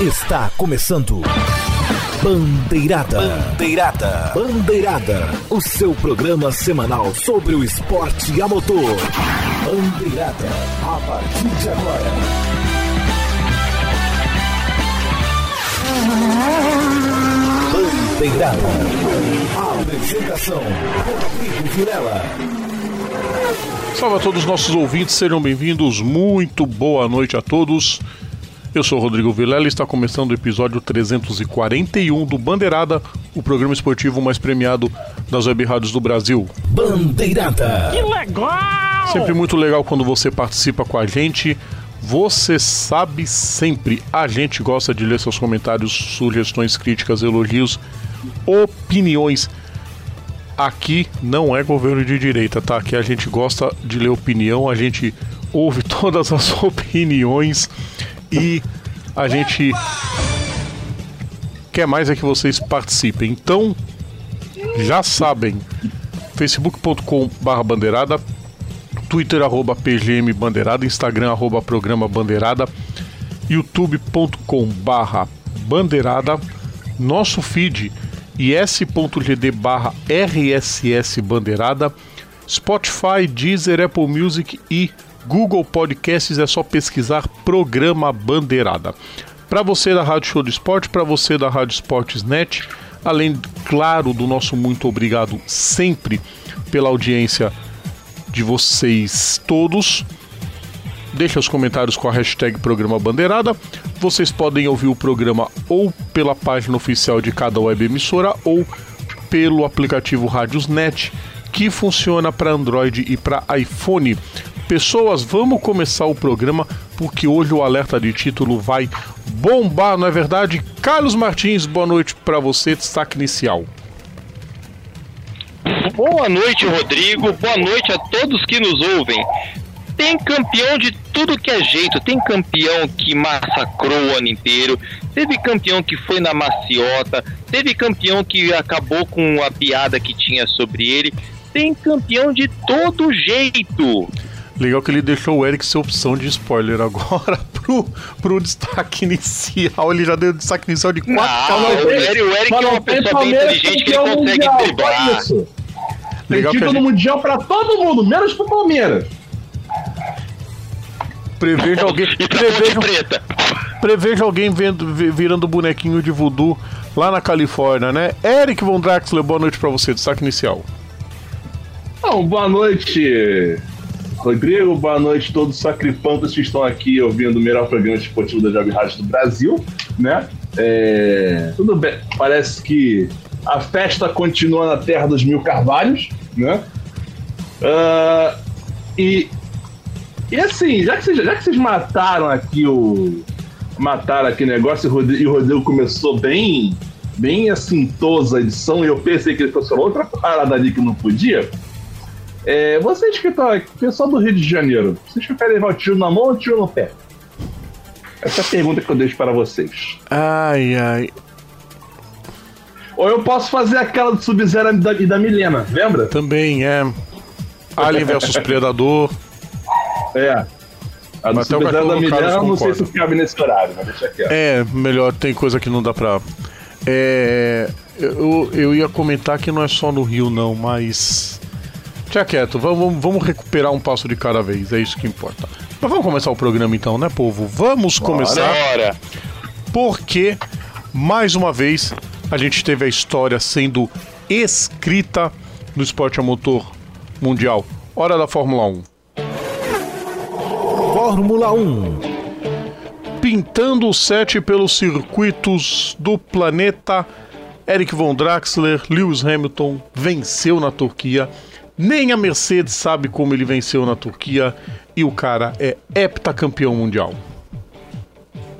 Está começando. Bandeirada. Bandeirada. Bandeirada. O seu programa semanal sobre o esporte a motor. Bandeirada. A partir de agora. Bandeirada. A apresentação. Rodrigo Vilela. Salve a todos os nossos ouvintes, sejam bem-vindos. Muito boa noite a todos. Eu sou Rodrigo Vilela e está começando o episódio 341 do Bandeirada, o programa esportivo mais premiado das web rádios do Brasil. Bandeirada. Que legal! Sempre muito legal quando você participa com a gente. Você sabe sempre, a gente gosta de ler seus comentários, sugestões, críticas, elogios, opiniões. Aqui não é governo de direita, tá? Aqui a gente gosta de ler opinião, a gente ouve todas as opiniões e a gente quer mais é que vocês participem. Então, já sabem, facebook.com/barra bandeirada, twitter arroba pgm bandeirada, instagram arroba programa bandeirada, youtube.com/barra bandeirada, nosso feed is.gd barra rss bandeirada, Spotify, Deezer, Apple Music e Google Podcasts é só pesquisar Programa Bandeirada. Para você da Rádio Show do Esporte, para você da Rádio Esportes Net, além, claro, do nosso muito obrigado sempre pela audiência de vocês todos. Deixa os comentários com a hashtag Programa Bandeirada. Vocês podem ouvir o programa ou pela página oficial de cada web emissora ou pelo aplicativo Rádiosnet, que funciona para Android e para iPhone. Pessoas, vamos começar o programa porque hoje o alerta de título vai bombar, não é verdade? Carlos Martins, boa noite para você, destaque inicial. Boa noite, Rodrigo. Boa noite a todos que nos ouvem. Tem campeão de tudo que é jeito. Tem campeão que massacrou o ano inteiro. Teve campeão que foi na maciota. Teve campeão que acabou com a piada que tinha sobre ele. Tem campeão de todo jeito. Legal que ele deixou o Eric ser opção de spoiler agora pro, pro destaque inicial. Ele já deu destaque inicial de quatro Não, o Eric, o Eric é uma pessoa bem inteligente que ele consegue mundial, driblar. Isso. Legal título gente- mundial pra todo mundo, menos pro Palmeiras. Preveja alguém, E Ponte Preta. preveja alguém vendo, vi- virando bonequinho de voodoo lá na Califórnia, né? Eric Von Draxler, boa noite pra você, destaque inicial. Então, boa noite, Rodrigo. Boa noite a todos os sacripantas que estão aqui ouvindo o melhor programa esportivo da Job Rádio do Brasil, né? É, tudo bem, parece que a festa continua na terra dos mil carvalhos, né? Ah, e, e assim, já que, vocês, já que vocês mataram aqui o. Mataram aqui o negócio e o Rodrigo, e o Rodrigo começou bem. Bem assintosa a edição, e eu pensei que ele fosse falar outra parada ali que não podia. É, vocês que estão aqui, pessoal do Rio de Janeiro, vocês preferem levar o tiro na mão ou o tiro no pé? Essa é a pergunta que eu deixo para vocês. Ai, ai. Ou eu posso fazer aquela do Sub-Zero e da, da Milena, lembra? Também é. Alien versus Predador. É. A do Mas até o Sub-Zero da Milena não sei se cabe nesse horário, mas deixa quieto. É, melhor, tem coisa que não dá pra. É. Eu, eu ia comentar que não é só no Rio, não, mas. Tinha quieto, vamos, vamos recuperar um passo de cada vez, é isso que importa. Mas vamos começar o programa então, né, povo? Vamos começar Bora. porque, mais uma vez, a gente teve a história sendo escrita no esporte a motor mundial. Hora da Fórmula 1. Fórmula 1. Pintando o set pelos circuitos do planeta, Eric Von Draxler, Lewis Hamilton venceu na Turquia. Nem a Mercedes sabe como ele venceu na Turquia e o cara é heptacampeão mundial.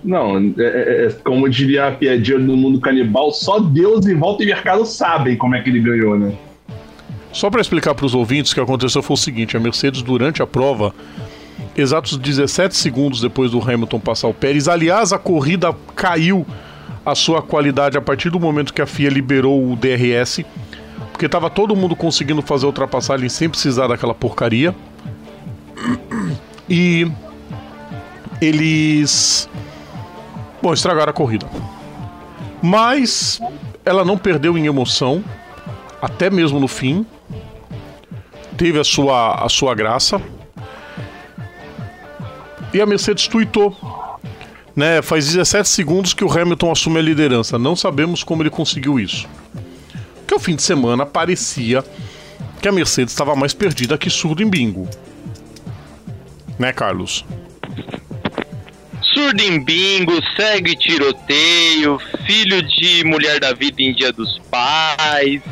Não, é, é- é- como diria a piadinha do mundo canibal, só Deus e volta e mercado sabem como é que ele ganhou, né? Só para explicar para os ouvintes o que aconteceu foi o seguinte: a Mercedes, durante a prova, exatos 17 segundos depois do Hamilton passar o Pérez, aliás, a corrida caiu a sua qualidade a partir do momento que a FIA liberou o DRS, porque estava todo mundo conseguindo fazer ultrapassagem sem precisar daquela porcaria. E eles Bom, estragaram a corrida. Mas ela não perdeu em emoção, até mesmo no fim. Teve a sua, a sua graça. E a Mercedes tweetou. Né, faz 17 segundos que o Hamilton assume a liderança. Não sabemos como ele conseguiu isso. Que o fim de semana parecia que a Mercedes estava mais perdida que surdo em bingo. Né, Carlos? Surdo em bingo, segue tiroteio, filho de mulher da vida em dia dos pais.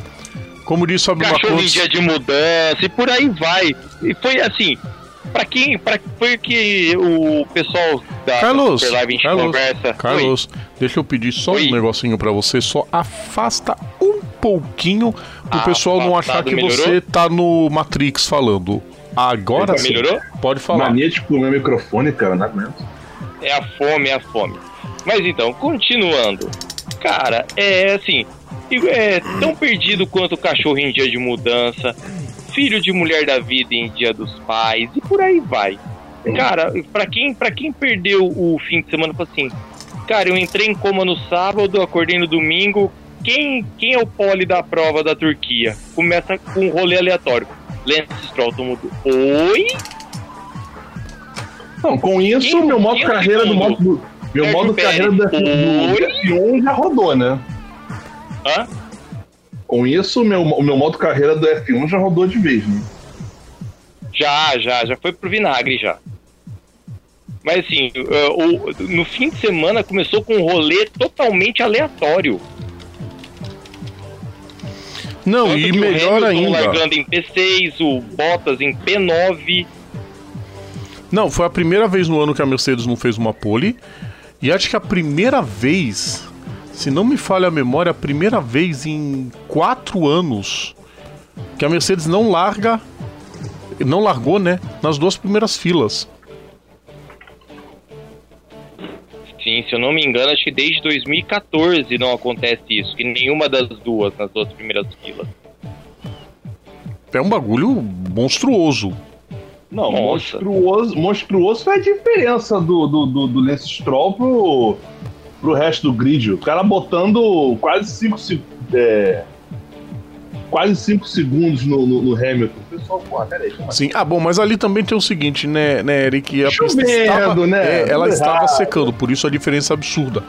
Como disse o Cachorro em dia de mudança e por aí vai. E foi assim, para quem, para foi que o pessoal da Carlos, Super Live Carlos, conversa. Carlos, Oi. deixa eu pedir só Oi. um negocinho para você, só afasta um pouquinho pro Ah, pessoal não achar que melhorou? você tá no Matrix falando. Agora Eita, sim. melhorou? Pode falar. Mania de comer microfone, cara, não aguento. É a fome, é a fome. Mas então, continuando. Cara, é assim, é tão perdido quanto o cachorro em dia de mudança, filho de mulher da vida em dia dos pais e por aí vai. Cara, pra quem, pra quem perdeu o fim de semana, falou assim, cara, eu entrei em coma no sábado, acordei no domingo, quem, quem é o pole da prova da Turquia? Começa com um rolê aleatório. Lance Stroll tomou. Oi? Não, com isso, Quem- meu modo carreira do modo. do- Meu Sérgio modo Pérez. carreira Oi? F1 já rodou, né? Hã? Com isso, meu, o meu modo carreira do F1 já rodou de vez, né? Já, já, já foi pro vinagre já. Mas assim, o- no fim de semana começou com um rolê totalmente aleatório. Não, Tanto e que o melhor Hamilton ainda. largando em P6, o Bottas em P9. Não, foi a primeira vez no ano que a Mercedes não fez uma pole. E acho que a primeira vez, se não me falha a memória, a primeira vez em quatro anos que a Mercedes não larga, não largou, né, nas duas primeiras filas. Sim, se eu não me engano, acho que desde 2014 não acontece isso, que nenhuma das duas nas duas primeiras filas. É um bagulho monstruoso. Não, Nossa. monstruoso, monstruoso foi a diferença do, do, do, do Lance Stroll pro, pro resto do grid. O cara botando quase 5 é, quase cinco segundos no, no, no Hamilton. O pessoal, porra, peraí, como assim? Sim. Ah, bom, mas ali também tem o seguinte, né, né Eric? A pista Chovendo, estava, né? é, ela estava secando, por isso a diferença absurda.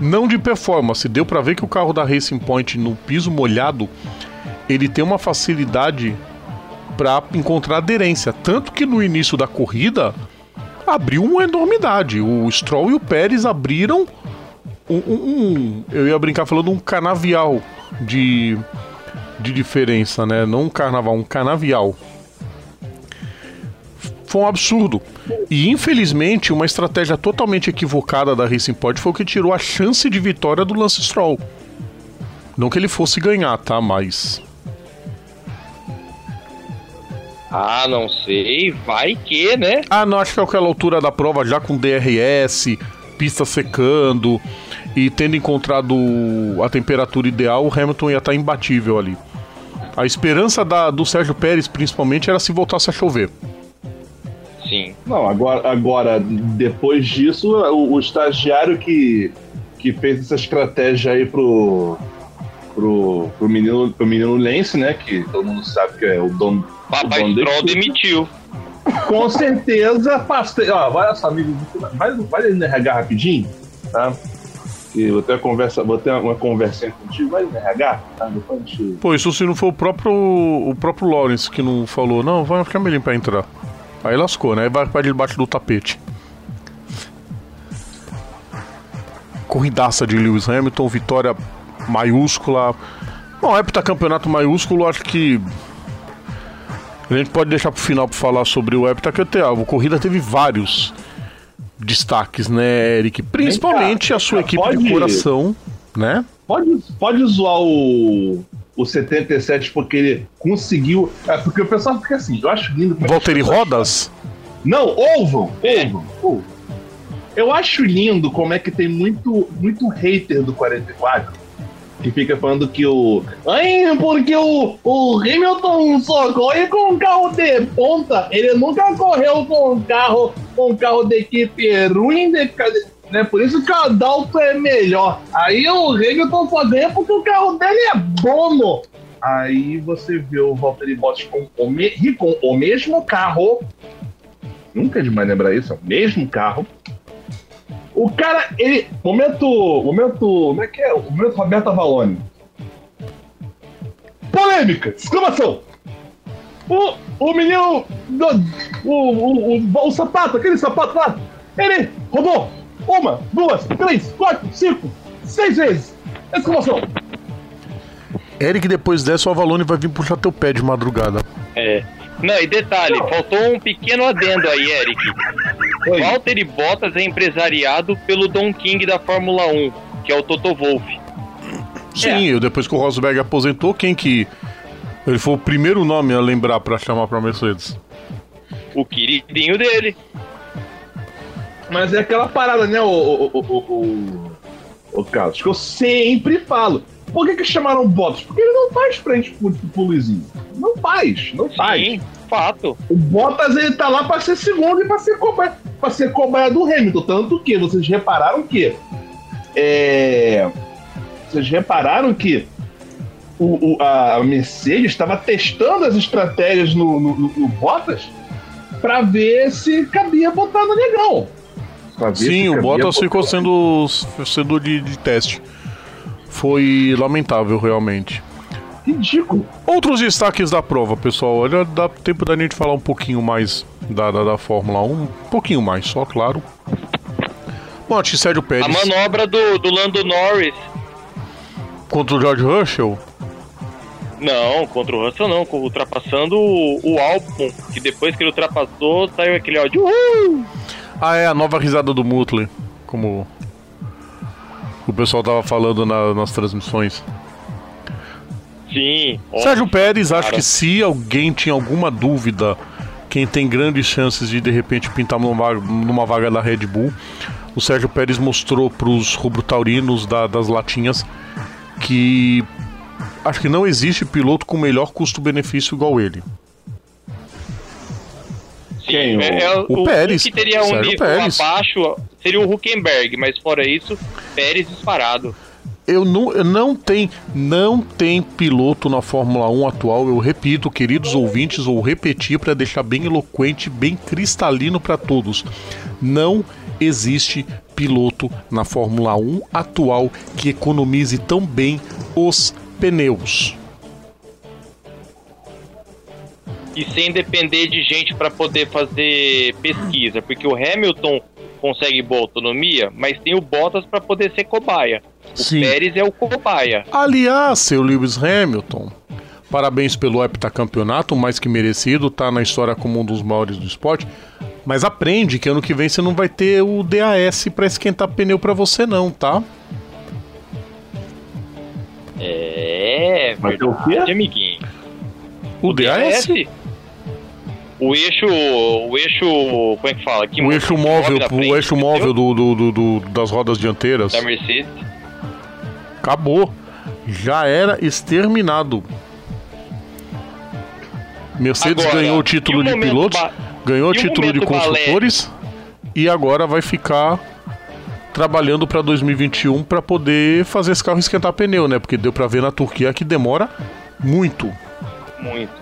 Não de performance, deu pra ver que o carro da Racing Point no piso molhado, ele tem uma facilidade pra encontrar aderência, tanto que no início da corrida abriu uma enormidade. O Stroll e o Pérez abriram um, um- um- eu ia brincar falando um canavial de de diferença, né? Não um carnaval, um canavial. Foi um absurdo. E infelizmente, uma estratégia totalmente equivocada da Racing Point foi o que tirou a chance de vitória do Lance Stroll. Não que ele fosse ganhar, tá? Mas. Ah, não sei, vai que, né? Ah, não, acho que aquela altura da prova, já com DRS, pista secando e tendo encontrado a temperatura ideal, o Hamilton ia estar imbatível ali. A esperança da- do Sérgio Pérez, principalmente, era se voltasse a chover. Sim. Não, agora, agora depois disso, o, o estagiário que, que fez essa estratégia aí pro, pro, pro, menino, pro menino Lance, né? Que todo mundo sabe que é o dono. Papai Stroll demitiu. Com certeza, passei. Ó, vai essa amigo, vai, vai no RH rapidinho, tá? Que eu tenho uma conversa, vou ter uma conversinha contigo, vai no RH, tá? Depois. Pô, isso se não foi o próprio, o próprio Lawrence que não falou, não, vai ficar melhor pra entrar. Aí lascou, né? Aí vai pra debaixo do tapete. Corridaça de Lewis Hamilton, vitória maiúscula. Bom, heptacampeonato maiúsculo, acho que. A gente pode deixar pro final pra falar sobre o heptacampeonato. A corrida teve vários destaques, né, Eric? Principalmente cá, a sua cá, equipe de pode- coração, né? Pode, pode zoar o, o 77 porque ele conseguiu. É, porque o pessoal fica assim, eu acho lindo. é Valtteri Rodas? Não, ouvam, ouvam, ouvam. Eu acho lindo como é que tem muito, muito hater do 44 que fica falando que o. Ai, porque o, o Hamilton só corre com um carro de ponta. Ele nunca correu com um carro, com um carro de equipe ruim de. né? Por isso que o Adalto é melhor. Aí o Hamilton só ganha porque o carro dele é bom. Aí você vê o Valtteri Bottas com o, me com o mesmo carro. Nunca é demais lembrar isso, é o mesmo carro. O cara, ele. Momento. Momento. Como é que é? O momento Roberto Avalone. Polêmica! Exclamação! O, o menino. Do, o, o, o, o sapato, aquele sapato lá, ele roubou uma, duas, três, quatro, cinco, seis vezes! Exclamação! Eric, depois dessa, o Avalone vai vir puxar teu pé de madrugada. É. Não, e detalhe, Não. faltou um pequeno adendo aí, Eric. Oi. Walter Bottas é empresariado pelo Don King da Fórmula 1, que é o Toto Wolff. Sim, é. depois que o Rosberg aposentou, quem que. Ele foi o primeiro nome a lembrar para chamar pra Mercedes. O queridinho dele. Mas é aquela parada, né, o, o, o, o, o Carlos, que eu sempre falo. Por que, que chamaram Bottas? Porque ele não faz frente pro, pro Luizinho. Não faz, não faz. Sim, fato. O Bottas ele tá lá para ser segundo e para ser cobaia, para ser cobaia do Hamilton, tanto que vocês repararam que é, vocês repararam que o, o, a Mercedes estava testando as estratégias no, no, no, no Bottas para ver se cabia botar no negão. Sim, o Bottas botar... ficou sendo, sendo de, de teste. Foi lamentável, realmente. Ridículo. Outros destaques da prova, pessoal. Olha, dá tempo da gente falar um pouquinho mais da, da, da Fórmula 1. Um pouquinho mais, só, claro. Bom, acho que Sérgio Pérez. A manobra do, do Lando Norris. Contra o George Russell? Não, contra o Russell não, ultrapassando o, o Albon, que depois que ele ultrapassou, saiu aquele áudio. Uhul! Ah, é a nova risada do Mutley, como o pessoal tava falando na, nas transmissões. Sim. Sérgio Pérez, cara. acho que se alguém tinha alguma dúvida, quem tem grandes chances de de repente pintar numa vaga, numa vaga da Red Bull, o Sérgio Pérez mostrou para os rubro-taurinos da, das latinhas que acho que não existe piloto com melhor custo-benefício igual ele. Quem? É, é, o, o, Pérez. O que teria um nível Pérez. abaixo seria o Huckenberg, mas fora isso, Pérez disparado. Eu não, eu não tem não tem piloto na Fórmula 1 atual, eu repito, queridos ouvintes, vou repetir para deixar bem eloquente, bem cristalino para todos. Não existe piloto na Fórmula 1 atual que economize tão bem os pneus. E sem depender de gente para poder fazer pesquisa, porque o Hamilton consegue boa autonomia, mas tem o Bottas para poder ser cobaia. O Sim. Pérez é o cobaia. Aliás, seu Lewis Hamilton, parabéns pelo heptacampeonato, mais que merecido, tá na história como um dos maiores do esporte. Mas aprende que ano que vem você não vai ter o DAS para esquentar pneu para você não, tá? É, vai ter o quê? amiguinho. O, o DAS? DAS? O eixo. O eixo. Como é que fala? Que o eixo móvel, frente, o eixo móvel do, do, do, das rodas dianteiras. Da Mercedes. Acabou. Já era exterminado. Mercedes agora, ganhou o título de pilotos, ganhou o título de construtores balé. e agora vai ficar trabalhando para 2021 para poder fazer esse carro esquentar pneu, né? Porque deu para ver na Turquia que demora muito. Muito.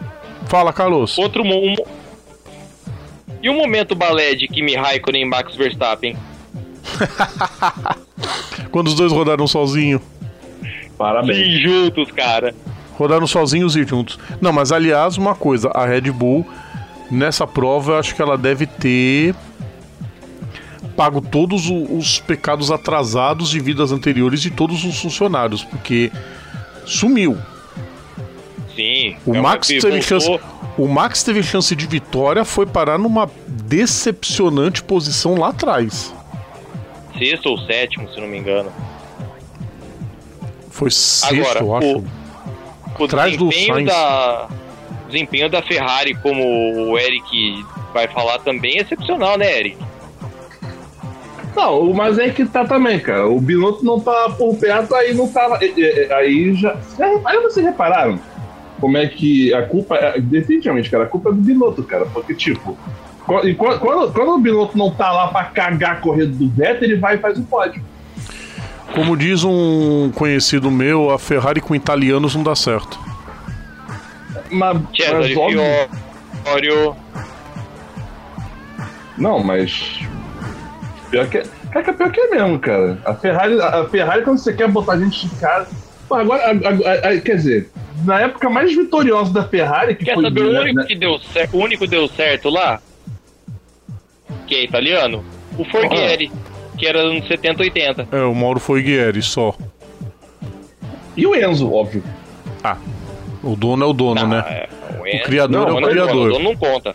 Fala, Carlos. Outro um, e o momento balé de Kimi Raikkonen e Max Verstappen? Quando os dois rodaram sozinho. Parabéns. E juntos, cara. Rodaram sozinhos e juntos. Não, mas aliás, uma coisa, a Red Bull, nessa prova, eu acho que ela deve ter pago todos os pecados atrasados de vidas anteriores de todos os funcionários, porque sumiu. Sim. O é Max teve chance. O Max teve chance de vitória, foi parar numa decepcionante posição lá atrás. Sexto ou sétimo, se não me engano. Foi sexto, Agora, eu acho. O, o atrás do Sainz. Da, o desempenho da Ferrari, como o Eric vai falar também, é excepcional, né, Eric? Não, mas é que tá também, cara. O Binotto não tá por perto, aí não tava. Aí já. Aí vocês repararam? Como é que a culpa. É, definitivamente, cara, a culpa é do Binotto, cara. Porque, tipo, Quando, quando, quando o piloto não tá lá pra cagar a corrida do Vettel, ele vai e faz o pódio. Como diz um conhecido meu, a Ferrari com italianos não dá certo. Mas, Cesare mas óbvio. Não, mas. Pior que, cara, que é pior que é mesmo, cara. A Ferrari, a Ferrari quando você quer botar gente de casa. Agora, a- a- a- quer dizer, na época mais vitoriosa da Ferrari, que Quer foi. saber o único né, que deu certo? O único deu certo lá? Que é italiano? O Forghieri, que era nos 70, 80. É, o Mauro foi Guieri só. E o Enzo, óbvio. Ah, o dono é o dono, Ah, né? é, O criador Não, é o não é criador. Não, não conta.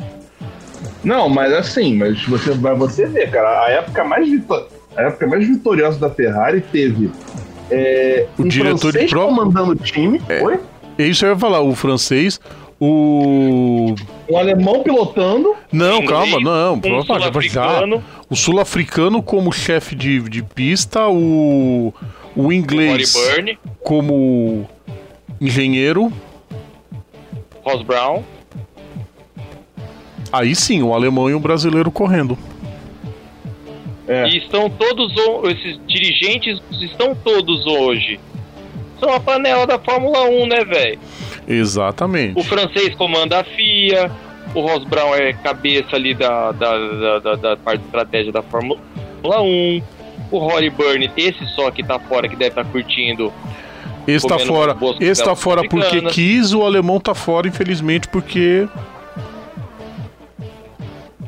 Não, mas assim, mas você vai você ver, cara, a época mais a época mais vitoriosa da Ferrari teve é, O um diretor de francês prova- comandando o time, foi? É isso eu ia falar, o francês, o. Um alemão pilotando, Não, Inglês, calma, não. um já. sul-africano. O sul-africano como chefe de, de pista, o. O inglês Byrne, como engenheiro. Ross Brown. Aí sim, o alemão e o brasileiro correndo. É, E estão todos, esses dirigentes estão todos hoje. São a panela da Fórmula 1, né, velho? Exatamente. O francês comanda a FIA, o Ross Brown é cabeça ali da, da, da, da- parte de estratégia da Fórmula 1. O Rory Byrne, esse só que tá fora, que deve estar curtindo. Esse tá fora. Esse tá fora porque quis, o alemão tá fora, infelizmente, porque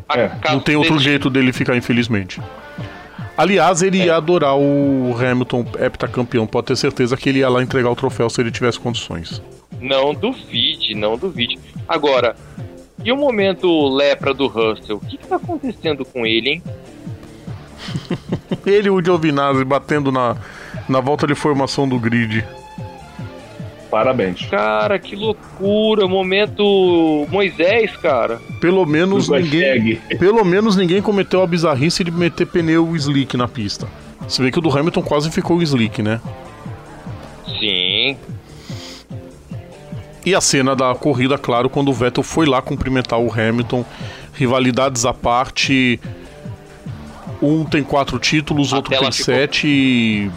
É, não tem outro jeito dele ficar, infelizmente. Aliás, ele É. ia adorar o Hamilton heptacampeão. Pode ter certeza que ele ia lá entregar o troféu se ele tivesse condições. Não duvide, não duvide. Agora, e o momento lepra do Russell? O que, que tá acontecendo com ele, hein? Ele e o Giovinazzi batendo na, na volta de formação do grid. Parabéns. Cara, que loucura! Momento Moisés, cara. Pelo menos ninguém, pelo menos ninguém cometeu a bizarrice de meter pneu slick na pista. Se vê que o do Hamilton quase ficou slick, né? Sim. E a cena da corrida, claro, quando o Vettel foi lá cumprimentar o Hamilton, rivalidades à parte. Um tem quatro títulos, A outro tem ficou- sete. e-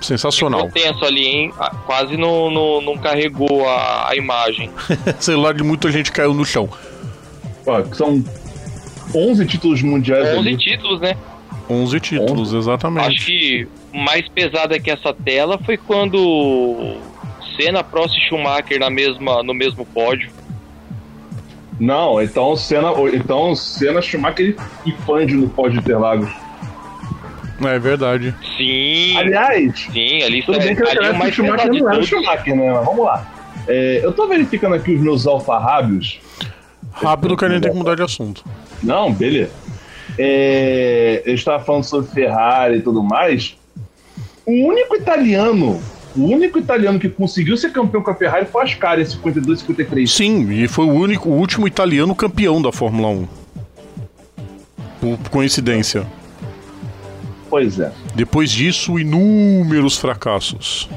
Sensacional. Ficou tenso ali, hein? Quase não, não, não carregou a, a imagem. Celular de muita gente caiu no chão. Ó, são 11 títulos mundiais 11 ali. títulos, né? 11 títulos, exatamente. Acho que mais pesada que essa tela foi quando Senna, Prost e Schumacher na mesma, no mesmo pódio. Não, então Senna, então Senna Schumacher e Fand no pódio de Interlagos. É verdade. Sim, Aliás, sim, ali, tudo bem que ali naquela é o época o mais Schumacher não era o. Schumacher, né? Mas vamos lá. É, eu tô verificando aqui os meus alfarrábios. Rápido que a gente tem que mudar de assunto. Não, beleza. É, eu estava falando sobre Ferrari e tudo mais. O único italiano, o único italiano que conseguiu ser campeão com a Ferrari foi o Ascari, em 52, 53. Sim, e foi o único, o último italiano campeão da Fórmula 1. Por coincidência. Pois é. Depois disso, inúmeros fracassos.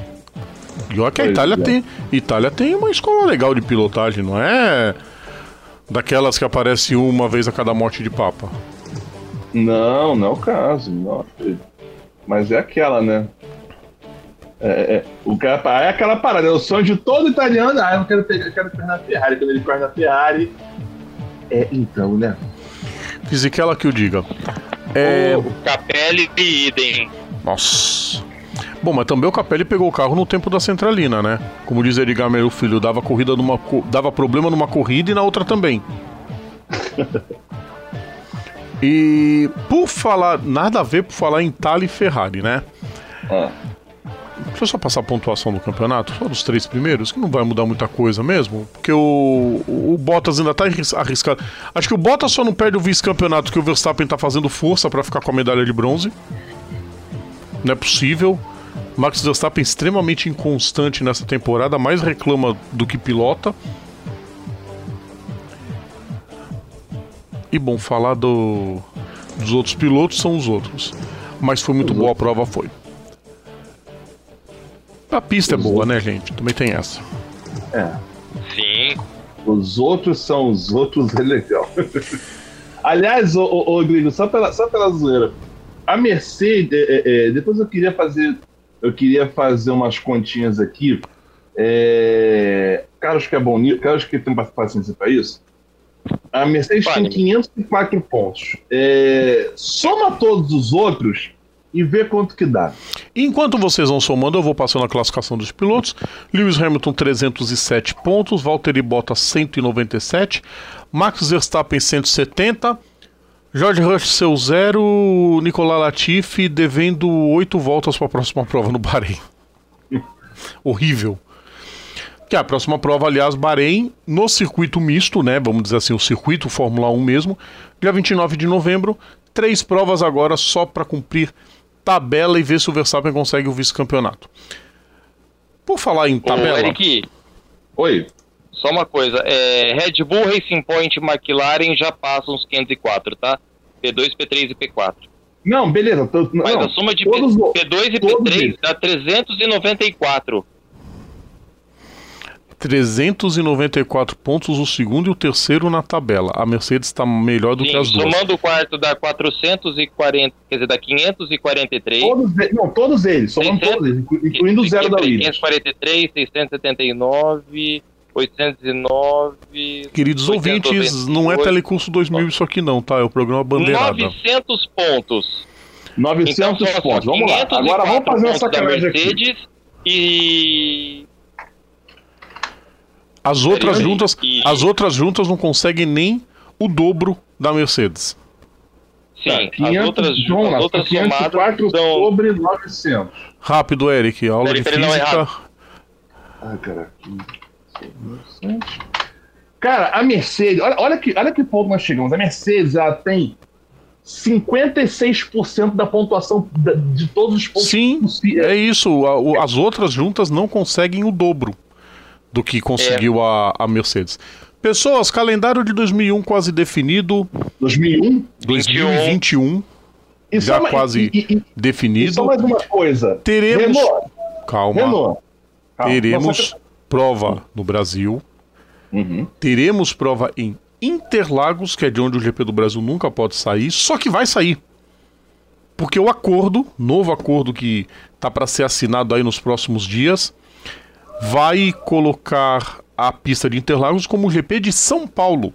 E olha que a Itália é. tem. Itália tem uma escola legal de pilotagem, não é daquelas que aparece uma vez a cada morte de papa. Não, não é o caso. Não. Mas é aquela, né? É, é, o cara, é aquela parada, é o sonho de todo italiano. Ah, eu quero pegar, eu quero correr na Ferrari. Quando ele corre na Ferrari. É, então, né? Fisichella que o diga. É. O Capelli e idem. Nossa. Bom, mas também o Capelli pegou o carro no tempo da centralina, né? Como diz Edgar meu filho, dava corrida numa co- dava problema numa corrida e na outra também. e por falar, nada a ver por falar em e Ferrari, né? Ah, Deixa eu só passar a pontuação do campeonato, só dos três primeiros, que não vai mudar muita coisa mesmo, porque o, o Bottas ainda tá arris- arriscado. Acho que o Bottas só não perde o vice-campeonato que o Verstappen tá fazendo força pra ficar com a medalha de bronze. Não é possível. Max Verstappen extremamente inconstante nessa temporada, mais reclama do que pilota. E bom, falar do, dos outros pilotos são os outros. Mas foi muito Os boa a prova, foi. A pista é Os boa, né, gente? Também tem essa. é. Sim. Os outros são os outros, é legal. Aliás, ô, ô, Rodrigo, só pela, só pela zoeira. A Mercedes, é, é, é, depois eu queria fazer. Eu queria fazer umas continhas aqui. É, Carlos que é bom Carlos que tem paciência para isso. A Mercedes tem 504 pontos. É, soma todos os outros e vê quanto que dá. Enquanto vocês vão somando, eu vou passando a classificação dos pilotos. Lewis Hamilton 307 pontos, Valtteri Bottas 197, Max Verstappen 170, George Russell 0, Nicolas Latifi devendo 8 voltas para a próxima prova no Bahrein. Horrível. Que a próxima prova, aliás, Bahrein, no circuito misto, né? Vamos dizer assim, o circuito Fórmula 1 mesmo, dia 29 de novembro. Três provas agora só para cumprir tabela e ver se o Verstappen consegue o vice-campeonato. Por falar em tabela. Ô, Eric, Oi. Só uma coisa, é, Red Bull, Racing Point e McLaren já passam os 504, tá? P2, P3 e P4. Não, beleza. Tô, Mas não, a soma de P, P2 e P3 dá 394. 394 pontos o segundo e o terceiro na tabela. A Mercedes está melhor do Sim, que as duas. Somando o quarto dá 440, quer dizer, dá 543. Todos, não, todos eles, somando 600, todos eles, incluindo o zero da Williams. 543, 679, 809. Queridos 828. ouvintes, não é Telecurso 2000 isso aqui não, tá? É o programa Bandeirada. 900 pontos. 900 então, pontos. Vamos lá. Agora vamos fazer uma sacanagem Mercedes aqui. E as outras juntas, e... as outras juntas não conseguem nem o dobro da Mercedes. Sim, tá, 500, as outras, Jonas, as outras 504 dão... sobre 900. Rápido, Eric, aula Eric, de física. Ai, cara. Cara, a Mercedes, olha, olha, que, olha que ponto nós chegamos. A Mercedes ela tem 56% da pontuação de todos os pontos. Sim, possíveis. é isso. As outras juntas não conseguem o dobro do que conseguiu é. a, a Mercedes. Pessoas, calendário de 2001 quase definido. 2001? 2021. E já quase e, e, definido. E só mais uma coisa. Teremos. Renault. Calma. Renault. Calma. Teremos prova no Brasil. Uhum. Teremos prova em Interlagos, que é de onde o GP do Brasil nunca pode sair, só que vai sair. Porque o acordo, novo acordo que tá para ser assinado aí nos próximos dias, vai colocar a pista de Interlagos como o GP de São Paulo.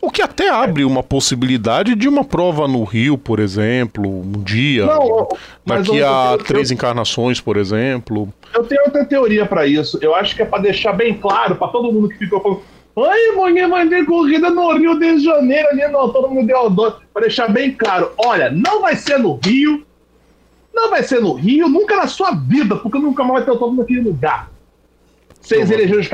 O que até abre uma possibilidade de uma prova no Rio, por exemplo, um dia. Não, daqui a três eu, encarnações, por exemplo. Eu tenho outra teoria para isso. Eu acho que é para deixar bem claro para todo mundo que ficou falando. Ai, manhã vai ter corrida no Rio de Janeiro, ali no Autônomo de Aldor. Para deixar bem claro: olha, não vai ser no Rio, não vai ser no Rio, nunca na sua vida, porque nunca mais vai ter autódromo naquele lugar. Vocês elegeram os.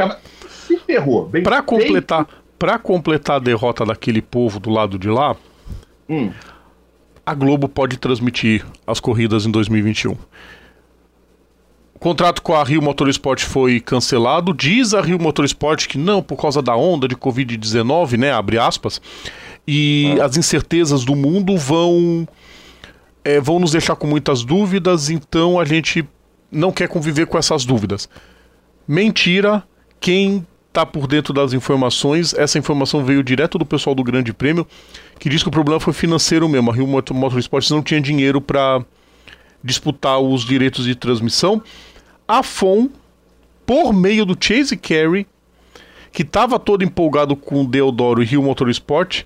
Se ferrou. Bem pra completar, pra completar a derrota daquele povo do lado de lá, hum. a Globo pode transmitir as corridas em 2021. O contrato com a Rio Motorsport foi cancelado. Diz a Rio Motorsport que não, por causa da onda de Covid-19, né? Abre aspas. E ah. as incertezas do mundo vão, é, vão nos deixar com muitas dúvidas, então a gente não quer conviver com essas dúvidas. Mentira, quem está por dentro das informações, essa informação veio direto do pessoal do Grande Prêmio, que diz que o problema foi financeiro mesmo. A Rio Motorsports não tinha dinheiro para disputar os direitos de transmissão. A FOM, por meio do Chase Carey, que estava todo empolgado com o Deodoro e Rio Motorsport,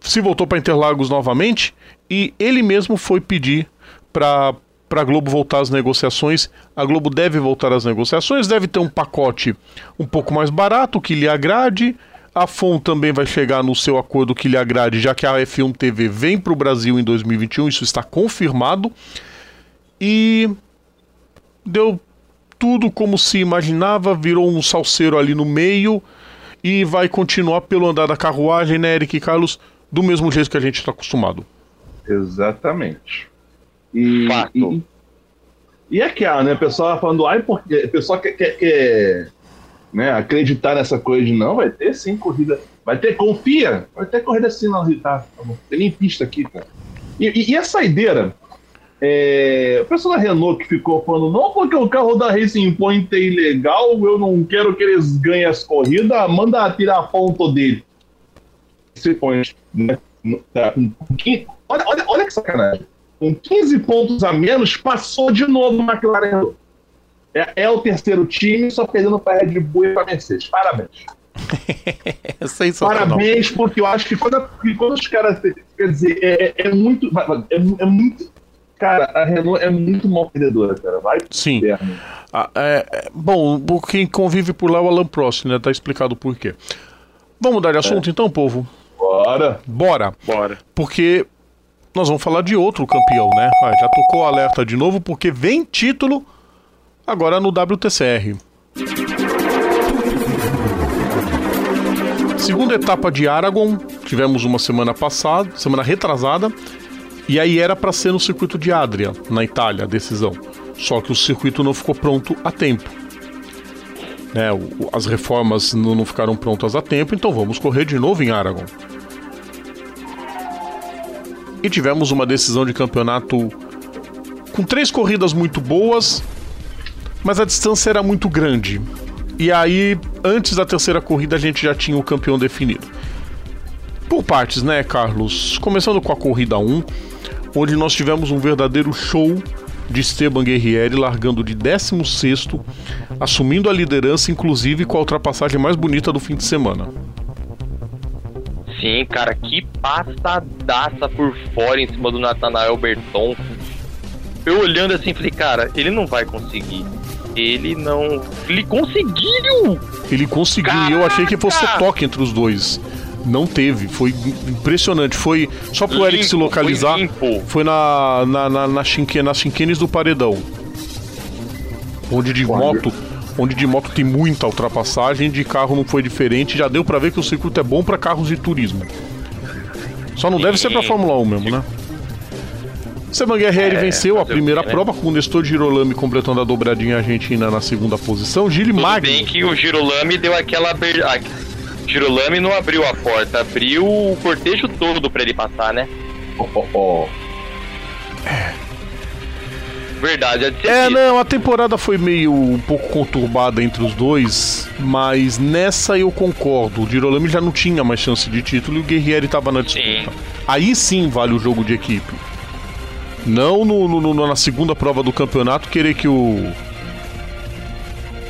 se voltou para Interlagos novamente e ele mesmo foi pedir para para a Globo voltar às negociações. A Globo deve voltar às negociações, deve ter um pacote um pouco mais barato que lhe agrade. A FON também vai chegar no seu acordo que lhe agrade, já que a F1 TV vem para o Brasil em 2021, isso está confirmado. E deu tudo como se imaginava, virou um salseiro ali no meio e vai continuar pelo andar da carruagem, né, Eric e Carlos, do mesmo jeito que a gente está acostumado. Exatamente. E, Fato. E, e é aquela, né? O pessoal falando, ai, porque o pessoal quer, quer, quer né, acreditar nessa coisa de não, vai ter sim corrida. Vai ter, confia, vai ter corrida assim não, tá? tá tem nem pista aqui, cara. E, e, e a saideira? É, o pessoal da Renault que ficou falando, não, porque o carro da Racing Point é ilegal, eu não quero que eles ganhem as corridas, manda tirar a foto dele. pontos, né? Tá, olha, olha, olha que sacanagem. Com 15 pontos a menos, passou de novo o McLaren. É, é o terceiro time, só perdendo para Red Bull e para Mercedes. Parabéns. Parabéns, porque eu acho que quando, quando os caras. Quer dizer, é, é, é muito. É, é, muito. Cara, a Renault é muito mal perdedora, cara. Vai Sim. Ah, é, é, bom, quem convive por lá é o Alan Prost, né? Tá explicado por quê. Vamos mudar de assunto é. então, povo? Bora. Bora. Bora. Porque nós vamos falar de outro campeão, né? Ah, já tocou o alerta de novo, porque vem título agora no WTCR. Segunda etapa de Aragon, tivemos uma semana passada, semana retrasada, e aí era para ser no circuito de Adria, na Itália, a decisão. Só que o circuito não ficou pronto a tempo. Né, as reformas não ficaram prontas a tempo, então vamos correr de novo em Aragon. E tivemos uma decisão de campeonato com três corridas muito boas, mas a distância era muito grande. E aí, antes da terceira corrida, a gente já tinha o campeão definido. Por partes, né, Carlos? Começando com a corrida 1, onde nós tivemos um verdadeiro show de Esteban Guerrieri largando de 16, assumindo a liderança, inclusive com a ultrapassagem mais bonita do fim de semana. Sim, cara, que passadaça por fora em cima do Nathanael Berton. Eu olhando assim, falei, cara, ele não vai conseguir ele não. Ele conseguiu! Ele conseguiu, e eu achei que fosse toque entre os dois. Não teve, foi impressionante. Foi só pro limpo, Eric se localizar. Foi, foi na, na, na, na chinque, nas chinquenes do paredão. Onde de moto. Onde de moto tem muita ultrapassagem, de carro não foi diferente. Já deu para ver que o circuito é bom para carros de turismo. Só não deve ser pra Fórmula 1 mesmo, né? Seban Guerrieri é, venceu a primeira né? prova com o Nestor Girolami completando a dobradinha argentina na segunda posição. Gili Magno. bem que o Girolami deu aquela abertura. Girolami não abriu a porta, abriu o cortejo todo para ele passar, né? Oh, oh, oh. É. Verdade, é, não, a temporada foi meio um pouco conturbada entre os dois, mas nessa eu concordo. O Girolami já não tinha mais chance de título e o Guerrieri estava na disputa. Sim. Aí sim vale o jogo de equipe. Não no, no, no, na segunda prova do campeonato querer que o.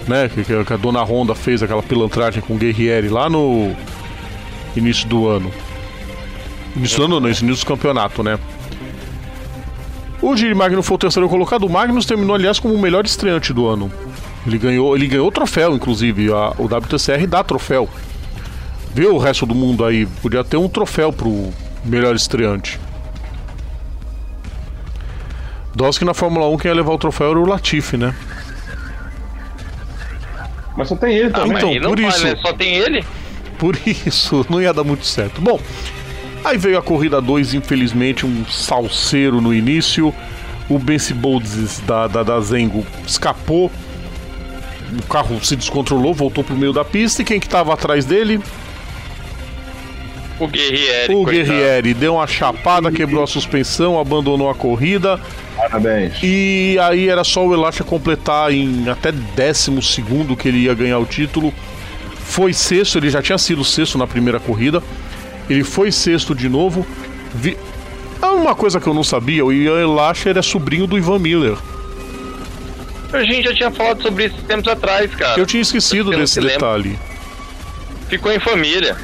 Né, que, que a dona Honda fez aquela pilantragem com o Guerrieri lá no início do ano. Início do ano não, início do campeonato, né? O Giri Magno foi o terceiro colocado. O Magnus terminou, aliás, como o melhor estreante do ano. Ele ganhou, ele ganhou troféu, inclusive. A, o WTCR dá troféu. Viu o resto do mundo aí? Podia ter um troféu pro melhor estreante. Dose que na Fórmula 1 quem ia levar o troféu era o Latifi, né? Mas só tem ele ah, também. então, por isso. Vale, só tem ele? Por isso, não ia dar muito certo. Bom, aí veio a corrida 2, infelizmente, um salseiro no início. O Benci Bolds da, da, da Zengo escapou. O carro se descontrolou, voltou pro meio da pista. E quem que tava atrás dele? O Guerrieri. O Guerrieri deu uma chapada, quebrou a suspensão, abandonou a corrida. Parabéns. E aí era só o Elasha completar em até décimo segundo que ele ia ganhar o título. Foi sexto, ele já tinha sido sexto na primeira corrida. Ele foi sexto de novo. Vi... Ah, uma coisa que eu não sabia, o Ian Elasher é sobrinho do Ivan Miller. A gente já tinha falado sobre isso tempos atrás, cara. Eu tinha esquecido desse detalhe. Ficou em família.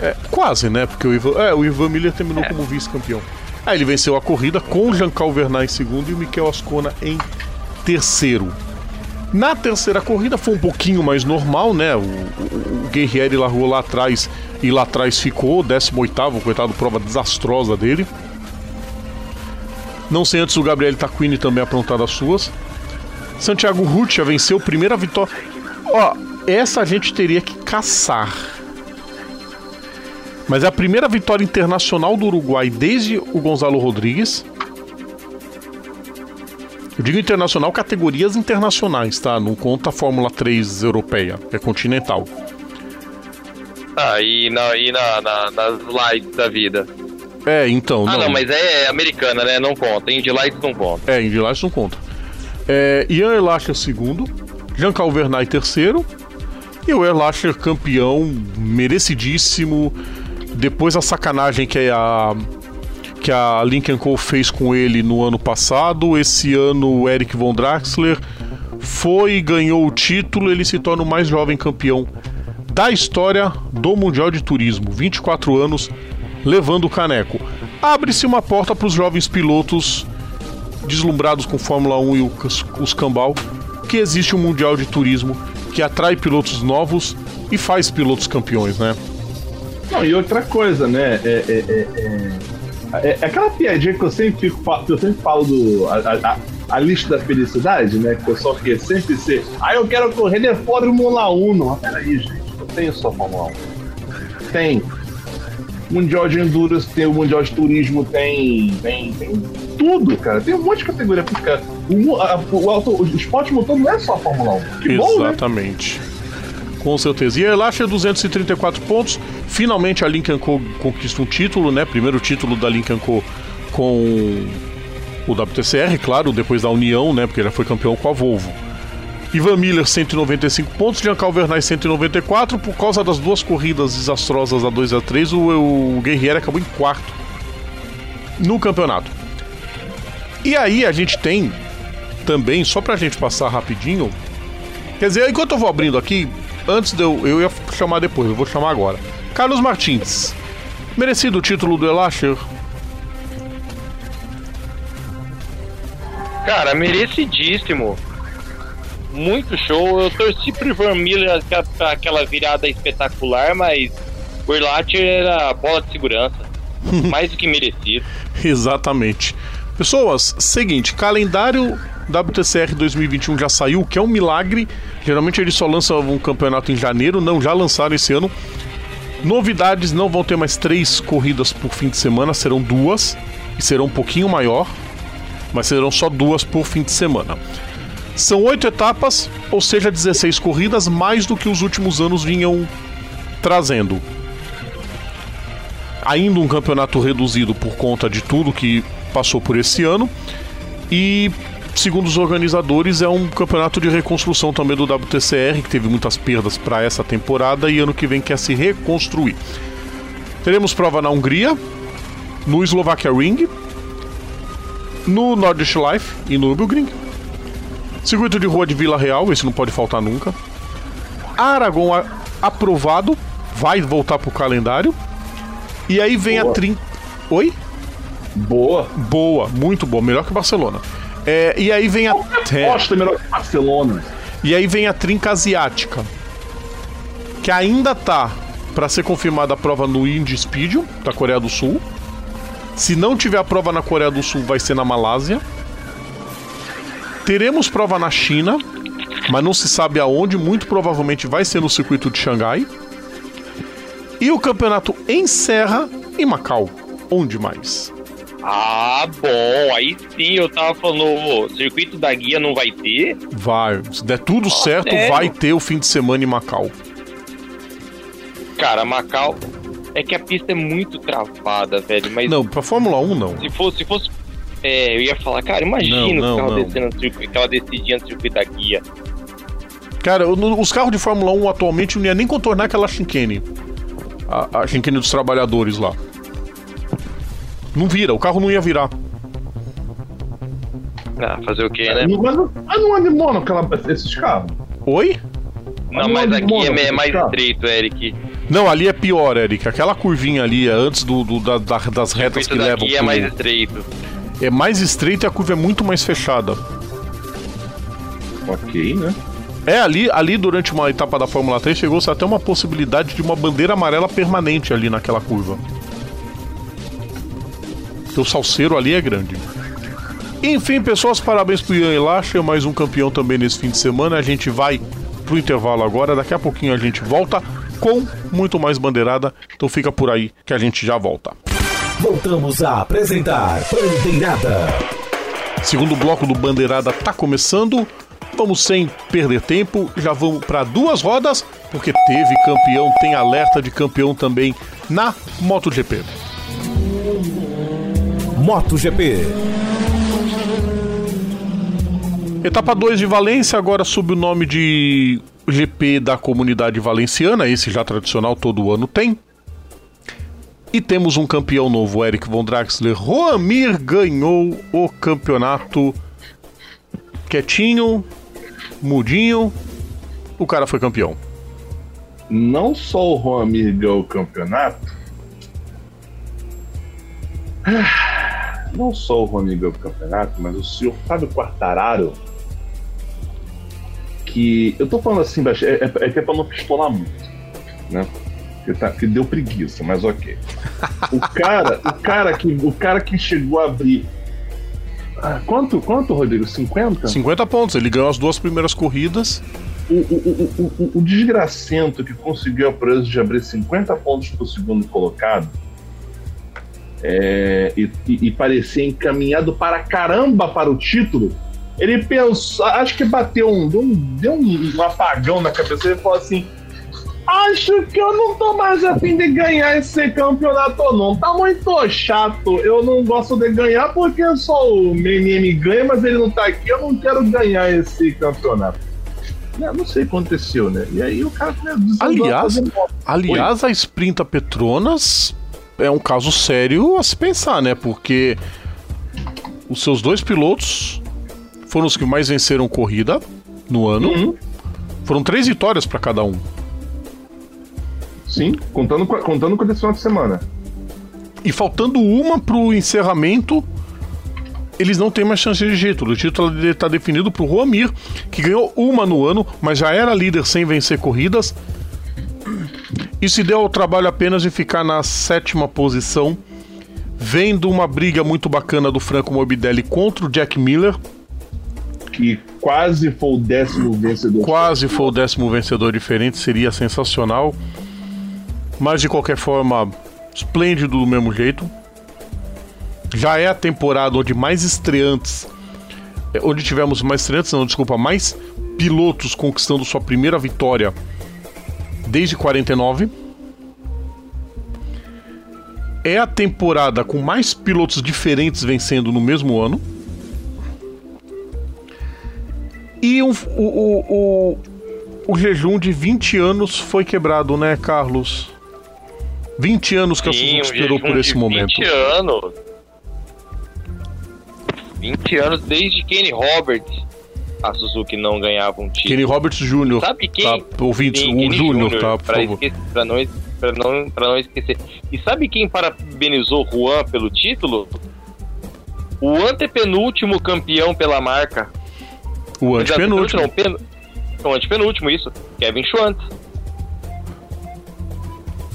É, quase, né? Porque o Ivan, é, o Ivan Miller terminou é. como vice-campeão. Aí ele venceu a corrida com o Jean Calvernat em segundo e o Miquel Ascona em terceiro. Na terceira corrida foi um pouquinho mais normal, né? O, o, o Guerrieri largou lá atrás e lá atrás ficou, 18, coitado, prova desastrosa dele. Não sei antes o Gabriel Taquini também aprontar as suas. Santiago Rutia venceu, primeira vitória. Ó, essa a gente teria que caçar mas é a primeira vitória internacional do Uruguai desde o Gonzalo Rodrigues. Eu digo internacional, categorias internacionais, tá? Não conta a Fórmula 3 europeia, é continental. Ah, e, na, e na, na, nas lights da vida. É, então. Ah, não, não mas é, é americana, né? Não conta. Indy Lights não conta. É, Indy Lights não conta. É, Ian Erlacher segundo, Jean Calvernay terceiro e o Erlacher campeão merecidíssimo depois a sacanagem que a que a Lincoln Co fez com ele no ano passado, esse ano o Eric von Draxler foi ganhou o título, ele se torna o mais jovem campeão da história do Mundial de Turismo, 24 anos, levando o caneco. Abre-se uma porta para os jovens pilotos deslumbrados com Fórmula 1 e os, os cambal, que existe um Mundial de Turismo que atrai pilotos novos e faz pilotos campeões, né? Não, e outra coisa, né? É, é, é, é, é aquela piadinha que eu sempre, fico, eu sempre falo do. A, a, a, lista da felicidade, né? Que o pessoal quer sempre ser. Ah, eu quero correr de Fórmula 1. Mas peraí, gente, não tem só Fórmula 1. Tem. Mundial de Endurance, tem o Mundial de Turismo, tem. Tem, tem tudo, cara. Tem um monte de categoria. Porque o, a, o, o esporte motor não é só Fórmula 1. Que bom, né? Com certeza. E a Elacha 234 pontos. Finalmente a Lincoln Co conquista um título, né? Primeiro título da Lincoln Co com o WTCR, claro, depois da União, né? Porque ele foi campeão com a Volvo. Ivan Miller 195 pontos, Giancarlo Vernay 194. Por causa das duas corridas desastrosas a 2 a 3 o, o acabou em quarto no campeonato. E aí a gente tem também, só pra gente passar rapidinho. Quer dizer, enquanto eu vou abrindo aqui, antes de eu. Eu ia chamar depois, eu vou chamar agora. Carlos Martins. Merecido o título do Elasher? Cara, merecidíssimo. Muito show. Eu torci pro Miller aquela virada espetacular, mas o Erlacher era bola de segurança. Mais do que merecido. Exatamente. Pessoas, seguinte, calendário WTCR 2021 já saiu, que é um milagre. Geralmente eles só lançam um campeonato em janeiro, não, já lançaram esse ano. Novidades, não vão ter mais três corridas por fim de semana, serão duas, e serão um pouquinho maior, mas serão só duas por fim de semana. São oito etapas, ou seja, 16 corridas, mais do que os últimos anos vinham trazendo. Ainda um campeonato reduzido por conta de tudo que passou por esse ano. E segundo os organizadores, é um campeonato de reconstrução também do WTCR, que teve muitas perdas para essa temporada e ano que vem quer se reconstruir. Teremos prova na Hungria, no Slovakia Ring, no Nordic Life e no Nürburgring. Circuito de rua de Vila Real, esse não pode faltar nunca. Aragon aprovado, vai voltar pro calendário. E aí vem boa. a trin... Oi? Boa. Boa, muito boa, melhor que Barcelona. É, e aí vem a. É melhor que Barcelona. E aí vem a trinca asiática. Que ainda tá para ser confirmada a prova no Indy Speed da Coreia do Sul. Se não tiver a prova na Coreia do Sul, vai ser na Malásia. Teremos prova na China, mas não se sabe aonde. Muito provavelmente vai ser no circuito de Xangai. E o campeonato encerra em Macau. Onde mais? Ah, bom. Aí sim eu tava falando, o circuito da guia não vai ter? Vai. Se der tudo certo, sério? vai ter o fim de semana em Macau. Cara, Macau. É que a pista é muito travada, velho. Mas. Não, pra Fórmula 1 não. Se fosse. Se fosse é, eu ia falar, cara, imagina não, não, os carros descendo aquela descidinha no circuito da guia. Cara, os carros de Fórmula 1 atualmente não ia nem contornar aquela chicane. A, a chicane dos trabalhadores lá. Não vira, o carro não ia virar. Ah, fazer o quê, né? Mas não, mas não é de mono aquela, esses carros. Oi? Não, mas aqui é, é mais estreito, Eric. Não, ali é pior, Eric. Aquela curvinha ali é antes do, do da, da, das retas que levam. Aqui é mais estreito. É mais estreito e a curva é muito mais fechada. Ok, né? É, ali, ali durante uma etapa da Fórmula 3 chegou-se até uma possibilidade de uma bandeira amarela permanente ali naquela curva o salseiro ali é grande. Enfim, pessoas, parabéns pro Ian Elacha, mais um campeão também nesse fim de semana. A gente vai pro intervalo agora, daqui a pouquinho a gente volta com muito mais bandeirada. Então fica por aí que a gente já volta. Voltamos a apresentar Bandeirada. Segundo bloco do Bandeirada tá começando. Vamos sem perder tempo, já vamos para duas rodas, porque teve campeão, tem alerta de campeão também na MotoGP. MotoGP. Etapa 2 de Valência, agora sob o nome de GP da Comunidade Valenciana, esse já tradicional todo ano tem. E temos um campeão novo, Eric Von Draxler. Roamir ganhou o campeonato quietinho, mudinho. O cara foi campeão. Não só o Roamir ganhou o campeonato. Não só o Roamir ganhou o campeonato, mas o senhor Fábio Quartararo. Que. Eu tô falando assim, é, é, é que é pra não pistolar muito, né? que, tá, que deu preguiça, mas ok. O cara, o cara que, o cara que chegou a abrir ah, quanto, quanto, Rodrigo? 50? 50 pontos. Ele ganhou as duas primeiras corridas. O, o, o, o, o desgracento que conseguiu a proeza de abrir 50 pontos para o segundo colocado é, e, e, parecer encaminhado para caramba para o título, ele pensou, acho que bateu um, deu um, deu um apagão na cabeça e falou assim: Acho que eu não tô mais afim de ganhar esse campeonato, não. Tá muito chato. Eu não gosto de ganhar porque só o MM ganha, mas ele não tá aqui. Eu não quero ganhar esse campeonato. Não, não sei o que aconteceu, né? E aí o cara Aliás, aliás a Sprinta Petronas é um caso sério a se pensar, né? Porque os seus dois pilotos foram os que mais venceram corrida no ano. Uhum. Foram três vitórias para cada um. Sim, contando com, contando com esse final de semana. E faltando uma pro encerramento, eles não têm mais chance de título. O título está definido pro Roamir, que ganhou uma no ano, mas já era líder sem vencer corridas. E se deu ao trabalho apenas de ficar na sétima posição, vendo uma briga muito bacana do Franco Morbidelli contra o Jack Miller. Que quase foi o décimo vencedor. Quase foi o décimo vencedor diferente, seria sensacional. Mas de qualquer forma, esplêndido do mesmo jeito. Já é a temporada onde mais estreantes. É, onde tivemos mais estreantes, não, desculpa, mais pilotos conquistando sua primeira vitória desde 49. É a temporada com mais pilotos diferentes vencendo no mesmo ano. E o, o, o, o, jejum de 20 anos foi quebrado, né, Carlos? 20 anos que Sim, a Suzuki esperou por esse 20 momento. 20 anos. 20 anos desde Kenny Roberts a Suzuki não ganhava um título. Kenny Roberts Jr. Sabe quem? Tá, ouvintes, o Júnior, tá, por pra favor. Esquecer, pra, não, pra, não, pra não esquecer. E sabe quem parabenizou Juan pelo título? O antepenúltimo campeão pela marca. O antepenúltimo. Não, pen... o antepenúltimo, isso. Kevin Schwantz.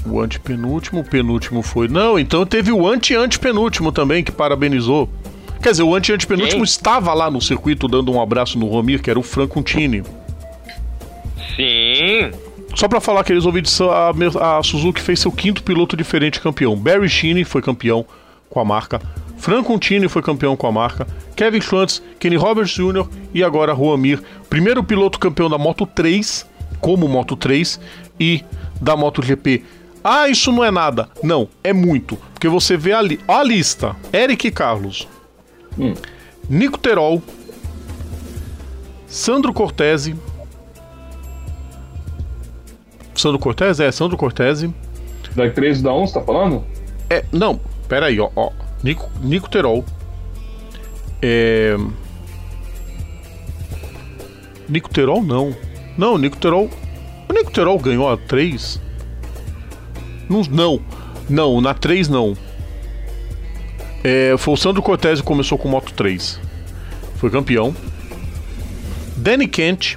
O antepenúltimo, o penúltimo foi. Não, então teve o ante-antepenúltimo também que parabenizou. Quer dizer, o ante-antepenúltimo estava lá no circuito dando um abraço no Romir, que era o Francontini. Sim. Só para falar que eles ouviram a, a Suzuki fez seu quinto piloto diferente campeão. Barry Sheeney foi campeão com a marca. Francontini foi campeão com a marca. Kevin Schwantz, Kenny Roberts Jr. e agora Juamir. Primeiro piloto campeão da Moto 3, como Moto 3, e da MotoGP ah, isso não é nada. Não, é muito. Porque você vê ali, ó a lista: Eric Carlos, hum. Nico Terol, Sandro Cortese. Sandro Cortese? É, Sandro Cortese. Da 3 da 1, você tá falando? É, não, pera aí, ó. ó. Nico, Nico Terol. É. Nico Terol não. Não, Nico Terol. O Nico Terol ganhou a 3. Não, não, não na 3 não. É, foi o Sandro Cortez que começou com Moto 3. Foi campeão. Danny Kent.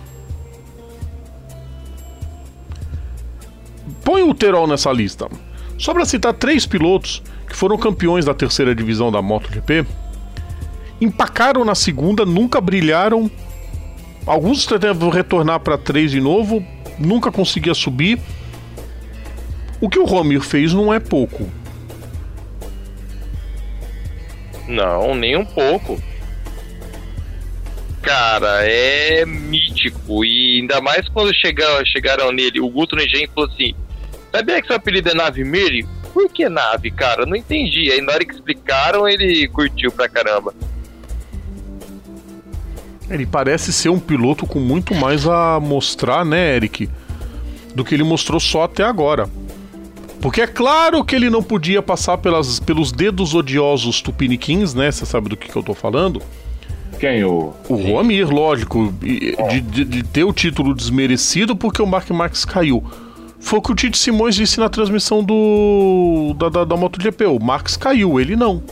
Põe o Terol nessa lista. Só para citar três pilotos que foram campeões da terceira divisão da MotoGP. Empacaram na segunda, nunca brilharam. Alguns tentavam retornar para 3 de novo, nunca conseguia subir. O que o Romir fez não é pouco. Não, nem um pouco. Cara, é mítico. E ainda mais quando chegaram, chegaram nele, o Guto Negen falou assim: Sabia que seu apelido é Nave Miri? Por que nave, cara? Não entendi. Aí na hora que explicaram, ele curtiu pra caramba. Ele parece ser um piloto com muito mais a mostrar, né, Eric? Do que ele mostrou só até agora. Porque é claro que ele não podia passar pelas, pelos dedos odiosos tupiniquins, né? Você sabe do que, que eu tô falando? Quem? O. O Roamir, lógico. De, de, de, ter o título desmerecido porque o Mark Marques caiu. Foi o que o Tite Simões disse na transmissão do da, da, da MotoGP. O Marques caiu, ele não.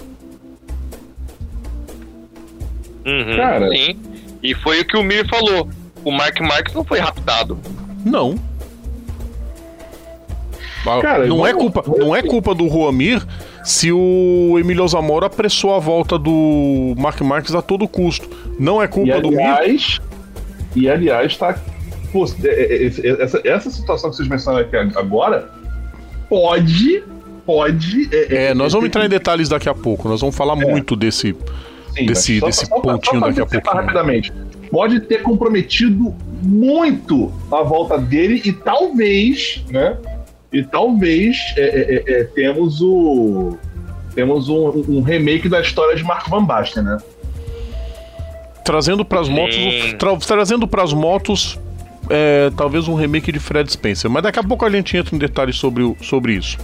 Uhum, Cara. Sim. E foi o que o Mir falou. O Mark Marques não foi raptado. Não. Cara, não, é culpa, não é culpa do Roamir se o Emílio Zamora apressou a volta do Mark Marques a todo custo. Não é culpa e, do Mir. E aliás, tá. Pô, é, é, é, essa, essa situação que vocês mencionaram aqui agora pode. Pode. É, é nós vamos entrar em detalhes daqui a pouco. Nós vamos falar muito desse. Sim, desse, só, desse só, pontinho só daqui a pouco. Rapidamente. Pode ter comprometido muito a volta dele e talvez, né? E talvez é, é, é, é temos o temos um, um, remake da história de Marco Van Basten, né? Trazendo para as motos, tra, trazendo para as motos, é, talvez um remake de Fred Spencer. Mas daqui a pouco a gente entra em detalhes sobre, o, sobre isso.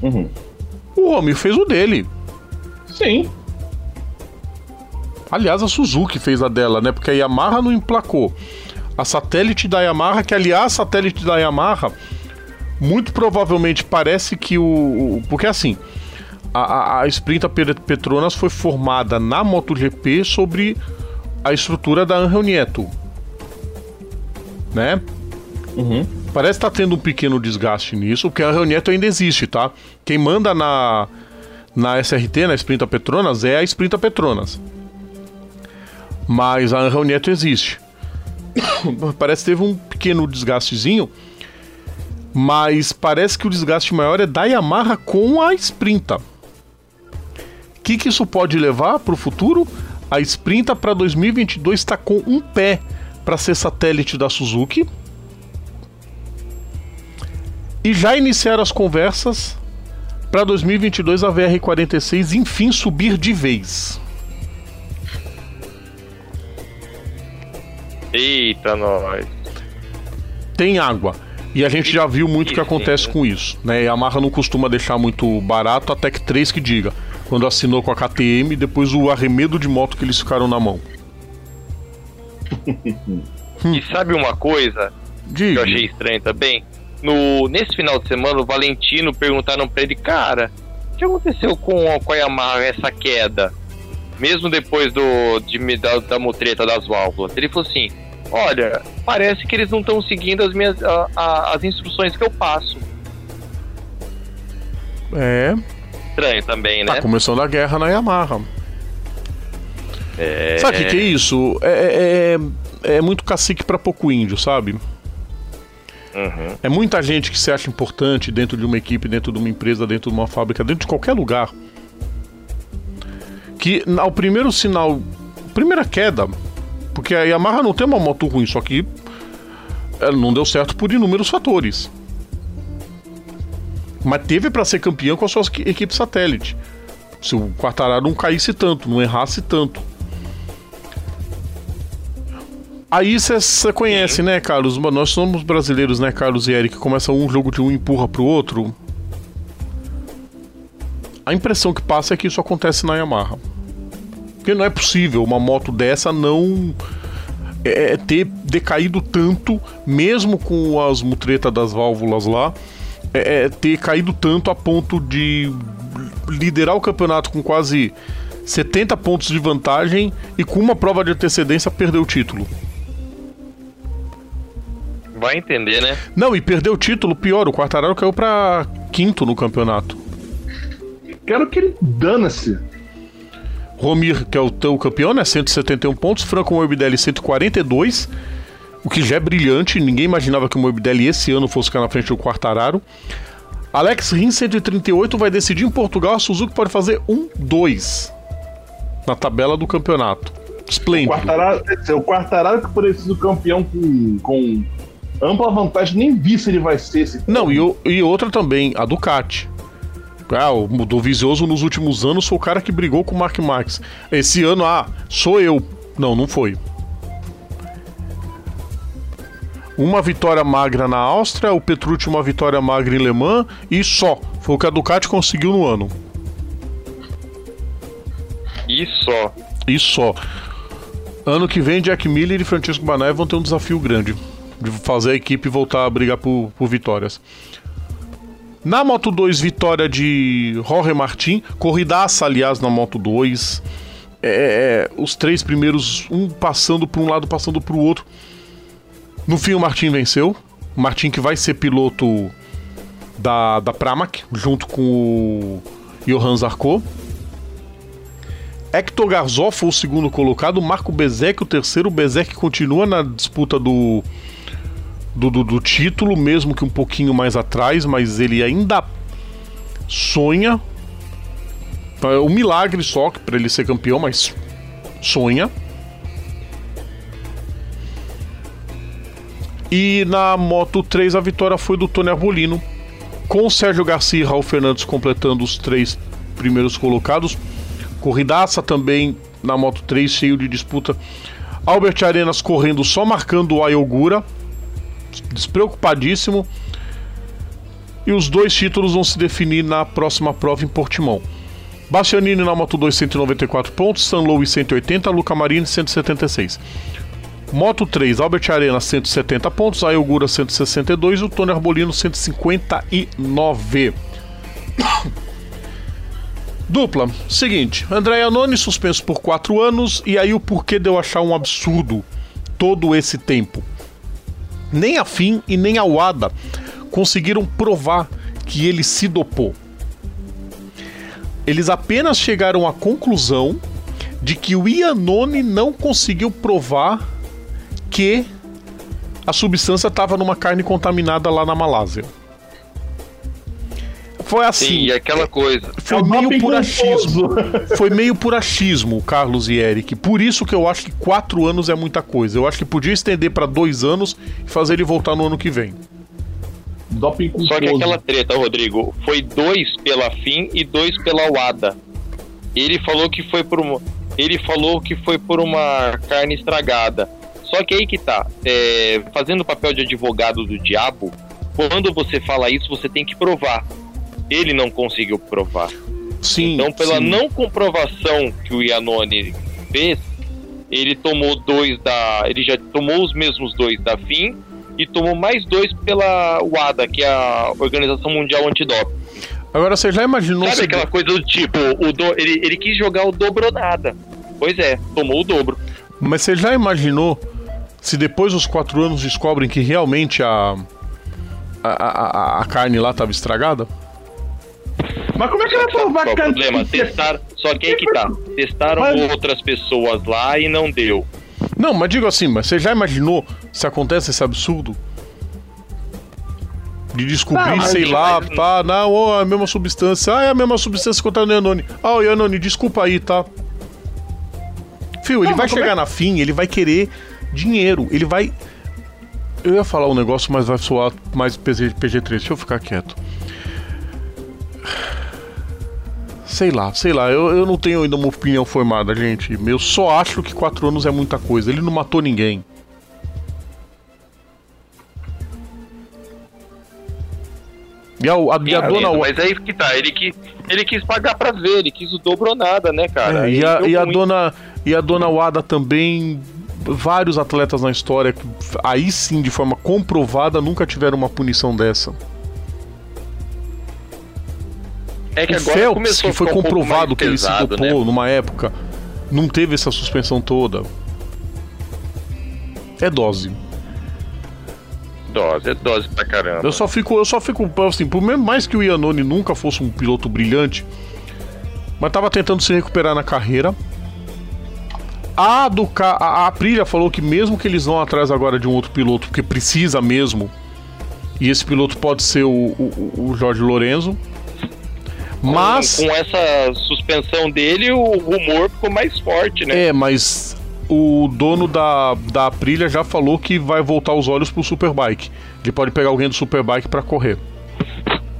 Uhum. O homem fez o dele. Sim. Aliás, a Suzuki fez a dela, né? Porque a Yamaha não emplacou. A satélite da Yamaha, que aliás, satélite da Yamaha, muito provavelmente parece que o. o porque assim, a, a Sprinta Petronas foi formada na MotoGP sobre a estrutura da Angel Nieto. Né? Uhum. Parece estar tá tendo um pequeno desgaste nisso, porque a Angel Nieto ainda existe, tá? Quem manda na, na SRT, na Sprinta Petronas, é a Sprinta Petronas. Mas a Angel Neto existe. parece que teve um pequeno desgastezinho. Mas parece que o desgaste maior é da Yamaha com a Sprinta. O que, que isso pode levar para o futuro? A Sprinta para 2022 está com um pé para ser satélite da Suzuki. E já iniciaram as conversas para 2022 a VR46 enfim subir de vez. Eita, nós. Tem água. E a gente já viu muito o que acontece com isso, né? A Yamaha não costuma deixar muito barato, até que três que diga. Quando assinou com a KTM, depois o arremedo de moto que eles ficaram na mão. e sabe uma coisa Diga. que eu achei estranho também? No, nesse final de semana, o Valentino perguntaram pra ele, cara, o que aconteceu com, com a Yamaha essa queda? Mesmo depois do, de, da, da mutreta das válvulas. Ele falou assim: olha, parece que eles não estão seguindo as minhas a, a, as instruções que eu passo. É. Estranho também, né? Tá começando a guerra na Yamaha. É... Sabe o que, que, é isso? É, é, é, é muito cacique para pouco índio, sabe? Uhum. É muita gente que se acha importante dentro de uma equipe, dentro de uma empresa, dentro de uma fábrica, dentro de qualquer lugar. Que ao primeiro sinal, primeira queda, porque a Yamaha não tem uma moto ruim, só que ela não deu certo por inúmeros fatores. Mas teve para ser campeão com a sua equipe satélite. Se o Quartararo não caísse tanto, não errasse tanto. Aí você conhece, né, Carlos? Nós somos brasileiros, né, Carlos e Eric? Começa um jogo de um empurra pro outro. A impressão que passa é que isso acontece na Yamaha. Porque não é possível uma moto dessa não é, é, ter decaído tanto, mesmo com as mutretas das válvulas lá, é, é, ter caído tanto a ponto de liderar o campeonato com quase 70 pontos de vantagem e com uma prova de antecedência perder o título. Vai entender, né? Não, e perdeu o título, pior, o Quartararo caiu para quinto no campeonato. Quero que ele dana-se. Romir, que é o teu campeão, né? 171 pontos. Franco Morbidelli, 142. O que já é brilhante. Ninguém imaginava que o Morbidelli esse ano fosse ficar na frente do Quartararo. Alex Rins, 138, vai decidir em Portugal. A Suzuki pode fazer 1-2 na tabela do campeonato. Esplêndido. O Quartararo, o Quartararo que por sido campeão com, com ampla vantagem, nem vi se ele vai ser esse. Não, e, e outra também, a Ducati. Ah, o Dovizioso nos últimos anos foi o cara que brigou com o Mark Marques. Esse ano, ah, sou eu. Não, não foi. Uma vitória magra na Áustria, o Petrucci uma vitória magra em Le Mans e só. Foi o que a Ducati conseguiu no ano. E só. E só. Ano que vem, Jack Miller e Francisco Banai vão ter um desafio grande de fazer a equipe voltar a brigar por, por vitórias. Na Moto 2, vitória de Jorge Martin, corridaça, aliás, na Moto 2. É, é, os três primeiros, um passando para um lado, passando para o outro. No fim, o Martin venceu. O Martin que vai ser piloto da, da Pramac, junto com o Johan Zarco. Hector Garzó foi o segundo colocado, Marco Bezek o terceiro. O Bezek continua na disputa do, do, do, do título, mesmo que um pouquinho mais atrás, mas ele ainda sonha. É um milagre só para ele ser campeão, mas sonha. E na Moto 3 a vitória foi do Tony Arbolino, com o Sérgio Garcia e Raul Fernandes completando os três primeiros colocados. Corridaça também na Moto 3, cheio de disputa. Albert Arenas correndo só marcando o Ayogura, despreocupadíssimo. E os dois títulos vão se definir na próxima prova em Portimão. Bastianini na Moto 2, 194 pontos, San Luís 180, Luca Marini 176. Moto 3, Albert Arena 170 pontos, Ayogura 162 e o Tony Arbolino 159. Dupla, seguinte, André Anoni suspenso por 4 anos e aí o porquê de eu achar um absurdo todo esse tempo nem a FIM e nem a UADA conseguiram provar que ele se dopou. Eles apenas chegaram à conclusão de que o Iannone não conseguiu provar que a substância estava numa carne contaminada lá na Malásia. Foi assim. Sim, aquela coisa. Foi é meio por achismo. Foi meio por achismo, Carlos e Eric. Por isso que eu acho que quatro anos é muita coisa. Eu acho que podia estender para dois anos e fazer ele voltar no ano que vem. Doping Só que aquela treta, Rodrigo, foi dois pela FIM e dois pela UADA. Ele falou que foi por uma, ele falou que foi por uma carne estragada. Só que aí que tá, é, fazendo o papel de advogado do diabo, quando você fala isso, você tem que provar ele não conseguiu provar. Sim. Então, pela sim. não comprovação que o Iannone fez, ele tomou dois da. Ele já tomou os mesmos dois da FIM e tomou mais dois pela WADA, que é a Organização Mundial Antidoping. Agora você já imaginou. Sabe aquela coisa do tipo, o do, ele, ele quis jogar o dobro nada. Pois é, tomou o dobro. Mas você já imaginou se depois dos quatro anos descobrem que realmente a, a, a, a carne lá estava estragada? Mas como é que ela provar Qual o problema? Testaram, só que aí que tá. Testaram mas... outras pessoas lá e não deu. Não, mas digo assim, mas você já imaginou se acontece esse absurdo? De descobrir, não, sei lá, mas... pá, não, oh, é a mesma substância. Ah, é a mesma substância que tá no Yanoni. Ah, o Yanoni, desculpa aí, tá? Fio, ele não, vai chegar é... na fim, ele vai querer dinheiro, ele vai. Eu ia falar um negócio, mas vai soar mais PG3. Deixa eu ficar quieto. Sei lá, sei lá, eu, eu não tenho ainda uma opinião formada, gente. Eu só acho que quatro anos é muita coisa. Ele não matou ninguém. E a, a, a dona Mas aí que tá, ele, quis, ele quis pagar pra ver, ele quis o dobro ou nada, né, cara? É, e, a, e a dona e a dona Wada também vários atletas na história aí sim de forma comprovada nunca tiveram uma punição dessa. É que o agora Phelps, que foi comprovado um que pesado, ele se dopou né? numa época, não teve essa suspensão toda. É dose. Dose, é dose pra caramba. Eu só fico, eu só fico assim, por mais que o Iannone nunca fosse um piloto brilhante, mas tava tentando se recuperar na carreira. A do a, a Aprilia falou que mesmo que eles vão atrás agora de um outro piloto, porque precisa mesmo, e esse piloto pode ser o, o, o Jorge Lorenzo, mas. Com, com, essa suspensão dele, o rumor ficou mais forte, né? É, mas o dono da, da Aprilia já falou que vai voltar os olhos pro Superbike. Ele pode pegar alguém do Superbike para correr.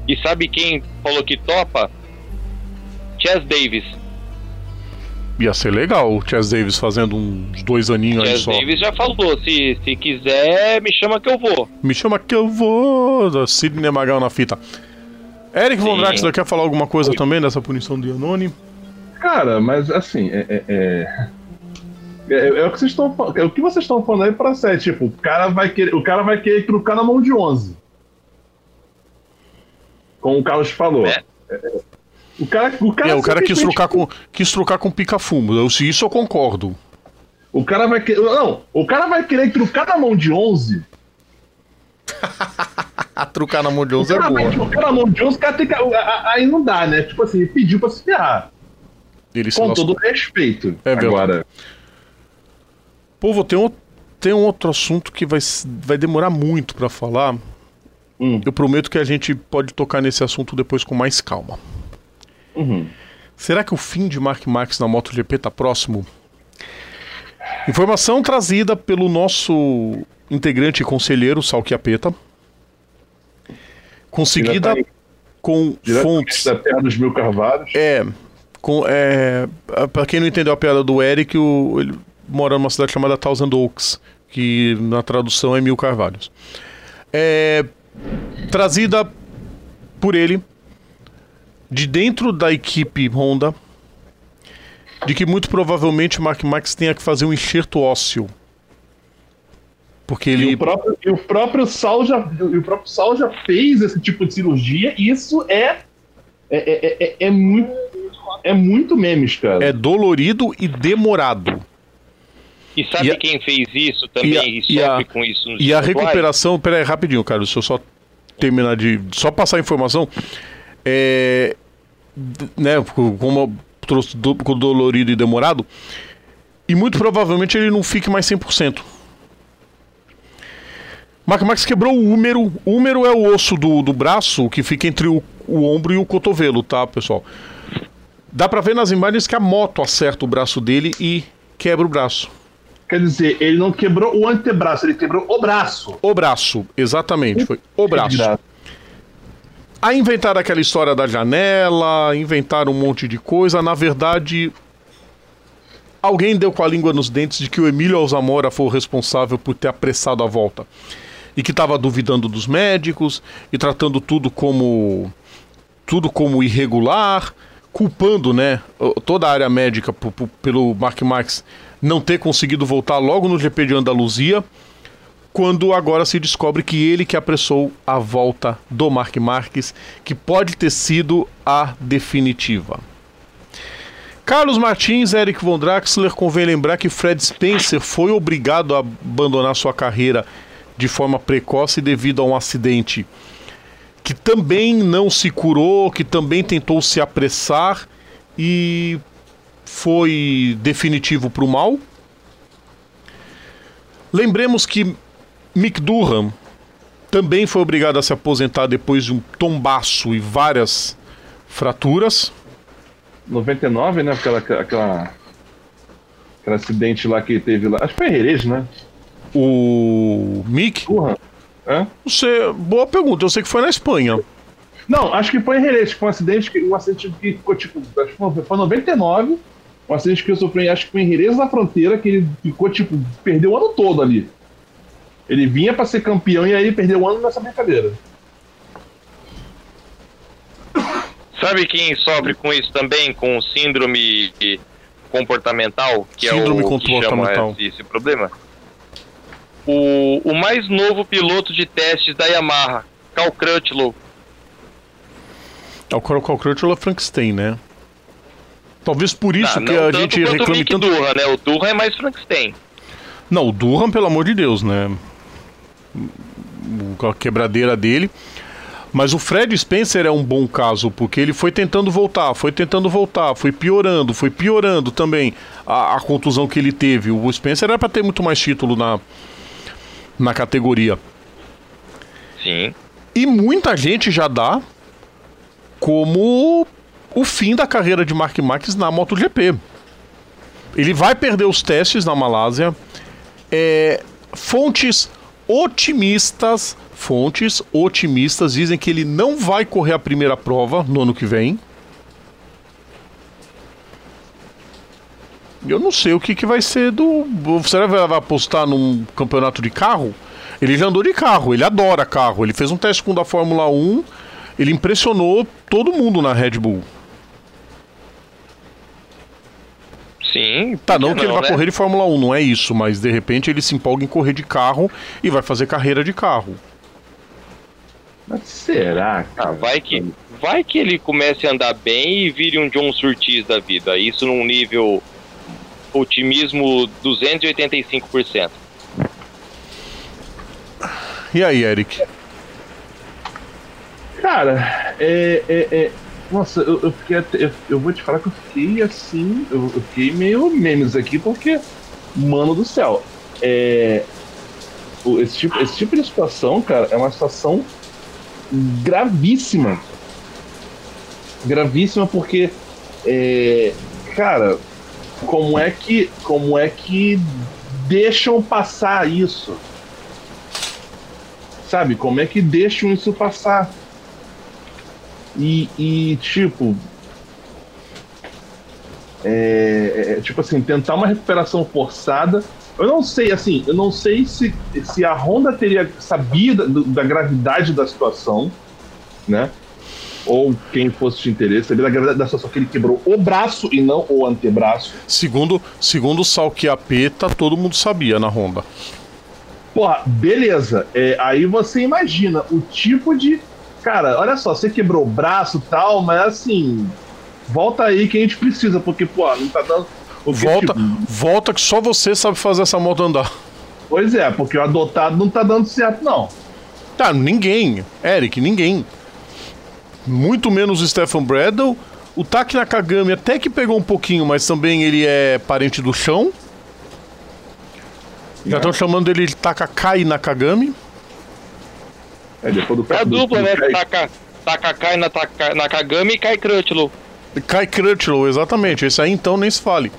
E sabe quem falou que topa? Chess Davis. Ia ser legal o Chess Davis fazendo uns dois aninhos aí Chess só. Davis já falou, se, se quiser, me chama que eu vou. Me chama que eu vou. Da Sidney Magal na fita. Eric Von. Draxler quer falar alguma coisa também dessa punição do Yanoni? Cara, mas assim, é. é, é... é- é o que vocês estão é o que vocês estão falando aí pra ser, tipo, o cara vai querer, o cara vai querer trucar na mão de 11. Como o Carlos falou. É. É, O cara, o cara, É, o cara quis trocar com, quis trocar com pica-fumo. Eu- Se isso eu concordo. O cara vai querer. Não, o cara vai querer trucar na mão de 11. A trucar na mão de 11 é boa. trucar na mão de 11, o cara tem que. Aí não dá, né? Tipo assim, ele pediu pra se ferrar. Ele Com lascou. todo respeito. É verdade. Agora. Povo, tem um, tem um outro assunto que vai, vai demorar muito pra falar. Hum. Eu prometo que a gente pode tocar nesse assunto depois com mais calma. Uhum. Será que o fim de Mark Marques na MotoGP tá próximo? Informação trazida pelo nosso integrante e conselheiro, Salquiapeta. Conseguida tá com fontes. da terra dos mil carvalhos. É, com, é, pra quem não entendeu a piada do Eric, o, ele mora numa cidade chamada Thousand Oaks, que na tradução é Mil Carvalhos. É, trazida por ele, de dentro da equipe Honda, de que muito provavelmente Mark Marques tenha que fazer um enxerto ósseo. Porque E ele. o próprio, e o próprio Sal já, e o próprio Sal já fez esse tipo de cirurgia e isso é é, é, é, é muito é muito memes, cara. É dolorido e demorado. E sabe E a- quem fez isso também e a- e, e a- com isso nos E a recuperação, pera aí, rapidinho, cara, deixa eu só terminar de. Só passar a informação. É. Né, como eu trouxe do, com dolorido e demorado. E muito provavelmente ele não fique mais 100%. Mark Max quebrou o húmero. O húmero é o osso do, do braço que fica entre o, o ombro e o cotovelo, tá, pessoal? Dá pra ver nas imagens que a moto acerta o braço dele e quebra o braço. Quer dizer, ele não quebrou o antebraço, ele quebrou o braço. O braço, exatamente, foi o braço. Aí inventaram aquela história da janela, inventaram um monte de coisa. Na verdade, alguém deu com a língua nos dentes de que o Emílio Alzamora foi o responsável por ter apressado a volta. E que estava duvidando dos médicos e tratando tudo como tudo como irregular, culpando, né, toda a área médica pelo Mark Marques não ter conseguido voltar logo no GP de Andaluzia quando agora se descobre que ele que apressou a volta do Mark Marques, que pode ter sido a definitiva. Carlos Martins, Eric Von Draxler, convém lembrar que Fred Spencer foi obrigado a abandonar sua carreira de forma precoce devido a um acidente que também não se curou, que também tentou se apressar e foi definitivo para o mal. Lembremos que Mick Durham também foi obrigado a se aposentar depois de um tombaço e várias fraturas. 99, né? Aquela, aquela, aquele acidente lá que teve lá. Acho que foi em né? O Mick, Porra. Hã? não sei, boa pergunta, eu sei que foi na Espanha. Não, acho que foi em Jerez, foi um acidente que um acidente que ficou tipo, acho que foi foi 99, um acidente que eu sofri, acho que foi em Jerez na fronteira, que ele ficou tipo, perdeu o ano todo ali. Ele vinha pra ser campeão e aí perdeu o ano nessa brincadeira. Sabe quem sofre com isso também? Com síndrome comportamental? Que Síndrome é o que chama comportamental. esse, esse problema? O, o mais novo piloto de testes da Yamaha, Cal Crutchlow. É o Coral Crutchlow é Frankenstein, né? Talvez por isso Ah, que não a gente o reclame Mick tanto. Durham, né? O Durham é mais Frankenstein. Não, o Durham, pelo amor de Deus, né? O- A quebradeira dele. Mas o Fred Spencer é um bom caso, porque ele foi tentando voltar, foi tentando voltar, foi piorando, foi piorando também a, a contusão que ele teve. O Spencer era para ter muito mais título na, na categoria. Sim. E muita gente já dá como o fim da carreira de Mark Marques na MotoGP. Ele vai perder os testes na Malásia. É, fontes otimistas, fontes otimistas dizem que ele não vai correr a primeira prova no ano que vem. Eu não sei o que, que vai ser do. Você vai apostar num campeonato de carro? Ele já andou de carro, ele adora carro. Ele fez um teste com o da Fórmula 1, ele impressionou todo mundo na Red Bull. Sim. Tá, não que ele não, vai né? correr de Fórmula 1, não é isso, mas de repente ele se empolga em correr de carro e vai fazer carreira de carro. Mas será, Ah, cara? vai que, vai que ele comece a andar bem e vire um John Surtees da vida. Isso num nível otimismo 285%. E aí, Eric? Cara, é. é, é- Nossa, eu, eu fiquei até. Eu, eu vou te falar que eu fiquei assim. Eu, eu fiquei meio memes aqui, porque. Mano do céu. É. Esse tipo, esse tipo de situação, cara, é uma situação gravíssima. Gravíssima porque. É, cara, como é que. Como é que deixam passar isso? Sabe? Como é que deixam isso passar? E, e, tipo. É, é, tipo assim, tentar uma recuperação forçada. Eu não sei, assim, eu não sei se, se a Honda teria sabido do- da gravidade da situação, né? Ou quem fosse de interesse, sabia da gravidade da situação que ele quebrou o braço e não o antebraço. Segundo, segundo o Salquiapeta, todo mundo sabia na Honda. Porra, beleza. É, aí você imagina o tipo de. Cara, olha só, você quebrou o braço e tal, mas assim. Volta aí que a gente precisa, porque, pô, não tá dando. porque, Volta, tipo, volta que só você sabe fazer essa moto andar. pois é, porque o adotado não tá dando certo, não. Tá, ninguém. Eric, ninguém. Muito menos o Stefan Bradle. O Taki Nakagami até que pegou um pouquinho, mas também ele é parente do chão. Já estão chamando ele de Takakai Nakagami. É, depois do É a dupla, do- né? Taka, Takakai na Taka- Nakagami e Kai Crutchlow. Kai Crutchlow, exatamente. Esse aí então nem se fale.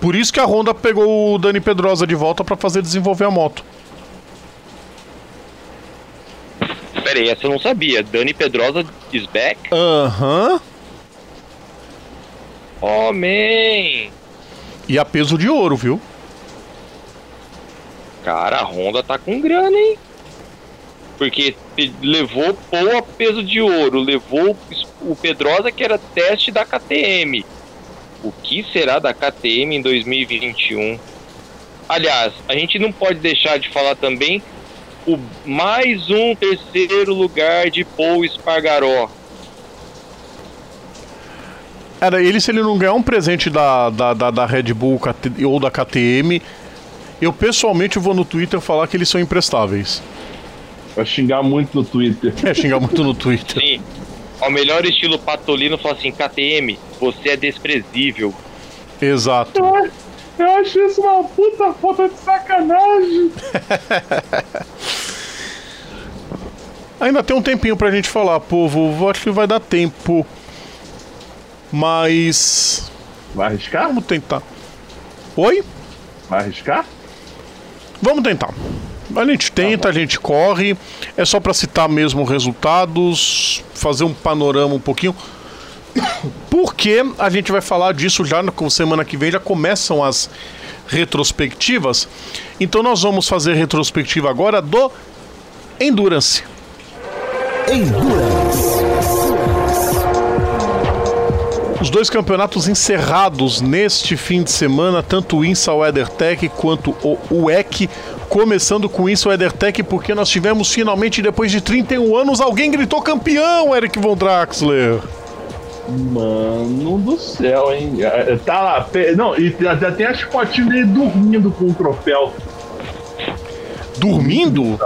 Por isso que a Honda pegou o Dani Pedrosa de volta para fazer desenvolver a moto. Pera aí, essa eu não sabia. Dani Pedrosa is back? Aham. Oh, man! E a peso de ouro, viu? Cara, a Honda tá com grana, hein? Porque levou Paul a peso de ouro, levou o Pedrosa que era teste da KTM. O que será da KTM em 2021? Aliás, a gente não pode deixar de falar também o mais um terceiro lugar de Paul Espargaró. Era ele, se ele não ganhar um presente da, da, da, da Red Bull KT ou da KTM, eu pessoalmente vou no Twitter falar que eles são imprestáveis. Vai xingar muito no Twitter. É, xingar muito no Twitter. Sim, ao melhor estilo Patolino, fala assim: KTM, você é desprezível. Exato. Eu acho isso uma puta falta de sacanagem. Ainda tem um tempinho pra gente falar, povo. Acho que vai dar tempo. Mas. Vai arriscar? Vamos tentar. Oi? Vai arriscar? Vamos tentar. A gente tenta, a gente corre. É só pra citar mesmo resultados, fazer um panorama um pouquinho. Porque a gente vai falar disso já na semana que vem, já começam as retrospectivas. Então nós vamos fazer retrospectiva agora do Endurance. Endurance. Os dois campeonatos encerrados neste fim de semana, tanto o INSA WeatherTech quanto o UEC. Começando com o INSA WeatherTech, porque nós tivemos finalmente, depois de 31 anos, alguém gritou campeão, Eric Von Draxler. Mano do céu, hein? É, Tá lá. Não, e até tem as fotinhas dele dormindo com o troféu. Dormindo?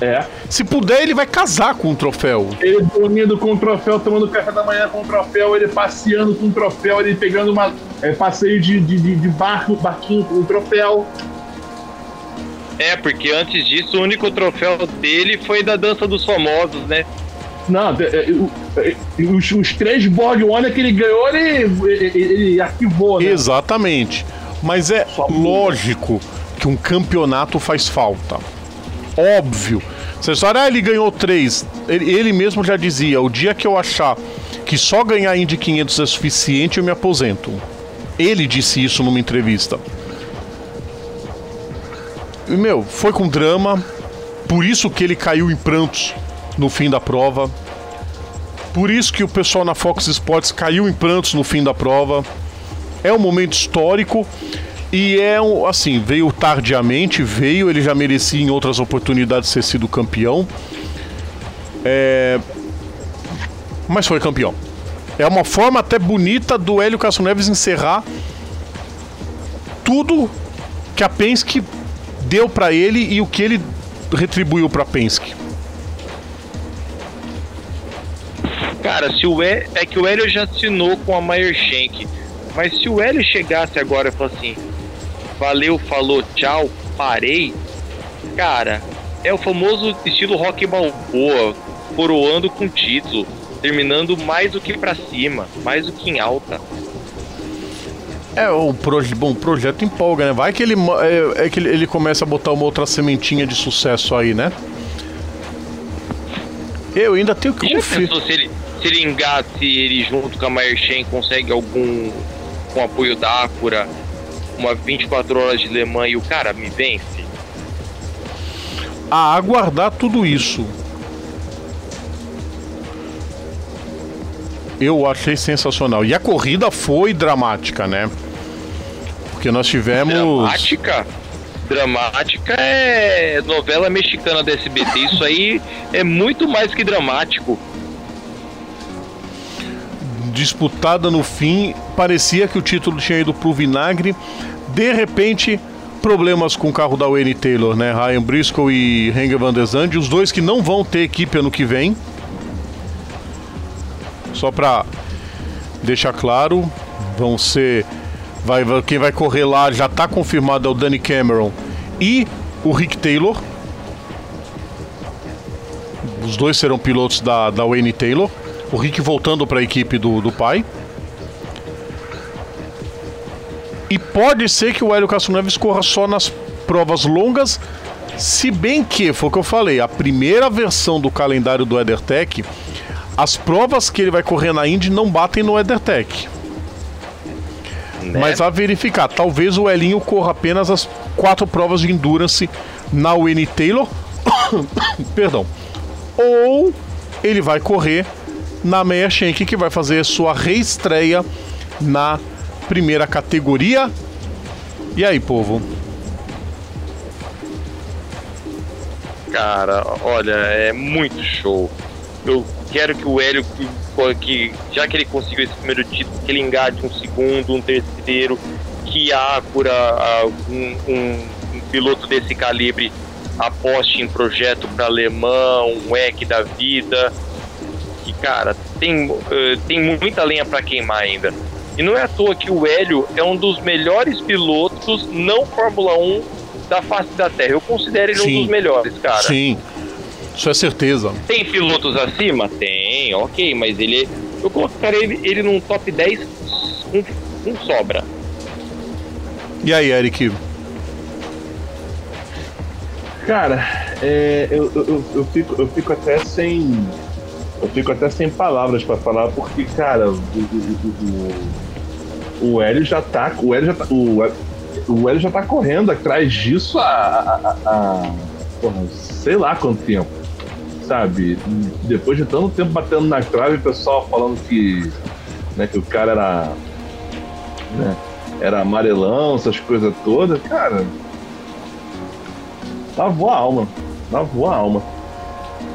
É. Se puder, ele vai casar com o troféu. Ele dormindo com o troféu, tomando café da manhã com o troféu, ele passeando com o troféu, ele pegando uma é, passeio de, de, de, de barco, barquinho com o troféu. É, porque antes disso o único troféu dele foi da dança dos famosos, né? Não, é, é, é, os, os três Borg Warner que ele ganhou, ele, ele, ele arquivou, né? Exatamente. Mas é lógico que um campeonato faz falta. Óbvio. Você fala, ah, ele ganhou três. Ele, ele mesmo já dizia: o dia que eu achar que só ganhar Indy 500 é suficiente, eu me aposento. Ele disse isso numa entrevista. E, meu, foi com drama, por isso que ele caiu em prantos no fim da prova. Por isso que o pessoal na Fox Sports caiu em prantos no fim da prova. É um momento histórico e é um, assim, veio tardiamente, veio, ele já merecia em outras oportunidades ter sido campeão. É... Mas foi campeão. É uma forma até bonita do Hélio Castro Neves encerrar tudo que a Penske deu para ele e o que ele retribuiu para Penske. Cara, se o é, é que o Hélio já assinou com a Meyer Shank, mas se o Hélio chegasse agora e falasse assim, valeu, falou, tchau, parei, cara, é o famoso estilo rock balboa, coroando com título, terminando mais do que para cima, mais do que em alta. É, o proje bom, projeto empolga, né? Vai que ele, é, é que ele, ele começa a botar uma outra sementinha de sucesso aí, né? Eu ainda tenho que confiar. Se ele, se ele engata, se ele junto com a Maerchen consegue algum com apoio da Acura, uma 24 horas de Le Mans e o cara me vence? A aguardar tudo isso. Eu achei sensacional. E a corrida foi dramática, né? Porque nós tivemos. Dramática? Dramática é novela mexicana da SBT. Isso aí é muito mais que dramático disputada no fim, parecia que o título tinha ido pro vinagre. De repente, problemas com o carro da Wayne Taylor, né? Ryan Briscoe e Henry Van der Zandt, os dois que não vão ter equipe ano que vem. Só para deixar claro, vão ser vai quem vai correr lá já está confirmado é o Danny Cameron e o Rick Taylor. Os dois serão pilotos da, da Wayne Taylor. O Rick voltando para a equipe do, do pai. E pode ser que o Hélio Castro Neves corra só nas provas longas, se bem que, foi o que eu falei, a primeira versão do calendário do EtherTech, as provas que ele vai correr na Indy não batem no EtherTech. Né? Mas a verificar, talvez o Elinho corra apenas as quatro provas de Endurance na Winnie Taylor. Perdão. Ou ele vai correr na Meia Shank, que vai fazer sua reestreia na primeira categoria. E aí, povo? Cara, olha, é muito show. Eu quero que o Hélio, que, que já que ele conseguiu esse primeiro título, que ele engate um segundo, um terceiro, que a Acura, um, um, um piloto desse calibre, aposte em projeto para alemão, um EC da vida que, cara, tem, uh, tem muita lenha para queimar ainda. E não é à toa que o Hélio é um dos melhores pilotos não Fórmula 1 da face da Terra. Eu considero ele Sim. um dos melhores, cara. Sim. Isso é certeza. Tem pilotos acima? Tem, ok, mas ele. Eu colocaria ele, ele num top 10 um, um sobra. E aí, Eric? Cara, é, eu, eu, eu, fico, eu fico até sem eu fico até sem palavras para falar, porque, cara, o, o, o, o, Hélio já tá. O Hélio já tá. O, o Hélio já tá correndo atrás disso há. porra, sei lá quanto tempo. Sabe? Depois de tanto tempo batendo na trave, o pessoal falando que. Né, que o cara era. Né, era amarelão, essas coisas todas, cara. Lavou a alma. Lavou a alma.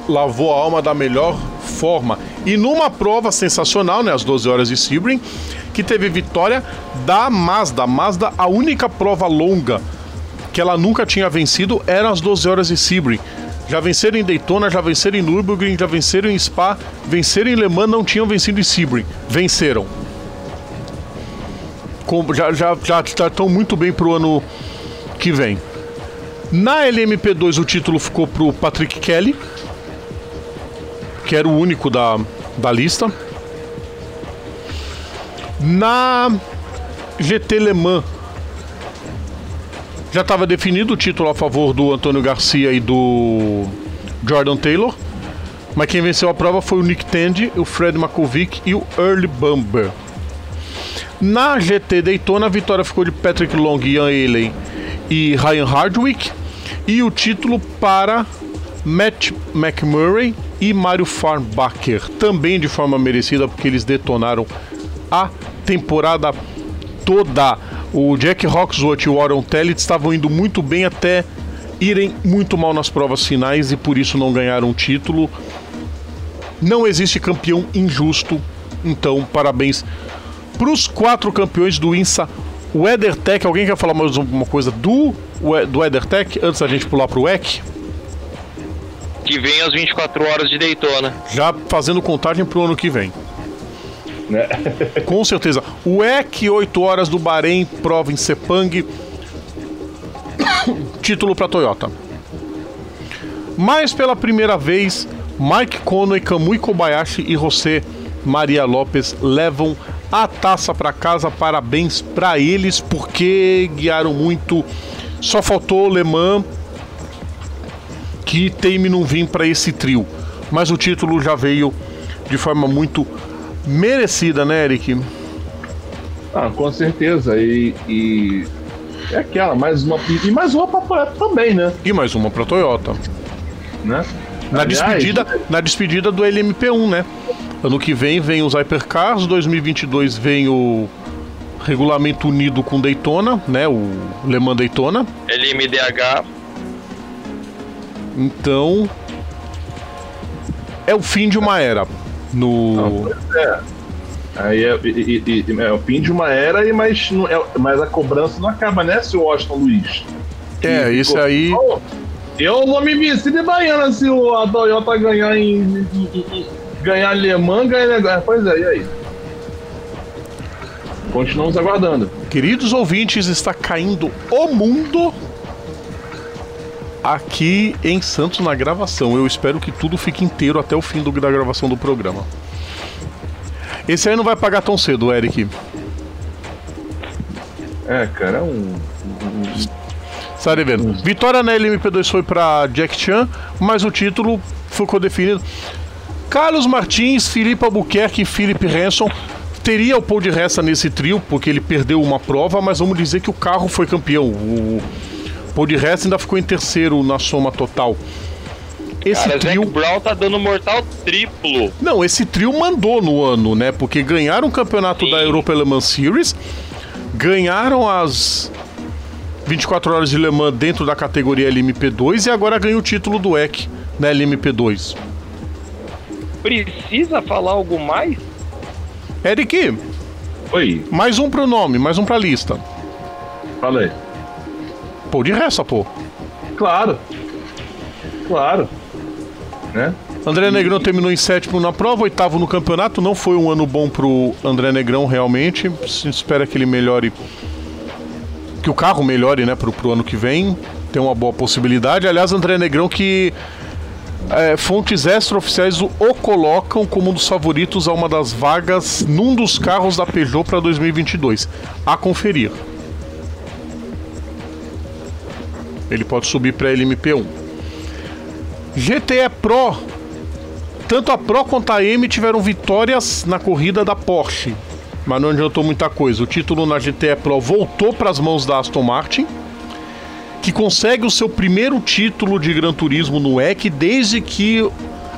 Lavou a alma da melhor forma. E numa prova sensacional, né, às 12 horas de Sebring, que teve vitória da Mazda. A Mazda, a única prova longa que ela nunca tinha vencido era as 12 horas de Sebring. Já venceram em Daytona, já venceram em Nürburgring, já venceram em Spa, venceram em Le Mans, não tinham vencido em Sebring. Venceram. Com, já, já, já estão muito bem pro ano que vem. Na LMP2 o título ficou pro Patrick Kelly, que era o único da, da lista. Na GT Le Mans já estava definido o título a favor do Antônio Garcia e do Jordan Taylor. Mas quem venceu a prova foi o Nick Tandy, o Fred Makovic e o Early Bumber. Na GT Daytona, a vitória ficou de Patrick Long, Ian Elen e Ryan Hardwick. E o título para Matt McMurray e Mario Farnbacher, também de forma merecida, porque eles detonaram a temporada toda. O Jack Hawksworth e o Warren Tellet estavam indo muito bem até irem muito mal nas provas finais e por isso não ganharam o título. Não existe campeão injusto, então parabéns para os quatro campeões do INSA WeatherTech. Alguém quer falar mais alguma coisa do, do WeatherTech antes da gente pular para o WEC? Que vem às 24 horas de Daytona. Já fazendo contagem para o ano que vem. Né? Com certeza. O EC 8 horas do Bahrein, prova em Sepang. Título para Toyota. Mas pela primeira vez, Mike Conway, Kamui Kobayashi e José Maria Lopes levam a taça para casa. Parabéns para eles porque guiaram muito. Só faltou o Le Mans que teme não vir para esse trio. Mas o título já veio de forma muito merecida, né, Eric? Ah, com certeza. E, e é aquela, mais uma. E mais uma para Toyota também, né? E mais uma para Toyota. Né? Na, Aliás, despedida, na despedida do LMP1, né? Ano que vem vem os Hypercars, 2022 vem o regulamento unido com Daytona, né? O Le Mans Daytona. LMDH. Então é o fim de uma era no. Não, é. Aí é, e, e, e, é, o fim de uma era, e mas, não, é, mas a cobrança não acaba, né, seu Washington Luiz? É, isso ficou, aí. Oh, eu vou me vestir de baiana se o, a Toyota ganhar em, em, em ganhar alemã, ganhar. Pois é, e aí? Continuamos aguardando. Queridos ouvintes, está caindo o mundo aqui em Santos na gravação. Eu espero que tudo fique inteiro até o fim do, da gravação do programa. Esse aí não vai pagar tão cedo, Eric. É, cara, é um. Sabe vendo? Vitória na LMP2 foi para Jack Chan, mas o título ficou definido. Carlos Martins, Felipe Albuquerque e Felipe Hanson teria o pole de resta nesse trio, porque ele perdeu uma prova, mas vamos dizer que o carro foi campeão. O pole de resta ainda ficou em terceiro na soma total. Esse Cara, trio. Zac Brown tá dando mortal triplo. Não, esse trio mandou no ano, né? Porque ganharam o campeonato Sim. da Europa Le Mans Series, ganharam as 24 horas de Le Mans dentro da categoria LMP2 e agora ganham o título do EC na LMP2. Precisa falar algo mais? Eric. Oi. Mais um pro nome, mais um pra lista. Falei. Pô, de resta, pô. Claro. Claro né? André Negrão terminou em sétimo na prova, oitavo no campeonato. Não foi um ano bom pro André Negrão, realmente. Se espera que ele melhore. Que o carro melhore, né, pro, pro ano que vem. Tem uma boa possibilidade. Aliás, André Negrão que. É, fontes extraoficiais o, o colocam como um dos favoritos a uma das vagas num dos carros da Peugeot para 2022. A conferir. Ele pode subir para LMP1. GTE Pro. Tanto a Pro quanto a M tiveram vitórias na corrida da Porsche, mas não adiantou muita coisa. O título na GTE Pro voltou para as mãos da Aston Martin, que consegue o seu primeiro título de Gran Turismo no EC desde que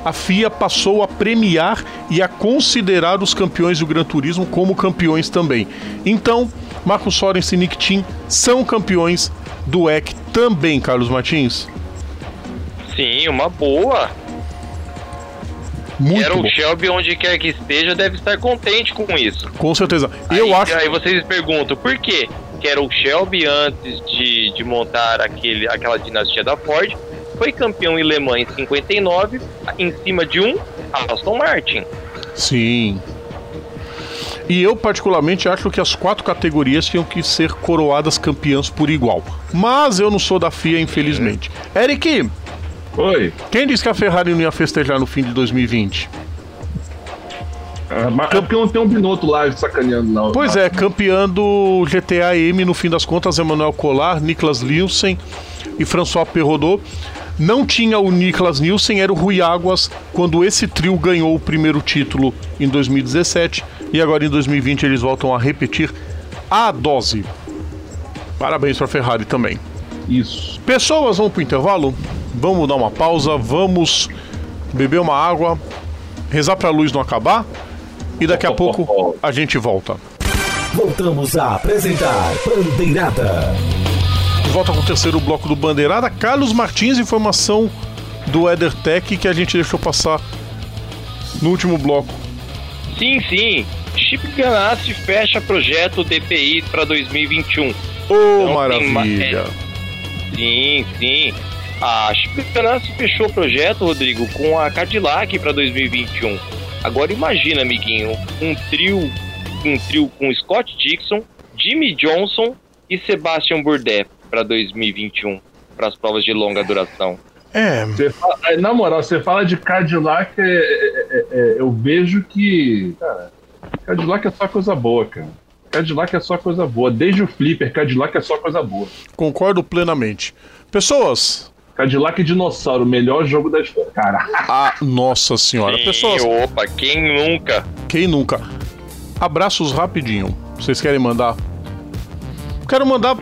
a FIA passou a premiar e a considerar os campeões do Gran Turismo como campeões também. Então, Marcos Sorensen e Nick Tim são campeões do EC também, Carlos Martins. Sim, uma boa. Muito Era bom. o Shelby, onde quer que esteja, deve estar contente com isso. Com certeza. Eu aí, acho. Aí vocês perguntam, por quê? Que era o Shelby antes de, de montar aquele, aquela dinastia da Ford. Foi campeão em Le Mans em 59, em cima de um Aston Martin. Sim. E eu, particularmente, acho que as quatro categorias tinham que ser coroadas campeãs por igual. Mas eu não sou da FIA, infelizmente. Eric, Oi. Quem disse que a Ferrari não ia festejar no fim de 2020? Ah, mas é porque não tem um Binotto lá sacaneando, não. Pois é, campeão do GTA M, no fim das contas, Emmanuel Collard, Niklas Liusen e François Perrodot. Não tinha o Niklas Nielsen, era o Rui Águas quando esse trio ganhou o primeiro título em 2017 e agora em 2020 eles voltam a repetir a dose. Parabéns para a Ferrari também. Isso. Pessoas, vamos pro intervalo? Vamos dar uma pausa, vamos beber uma água, rezar para a luz não acabar e daqui a pouco a gente volta. Voltamos a apresentar Bandeirada. De volta com o terceiro bloco do Bandeirada. Carlos Martins, informação do EtherTech que a gente deixou passar no último bloco. Sim, sim. Chip Ganassi fecha projeto DPI para 2021. Ô, oh, maravilha! É... Sim, sim. A Chip Ganassi fechou o projeto, Rodrigo, com a Cadillac para 2021. Agora imagina, amiguinho, um trio, um trio com Scott Dixon, Jimmy Johnson e Sebastian Bourdais para 2021, para as provas de longa duração. É. Fala, é, na moral, você fala de Cadillac, é, é, é, eu vejo que. Cara, Cadillac é só coisa boa, cara. Cadillac é só coisa boa. Desde o Flipper, Cadillac é só coisa boa. Concordo plenamente. Pessoas. Cadillac Dinossauro, melhor jogo da história. Cara. Ah, nossa senhora. Sim, Pessoas. Opa, quem nunca? Quem nunca? Abraços rapidinho. Vocês querem mandar? Quero mandar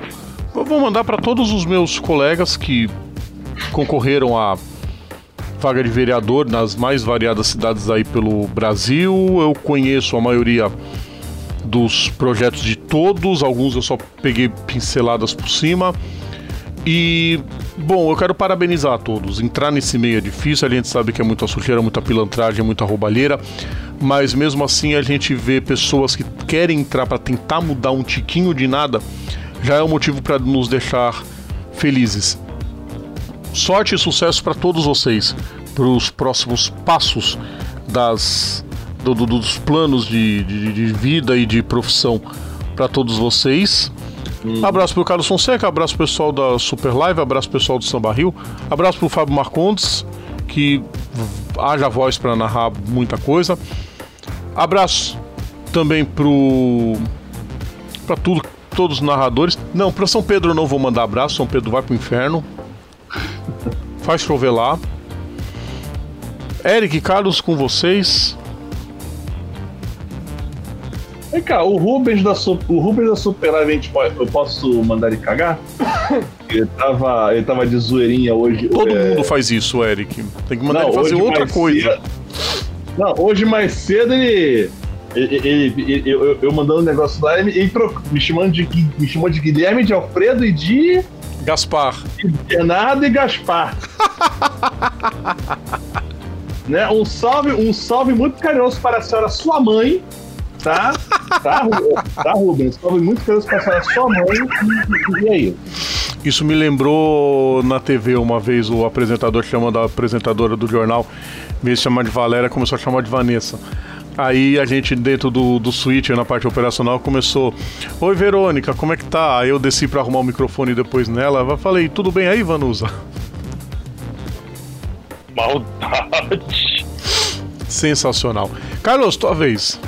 eu vou mandar para todos os meus colegas que concorreram à vaga de vereador nas mais variadas cidades aí pelo Brasil. Eu conheço a maioria dos projetos de todos, alguns eu só peguei pinceladas por cima. E, bom, eu quero parabenizar a todos. Entrar nesse meio é difícil, a gente sabe que é muita sujeira, muita pilantragem, muita roubalheira, mas mesmo assim a gente vê pessoas que querem entrar para tentar mudar um tiquinho de nada já é um motivo para nos deixar felizes. Sorte e sucesso para todos vocês, para os próximos passos das, do, do, dos planos de, de, de, vida e de profissão para todos vocês. Hum. Abraço para o Carlos Fonseca, abraço pessoal da Super Live, abraço pessoal do Samba Rio, abraço para o Fábio Marcondes, que haja voz para narrar muita coisa. Abraço também para tudo todos os narradores. Não, para São Pedro eu não vou mandar abraço, São Pedro vai pro inferno. Faz chover lá. Eric, Carlos, com vocês. Vem cá, o Rubens da, o Rubens da Super Live, eu posso mandar ele cagar? Ele tava, ele tava de zoeirinha hoje. Todo é... mundo faz isso, Eric. Tem que mandar não, ele fazer outra coisa. Cedo... Não, hoje mais cedo ele ele, ele, eu, eu, mandando um negócio lá, ele, ele me, chamando de, me chamou de Guilherme, de Alfredo e de. Gaspar. De Bernardo e Gaspar. né? Um salve, um salve muito carinhoso para a senhora, sua mãe. Tá? Tá, tá Rubens? Um salve muito carinhoso para a senhora, sua mãe. E, e aí? Isso me lembrou na TV uma vez o apresentador chamando a apresentadora do jornal, de chamar de Valéria, começou a chamar de Vanessa. Aí a gente, dentro do, do switch, na parte operacional, começou: Oi, Verônica, como é que tá? Aí eu desci pra arrumar o microfone depois nela. Eu falei: Tudo bem aí, Vanusa? Maldade. Sensacional. Carlos, tua vez.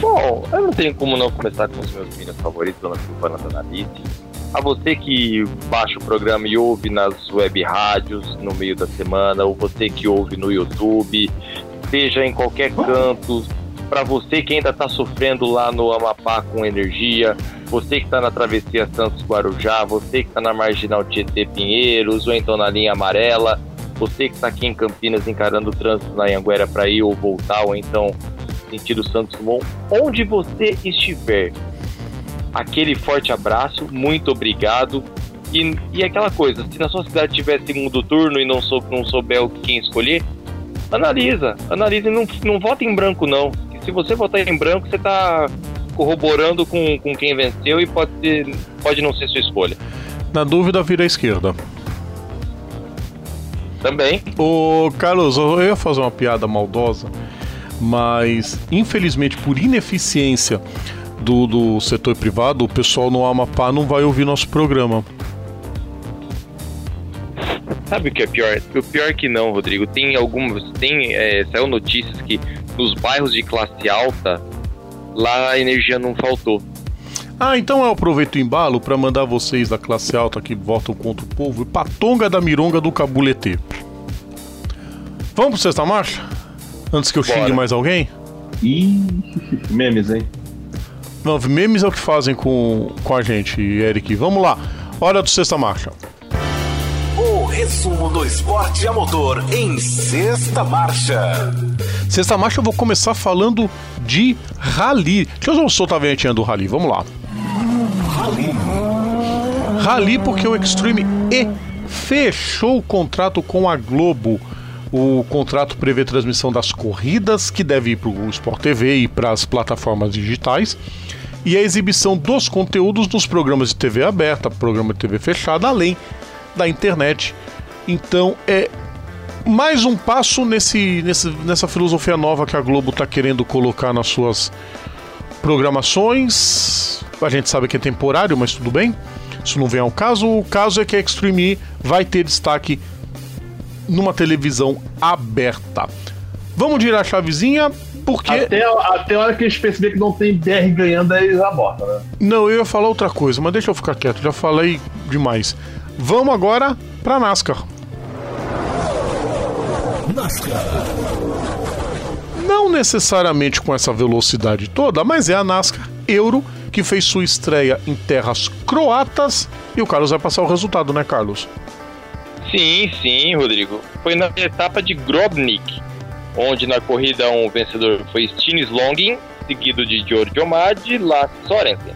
Bom, eu não tenho como não começar com os meus meninos favoritos, Dona Silvana Danalice. A você que baixa o programa e ouve nas web rádios no meio da semana, ou você que ouve no YouTube, seja em qualquer canto, para você que ainda está sofrendo lá no Amapá com energia, você que está na travessia Santos Guarujá, você que está na marginal Tietê Pinheiros, ou então na linha amarela, você que está aqui em Campinas encarando o trânsito na Anguera para ir ou voltar, ou então sentido Santos Dumont, onde você estiver. Aquele forte abraço, muito obrigado. E, e aquela coisa, se na sua cidade tiver segundo turno e não, sou, não souber quem escolher, analisa, analisa e não, não vota em branco não. Se você votar em branco, você está corroborando com, com quem venceu e pode, ser, pode não ser sua escolha. Na dúvida, vira à esquerda. Também. Ô, Carlos, eu ia fazer uma piada maldosa, mas infelizmente por ineficiência do, do setor privado, o pessoal no Amapá não vai ouvir nosso programa. Sabe o que é pior? O pior é que não, Rodrigo. Tem algumas. Tem. É, saiu notícias que nos bairros de classe alta, lá a energia não faltou. Ah, então eu aproveito o embalo para mandar vocês da classe alta que votam contra o povo e patonga da mironga do cabulete. Vamos pro sexta marcha? Antes que eu Bora. xingue mais alguém? Ih, memes, hein? Não, memes é o que fazem com, com a gente, Eric. Vamos lá. Hora do sexta marcha. Resumo do esporte a motor em sexta marcha. Sexta marcha eu vou começar falando de rally. Deixa eu soltar a vinhetinha do rally, vamos lá. Rally porque o Extreme E fechou o contrato com a Globo. O contrato prevê transmissão das corridas, que deve ir para o Sport TV e para as plataformas digitais, e a exibição dos conteúdos nos programas de TV aberta, programa de TV fechada, além da internet. Então é mais um passo nesse, nesse, nessa filosofia nova que a Globo está querendo colocar nas suas programações. A gente sabe que é temporário, mas tudo bem. Isso não vem ao caso. O caso é que a Extreme E vai ter destaque numa televisão aberta. Vamos girar a chavezinha, porque. Até, até a hora que eles perceberem que não tem BR ganhando, aí eles abortam, né? Não, eu ia falar outra coisa, mas deixa eu ficar quieto, já falei demais. Vamos agora pra NASCAR. NASCAR. Não necessariamente com essa velocidade toda, mas é a NASCAR Euro que fez sua estreia em terras croatas e o Carlos vai passar o resultado, né, Carlos? Sim, sim, Rodrigo. Foi na etapa de Grobnik, onde na corrida um vencedor foi Stines Longin, seguido de Giorgio Madi e Lasse Sorensen.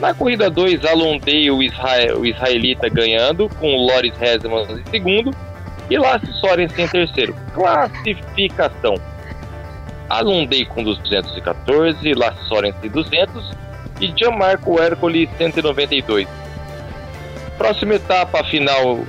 Na corrida 2, Alondei o, Israel, o israelita ganhando, com Loris Hesman em segundo e Lasse Sorensen em terceiro. Classificação. Alondei com 214, Lasse Sorensen 200 e Gianmarco Ercoli 192. Próxima etapa, final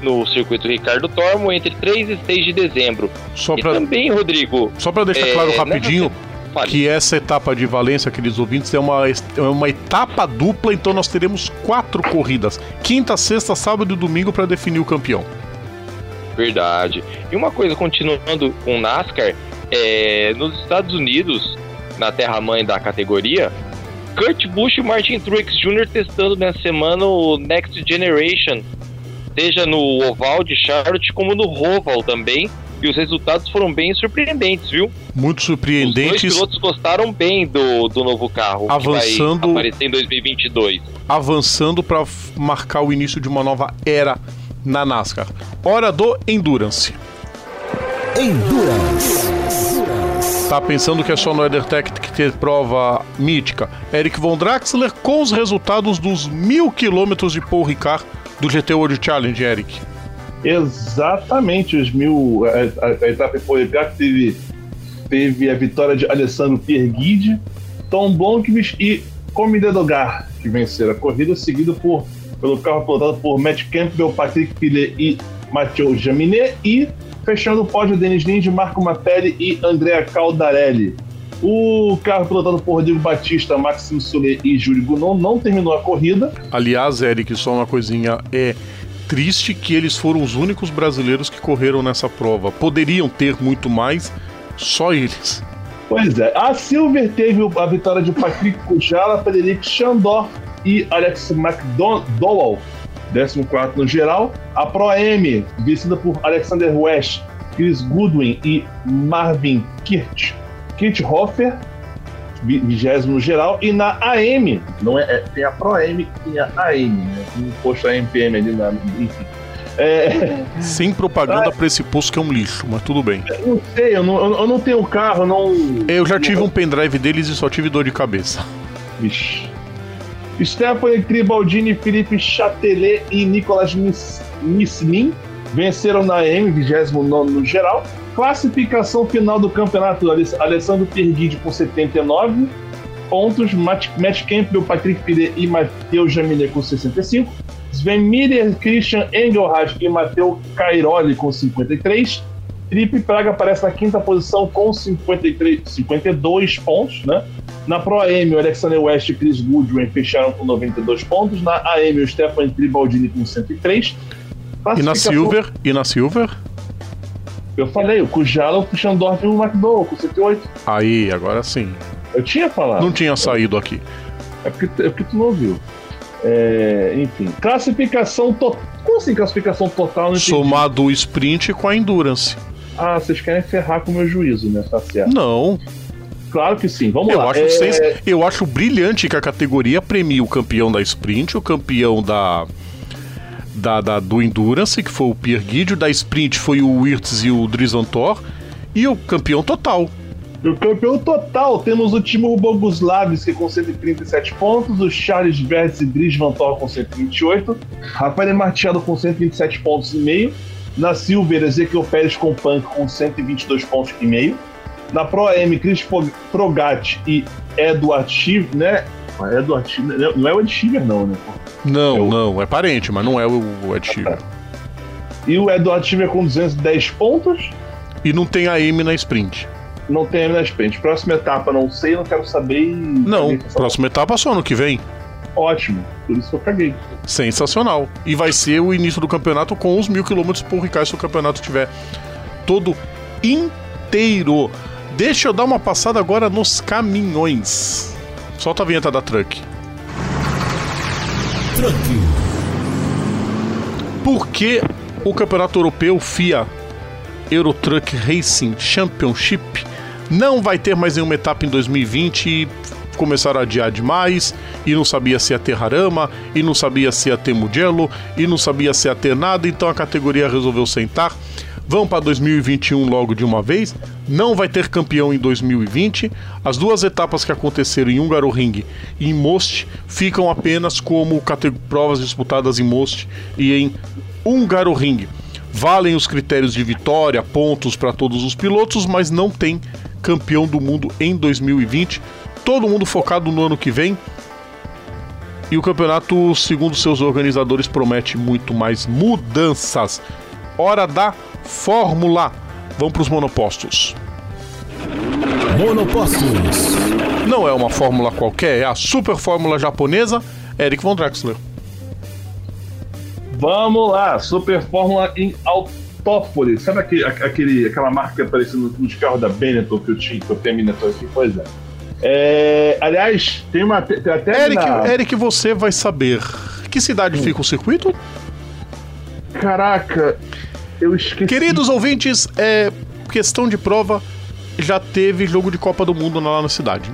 no circuito Ricardo Tormo, entre 3 e 6 de dezembro. Só E pra, também, Rodrigo, só pra deixar é, claro rapidinho se- que essa etapa de Valência, aqueles ouvintes, é uma, é uma etapa dupla, então nós teremos quatro corridas: quinta, sexta, sábado e domingo para definir o campeão. Verdade. E uma coisa, continuando com o NASCAR, é, nos Estados Unidos, na terra-mãe da categoria, Kurt Busch e Martin Truex Jr. testando nessa semana o Next Generation, seja no oval de Charlotte como no Roval também, e os resultados foram bem surpreendentes, viu? Muito Os dois surpreendentes, pilotos gostaram bem do, do novo carro Avançando- que vai aparecer em 2022. avançando para marcar o início de uma nova era na NASCAR. Hora do Endurance. Endurance. Tá pensando que é só no EtherTech que ter prova mítica? Eric Von Draxler com os resultados dos mil quilômetros de Paul Ricard do GT World Challenge, Eric. Exatamente, os mil. A, a, a etapa foi que teve, teve a vitória de Alessandro Pierguide, Tom Blomqvist e Comida Dogar, que venceram a corrida, seguido por, pelo carro pilotado por Matt Campbell, Patrick Pillet e Mathieu Jaminet, e fechando o pódio Denis Linde, Marco Mapelli e Andrea Caldarelli. O carro pilotado por Rodrigo Batista, Maxime Soulet e Júlio Gunon não terminou a corrida, Aliás, Eric, só uma coisinha é triste que eles foram os únicos brasileiros que correram nessa prova. Poderiam ter muito mais, só eles. Pois é. A Silver teve a vitória de Patrick Kujala, Frederic Chandor e Alex McDowell, 14 no geral. A Pro M, vencida por Alexander West, Chris Goodwin e Marvin Kirt, Kirchhofer, 20 no geral. E na AM, não é, é- tem a Pro M e tem a AM, né? Um posto a MPM ali na. Enfim. É, Sem propaganda pra esse posto que é um lixo, mas tudo bem. não sei, eu não, eu- eu não tenho carro, não. Eu já tive um pendrive deles e só tive dor de cabeça. Vixe. Stephanie Tribaldini, Felipe Chatelet e Nicolas Nislin venceram na AM, 29 no geral. Classificação final do campeonato: Aless- Alessandro Perguide com 79 pontos, Matt, Matt Campbell, Patrick Pillet e Matheus Jaminet com 65. Sven Miller, Christian Engelhardt e Matheus Cairoli com 53. Felipe Praga aparece na quinta posição com 53, 52 pontos, né? Na Pro AM, o Alexander West e Chris Goodwin fecharam com 92 pontos. Na AM, o Stefan Tribaldini com 103. E na Silver? E na Silver? Eu falei, o Kujala, o Chandorf e o McDowell com 108. Aí, agora sim. Eu tinha falado. Não tinha saído aqui. É porque, é porque tu não ouviu. É, enfim, classificação total. Como assim classificação total? Não Somado o sprint com a endurance. Ah, vocês querem ferrar com o meu juízo, né? Tá certo. Não. Claro que sim, vamos eu lá. Acho é... sens... Eu acho brilhante que a categoria premie o campeão da sprint, o campeão da. Da, da, do Endurance, que foi o Pierre Guidio, da Sprint foi o Wirtz e o Dries Thor, e o campeão total, no campeão total, temos o Timo Boguslavski com 137 pontos, o Charles Verdes e Dries Van Tor com 128, Rafael Martiano com 127 pontos e meio, na Silver, Ezequiel Pérez com Punk com 122 pontos e meio, na Pro AM, Chris Progatti e Edward Shiver, né? Edward Shiver, não é o Ed Shiver não, né? Não, é o... não, é parente, mas não é o Ed Shiver. E o Edward Shiver com 210 pontos. E não tem a M na sprint não tem na sprint. Próxima etapa, não sei, não quero saber. Não, próxima etapa só no que vem. Ótimo, por isso que eu caguei. Sensacional. E vai ser o início do campeonato com os mil quilômetros por Ricardo se o campeonato estiver todo inteiro. Deixa eu dar uma passada agora nos caminhões. Solta a vinheta da Truck. Truck. Por que o campeonato europeu FIA Eurotruck Racing Championship não vai ter mais nenhuma etapa em 2020 e começaram a adiar demais e não sabia se ia ter Harama e não sabia se ia ter Mugello e não sabia se ia ter nada, então a categoria resolveu sentar. Vão para 2021 logo de uma vez. Não vai ter campeão em 2020. As duas etapas que aconteceram em Hungaroring e em Most ficam apenas como provas disputadas em Most e em Hungaroring. Valem os critérios de vitória, pontos para todos os pilotos, mas não tem campeão do mundo em 2020. Todo mundo focado no ano que vem. E o campeonato, segundo seus organizadores, promete muito mais mudanças. Hora da Fórmula. Vamos para os monopostos. Monopostos. Não é uma fórmula qualquer, é a super fórmula japonesa. Eric von Draxler. Vamos lá, super fórmula em Autópolis, sabe aquele, aquele, aquela marca que apareceu nos carros da Benetton que eu tinha, que eu tenho a Benetton aqui? Pois é. é. aliás, tem uma. Tem até Eric, na... Eric, você vai saber. Que cidade hum. fica o circuito? Caraca, eu esqueci. Queridos ouvintes, é questão de prova. Já teve jogo de Copa do Mundo lá na cidade.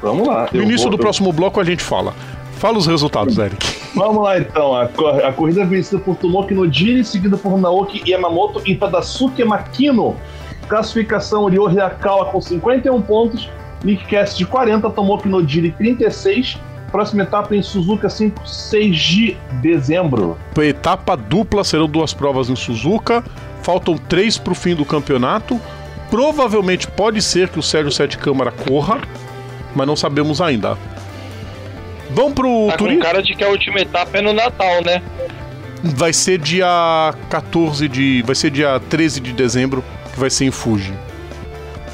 Vamos lá. No início vou, do eu... próximo bloco a gente fala. Fala os resultados, Eric. Vamos lá então. A, a corrida é vencida por Tomoki Nojiri, seguida por Naoki Yamamoto e Tadasuke Makino. Classificação Ryo Hyakawa com 51 pontos, Nick Cass de 40, Tomoki Nojiri 36. Próxima etapa em Suzuka 5, 6 de dezembro. Etapa dupla, serão duas provas em Suzuka. Faltam três para o fim do campeonato. Provavelmente pode ser que o Sérgio Sete Câmara corra, mas não sabemos ainda. Vamos pro tá turismo? com cara de que a última etapa é no Natal, né? Vai ser dia 14 de. Vai ser dia 13 de dezembro, que vai ser em Fuji.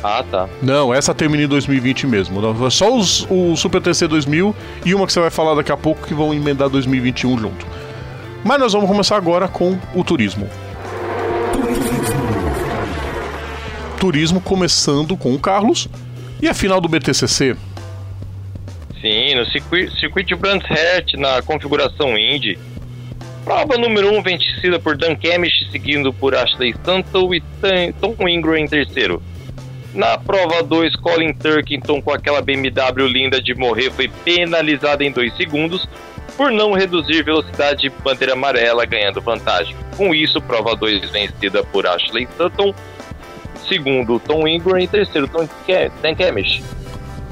Ah, tá. Não, essa termina em 2020 mesmo. Só os, o Super TC 2000 e uma que você vai falar daqui a pouco que vão emendar 2021 junto. Mas nós vamos começar agora com o turismo. Turismo começando com o Carlos e a final do BTCC. Sim, no circuito, circuito Brands Hatch, na configuração Indy. Prova número 1 um, vencida por Dan Kemish, seguindo por Ashley Stanton e Tom Ingram em terceiro. Na prova 2, Colin Turkington, com aquela BMW linda de morrer, foi penalizado em 2 segundos por não reduzir velocidade de bandeira amarela, ganhando vantagem. Com isso, prova 2 vencida por Ashley Stanton, segundo Tom Ingram e terceiro Tom Dan Kemish.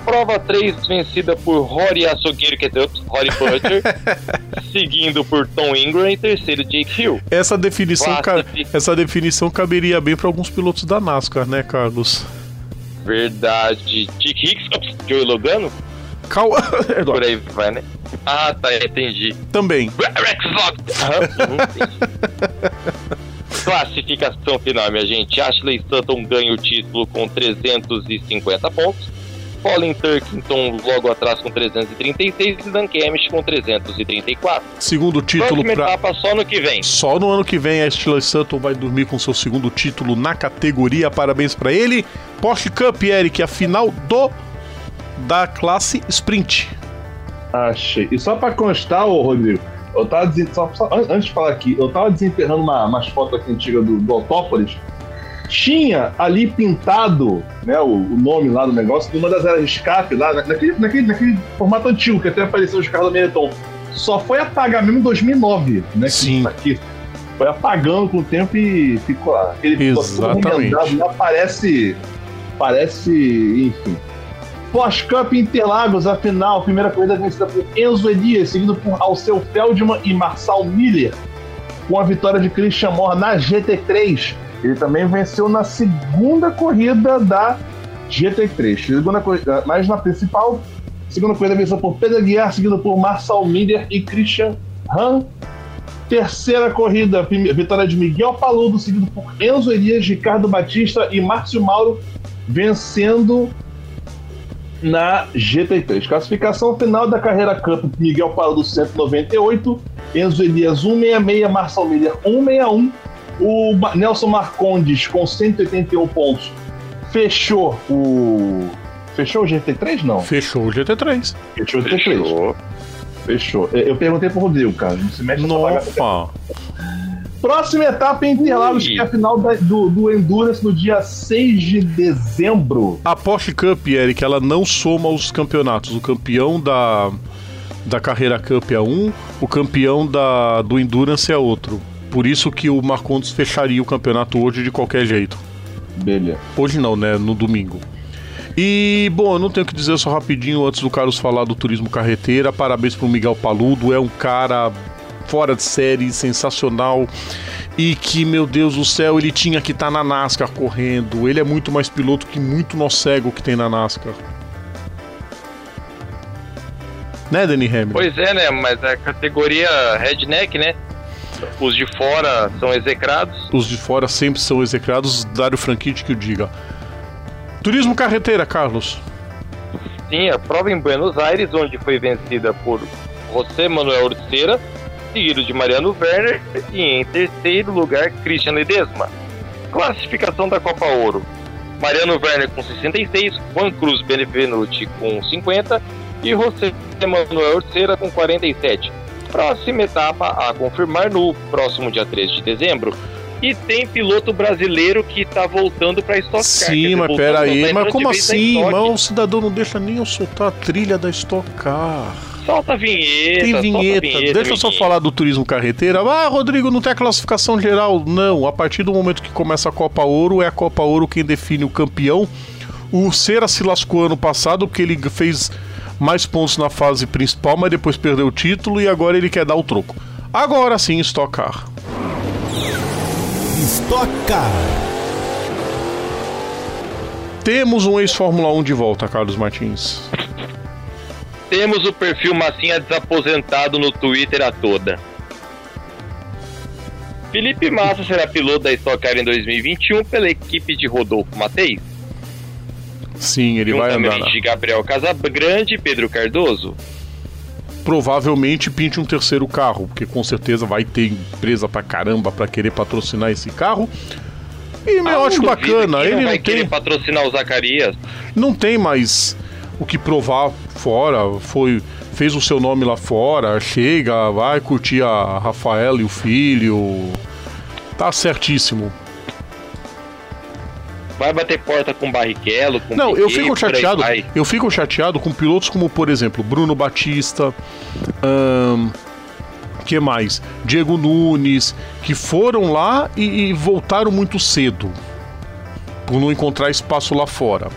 Prova 3 vencida por Rory Açougueiro, que é Rory Butcher, seguindo por Tom Ingram e terceiro Jake Hill. Essa definição, ca... essa definição caberia bem para alguns pilotos da NASCAR, né, Carlos? Verdade. Jake Hicks, Joey Logano? Cal... por aí vai, né? Ah, tá, entendi. Também. Rex Classificação final, minha gente. Ashley Stanton ganha o título com 350 pontos. Colin Turkington logo atrás com 336 e Dan Kemish com 334. Segundo título para etapa só no que vem. Só no ano que vem a Ashley Sutton vai dormir com seu segundo título na categoria. Parabéns para ele. Porsche Cup, Eric, a final do da classe Sprint. Achei. E só pra constar, ô Rodrigo, eu tava desen... só, só, antes de falar aqui, eu tava desenterrando uma, umas fotos aqui antigas do, do Autópolis. Tinha ali pintado né, o, o, nome lá do negócio de uma das áreas de escape lá, naquele, naquele, naquele formato antigo que até apareceu os carros do Meriton. Só foi apagar mesmo em 2009, né? Sim. Aqui. Foi apagando com o tempo e ficou lá. Aquele Exatamente. lá parece. Parece. Enfim. Porsche Cup Interlagos, a final, primeira corrida vencida por Enzo Elias, seguido por Alceu Feldman e Marçal Miller, com a vitória de Christian Moore na GT3. Ele também venceu na segunda corrida da GT3. Segunda corrida, mas na principal, segunda corrida vencida por Pedro Guiar, seguido por Marçal Miller e Christian Han. Terceira corrida, vitória de Miguel Paludo, seguido por Enzo Elias, Ricardo Batista e Márcio Mauro, vencendo na GT3. Classificação final da carreira Cup: Miguel Paludo 198, Enzo Elias 166, Marcel Miller 161, o Nelson Marcondes com 181 pontos fechou o. Fechou o GT3? Não. Fechou o GT3. Fechou o GT3. Fechou. Fechou. Eu perguntei pro Rodrigo, cara. Não se mexe Nossa. Próxima etapa em Interlagos, Ui. que é a final da, do, do Endurance no dia 6 de dezembro. A Porsche Cup, Eric, ela não soma os campeonatos. O campeão da, da carreira Cup é um, o campeão da, do Endurance é outro. Por isso que o Marcondes fecharia o campeonato hoje de qualquer jeito. Beleza. Hoje não, né? No domingo. E, bom, eu não tenho que dizer só rapidinho antes do Carlos falar do turismo carreteira. Parabéns pro Miguel Paludo, é um cara fora de série, sensacional. E que, meu Deus do céu, ele tinha que estar tá na NASCAR correndo. Ele é muito mais piloto que muito nó cego que tem na NASCAR. Né, Danny Hamilton? Pois é, né? Mas a categoria redneck, né? Os de fora são execrados. Os de fora sempre são execrados. Dário Franchitti que o diga. Turismo carreteira, Carlos. Sim, a prova em Buenos Aires, onde foi vencida por José Manuel Orceira, seguido de Mariano Werner e em terceiro lugar Christian Ledesma. Classificação da Copa Ouro. Mariano Werner com 66, Juan Cruz Benevenuti com 50 e José Manuel Orceira com 47. Próxima etapa a confirmar no próximo dia 13 de dezembro. E tem piloto brasileiro que tá voltando pra Stock Car. Sim, mas peraí, mas como assim? Mas o cidadão não deixa nem eu soltar a trilha da Stock Car. Solta a vinheta. Tem vinheta. vinheta Deixa eu só falar do turismo carreteira. Ah, Rodrigo, não tem a classificação geral. Não, a partir do momento que começa a Copa Ouro, é a Copa Ouro quem define o campeão. O Cera se lascou ano passado porque ele fez mais pontos na fase principal, mas depois perdeu o título e agora ele quer dar o troco. Agora sim, Stock Car. Stock Car. Temos um ex-Fórmula 1 de volta, Carlos Martins. Temos o perfil Massinha desaposentado no Twitter a toda. Felipe Massa será piloto da Stock Car em 2021 pela equipe de Rodolfo Mateis. Sim, ele vai andar. de Gabriel Casagrande e Pedro Cardoso. Provavelmente pinte um terceiro carro, porque com certeza vai ter empresa pra caramba pra querer patrocinar esse carro. E ah, eu acho bacana, ele não, vai tem patrocinar o Zacarias. Não tem mais o que provar fora, foi fez o seu nome lá fora, chega, vai curtir a Rafaela e o filho. Tá certíssimo vai bater porta com Barrichello, com Não, Piquet, eu fico chateado. Eu fico chateado com pilotos como, por exemplo, Bruno Batista, hum, que mais? Diego Nunes, que foram lá e, e voltaram muito cedo por não encontrar espaço lá fora.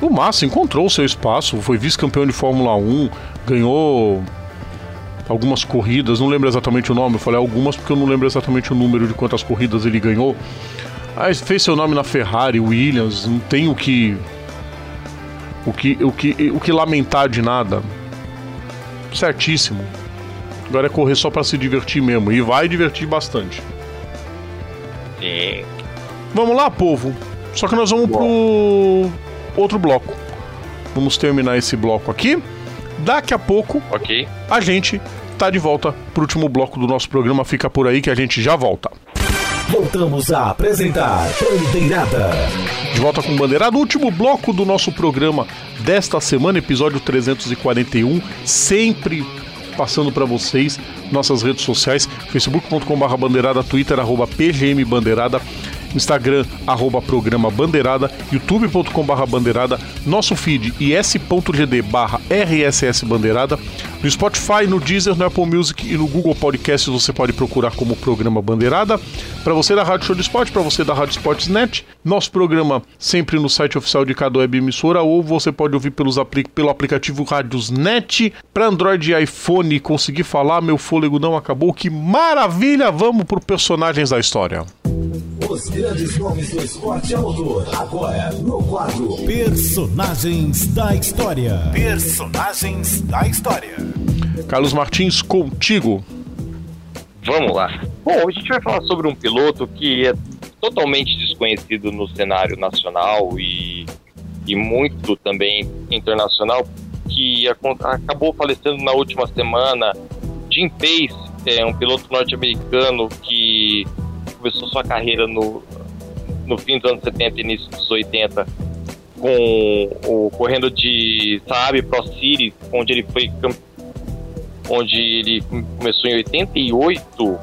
O Massa encontrou seu espaço, foi vice-campeão de Fórmula 1, ganhou algumas corridas, não lembro exatamente o nome, eu falei algumas porque eu não lembro exatamente o número de quantas corridas ele ganhou. Ah, fez seu nome na Ferrari, Williams, não tem o que. O que, o que, o que lamentar de nada. Certíssimo. Agora é correr só para se divertir mesmo. E vai divertir bastante. Sim. Vamos lá, povo. Só que nós vamos pro outro bloco. Vamos terminar esse bloco aqui. Daqui a pouco, okay. a gente tá de volta pro último bloco do nosso programa. Fica por aí que a gente já volta. Voltamos a apresentar Bandeirada. De volta com Bandeirada, último bloco do nosso programa desta semana, episódio 341, sempre passando para vocês nossas redes sociais, facebook.com.br bandeirada, Instagram, arroba programa Bandeirada, youtube.com Bandeirada, nosso feed is.gd barra RSS Bandeirada, no Spotify, no Deezer, no Apple Music e no Google Podcasts você pode procurar como programa Bandeirada. Para você da Rádio Show de Esporte, para você da Rádio Esportes Net, nosso programa sempre no site oficial de cada web emissora ou você pode ouvir pelos apli pelo aplicativo Rádios Net. Para Android e iPhone conseguir falar, meu fôlego não acabou. Que maravilha! Vamos para personagens da história. Os grandes nomes do esporte a motor. Agora, no quadro Personagens da História. Personagens da História. Carlos Martins, contigo. Vamos lá. Bom, a gente vai falar sobre um piloto que é totalmente desconhecido no cenário nacional e, e muito também internacional, que acabou falecendo na última semana. Jim Pace é um piloto norte-americano que começou sua carreira no, no fim dos anos 70 e início dos 80 com o correndo de Saab Pro Series, onde ele foi onde ele começou em 88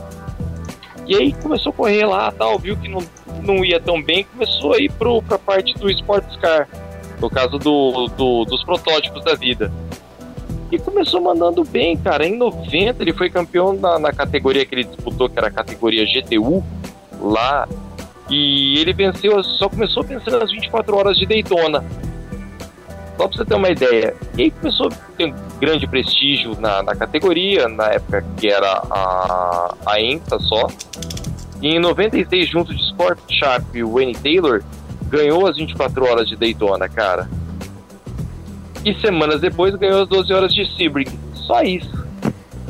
e aí começou a correr lá tal, viu que não, não ia tão bem, começou a ir para a parte do Sports Car, no caso do, do, dos protótipos da vida. E começou mandando bem, cara. Em 90 ele foi campeão na, na categoria que ele disputou, que era a categoria GTU, lá. E ele venceu, só começou vencendo nas 24 horas de Daytona. Só pra você ter uma ideia. E aí começou a ter grande prestígio na, na categoria, na época que era a, a INTA só. E em 96, junto de Sport Sharp e Wayne Taylor, ganhou as 24 horas de Daytona, cara. E semanas depois ganhou as 12 horas de Sebring. Só isso.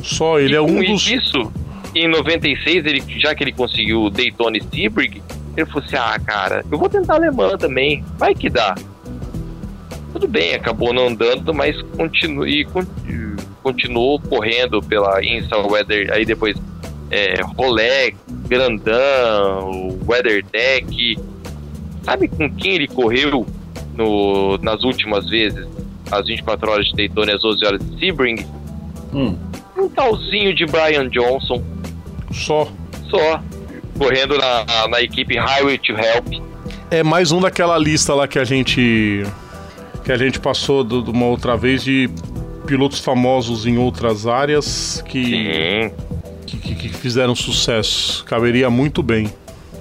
Só, ele e é um dos. Isso, em 96, ele, já que ele conseguiu Daytona e Sebring, ele falou assim: ah, cara, eu vou tentar alemã também, vai que dá. Tudo bem, acabou não dando, mas continu, e, continuou correndo pela Insta Weather, aí depois é, Rolé, Grandão, Weather Deck. Sabe com quem ele correu no, nas últimas vezes? As 24 horas de Daytona e as 12 horas de Sebring? Hum. Um talzinho de Brian Johnson. Só. Só. Correndo na, na equipe Highway to Help. É mais um daquela lista lá que a gente. que a gente passou de uma outra vez de pilotos famosos em outras áreas que, que, que, que, fizeram sucesso. Caberia muito bem.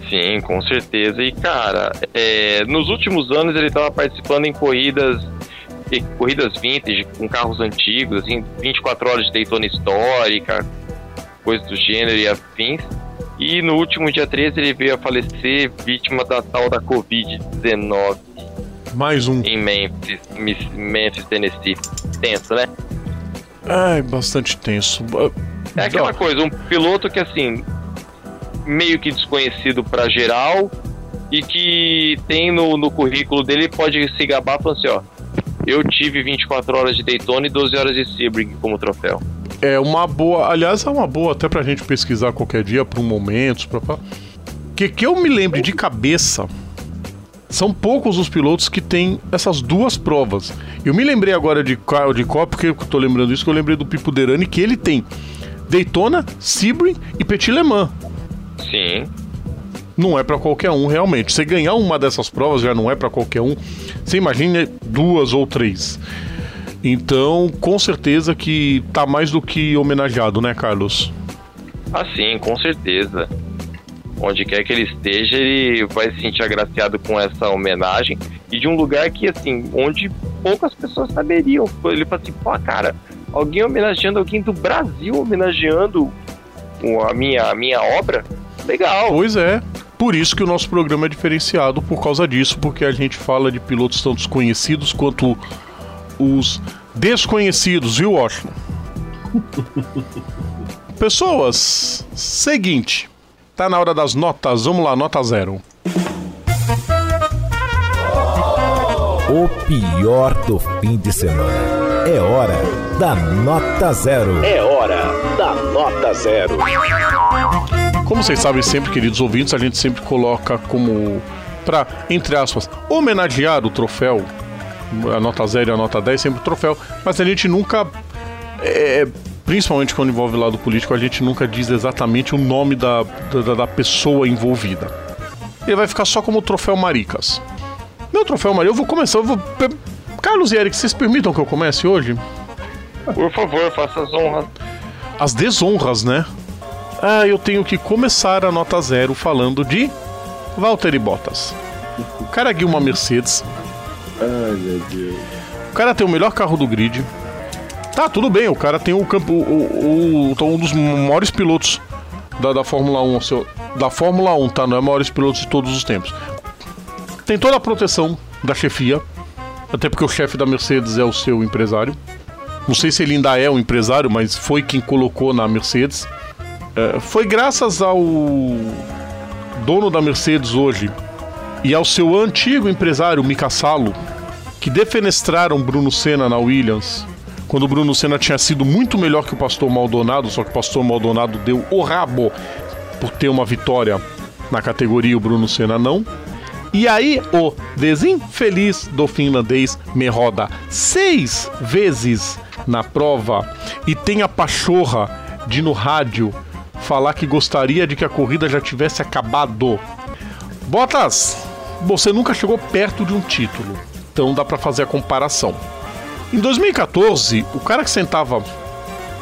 Sim, com certeza. E cara, é, nos últimos anos ele estava participando em corridas corridas vintage com carros antigos, assim, 24 horas de Daytona histórica, coisas do gênero e afins. E no último dia 13 ele veio a falecer vítima da tal da Covid-19. Mais um. Em Memphis, Memphis, Tennessee. Tenso, né? Ai, bastante tenso. É aquela coisa, um piloto que assim, meio que desconhecido para geral e que tem no, no currículo dele, pode se gabar falando assim, ó, eu tive 24 horas de Daytona e 12 horas de Sebring como troféu. É uma boa, aliás, é uma boa até pra gente pesquisar qualquer dia para um momento, para que que eu me lembre de cabeça. São poucos os pilotos que têm essas duas provas. Eu me lembrei agora de Carl de Cop, porque eu tô lembrando isso, que eu lembrei do Pipo Derani, que ele tem Daytona, Sebring e Petit Le Mans. Sim. Não é para qualquer um, realmente. Você ganhar uma dessas provas já não é para qualquer um. Você imagina duas ou três. Então, com certeza que tá mais do que homenageado, né, Carlos? Ah, sim, com certeza. Onde quer que ele esteja, ele vai se sentir agraciado com essa homenagem e de um lugar que, assim, onde poucas pessoas saberiam. Ele fala assim, pô, cara, alguém homenageando alguém do Brasil, homenageando a minha, a minha obra. Legal. Pois é. Por isso que o nosso programa é diferenciado por causa disso, porque a gente fala de pilotos tanto conhecidos quanto os desconhecidos, viu, Washington? Pessoas, seguinte, tá na hora das notas, vamos lá, nota zero. O pior do fim de semana. É hora da nota zero. É hora da nota zero. Como vocês sabem sempre, queridos ouvintes, a gente sempre coloca como para entre aspas homenagear o troféu, a nota 0 e a nota 10 sempre o troféu, mas a gente nunca é, principalmente quando envolve o lado político, a gente nunca diz exatamente o nome da, da, da pessoa envolvida. Ele vai ficar só como o troféu Maricas. Meu troféu Maricas, eu vou começar. Eu vou... Carlos e Eric, vocês permitam que eu comece hoje? Por favor, faça as honras. As desonras, né? Ah, eu tenho que começar a nota zero falando de Valtteri Bottas. O cara guia uma Mercedes. Ai, meu Deus. O cara tem o melhor carro do grid. Tá, tudo bem, o cara tem o campo. O, o, um dos maiores pilotos da, da Fórmula 1. Seu, da Fórmula 1, tá? Não é maiores pilotos de todos os tempos. Tem toda a proteção da chefia. Até porque o chefe da Mercedes é o seu empresário. Não sei se ele ainda é um empresário, mas foi quem colocou na Mercedes. É, foi graças ao dono da Mercedes hoje e ao seu antigo empresário Mika Salo que defenestraram Bruno Senna na Williams quando o Bruno Senna tinha sido muito melhor que o Pastor Maldonado, só que o Pastor Maldonado deu o rabo por ter uma vitória na categoria, o Bruno Senna não. E aí o desinfeliz do finlandês me roda seis vezes na prova e tem a pachorra de no rádio falar que gostaria de que a corrida já tivesse acabado. Botas, você nunca chegou perto de um título, então dá para fazer a comparação. Em 2014, o cara que sentava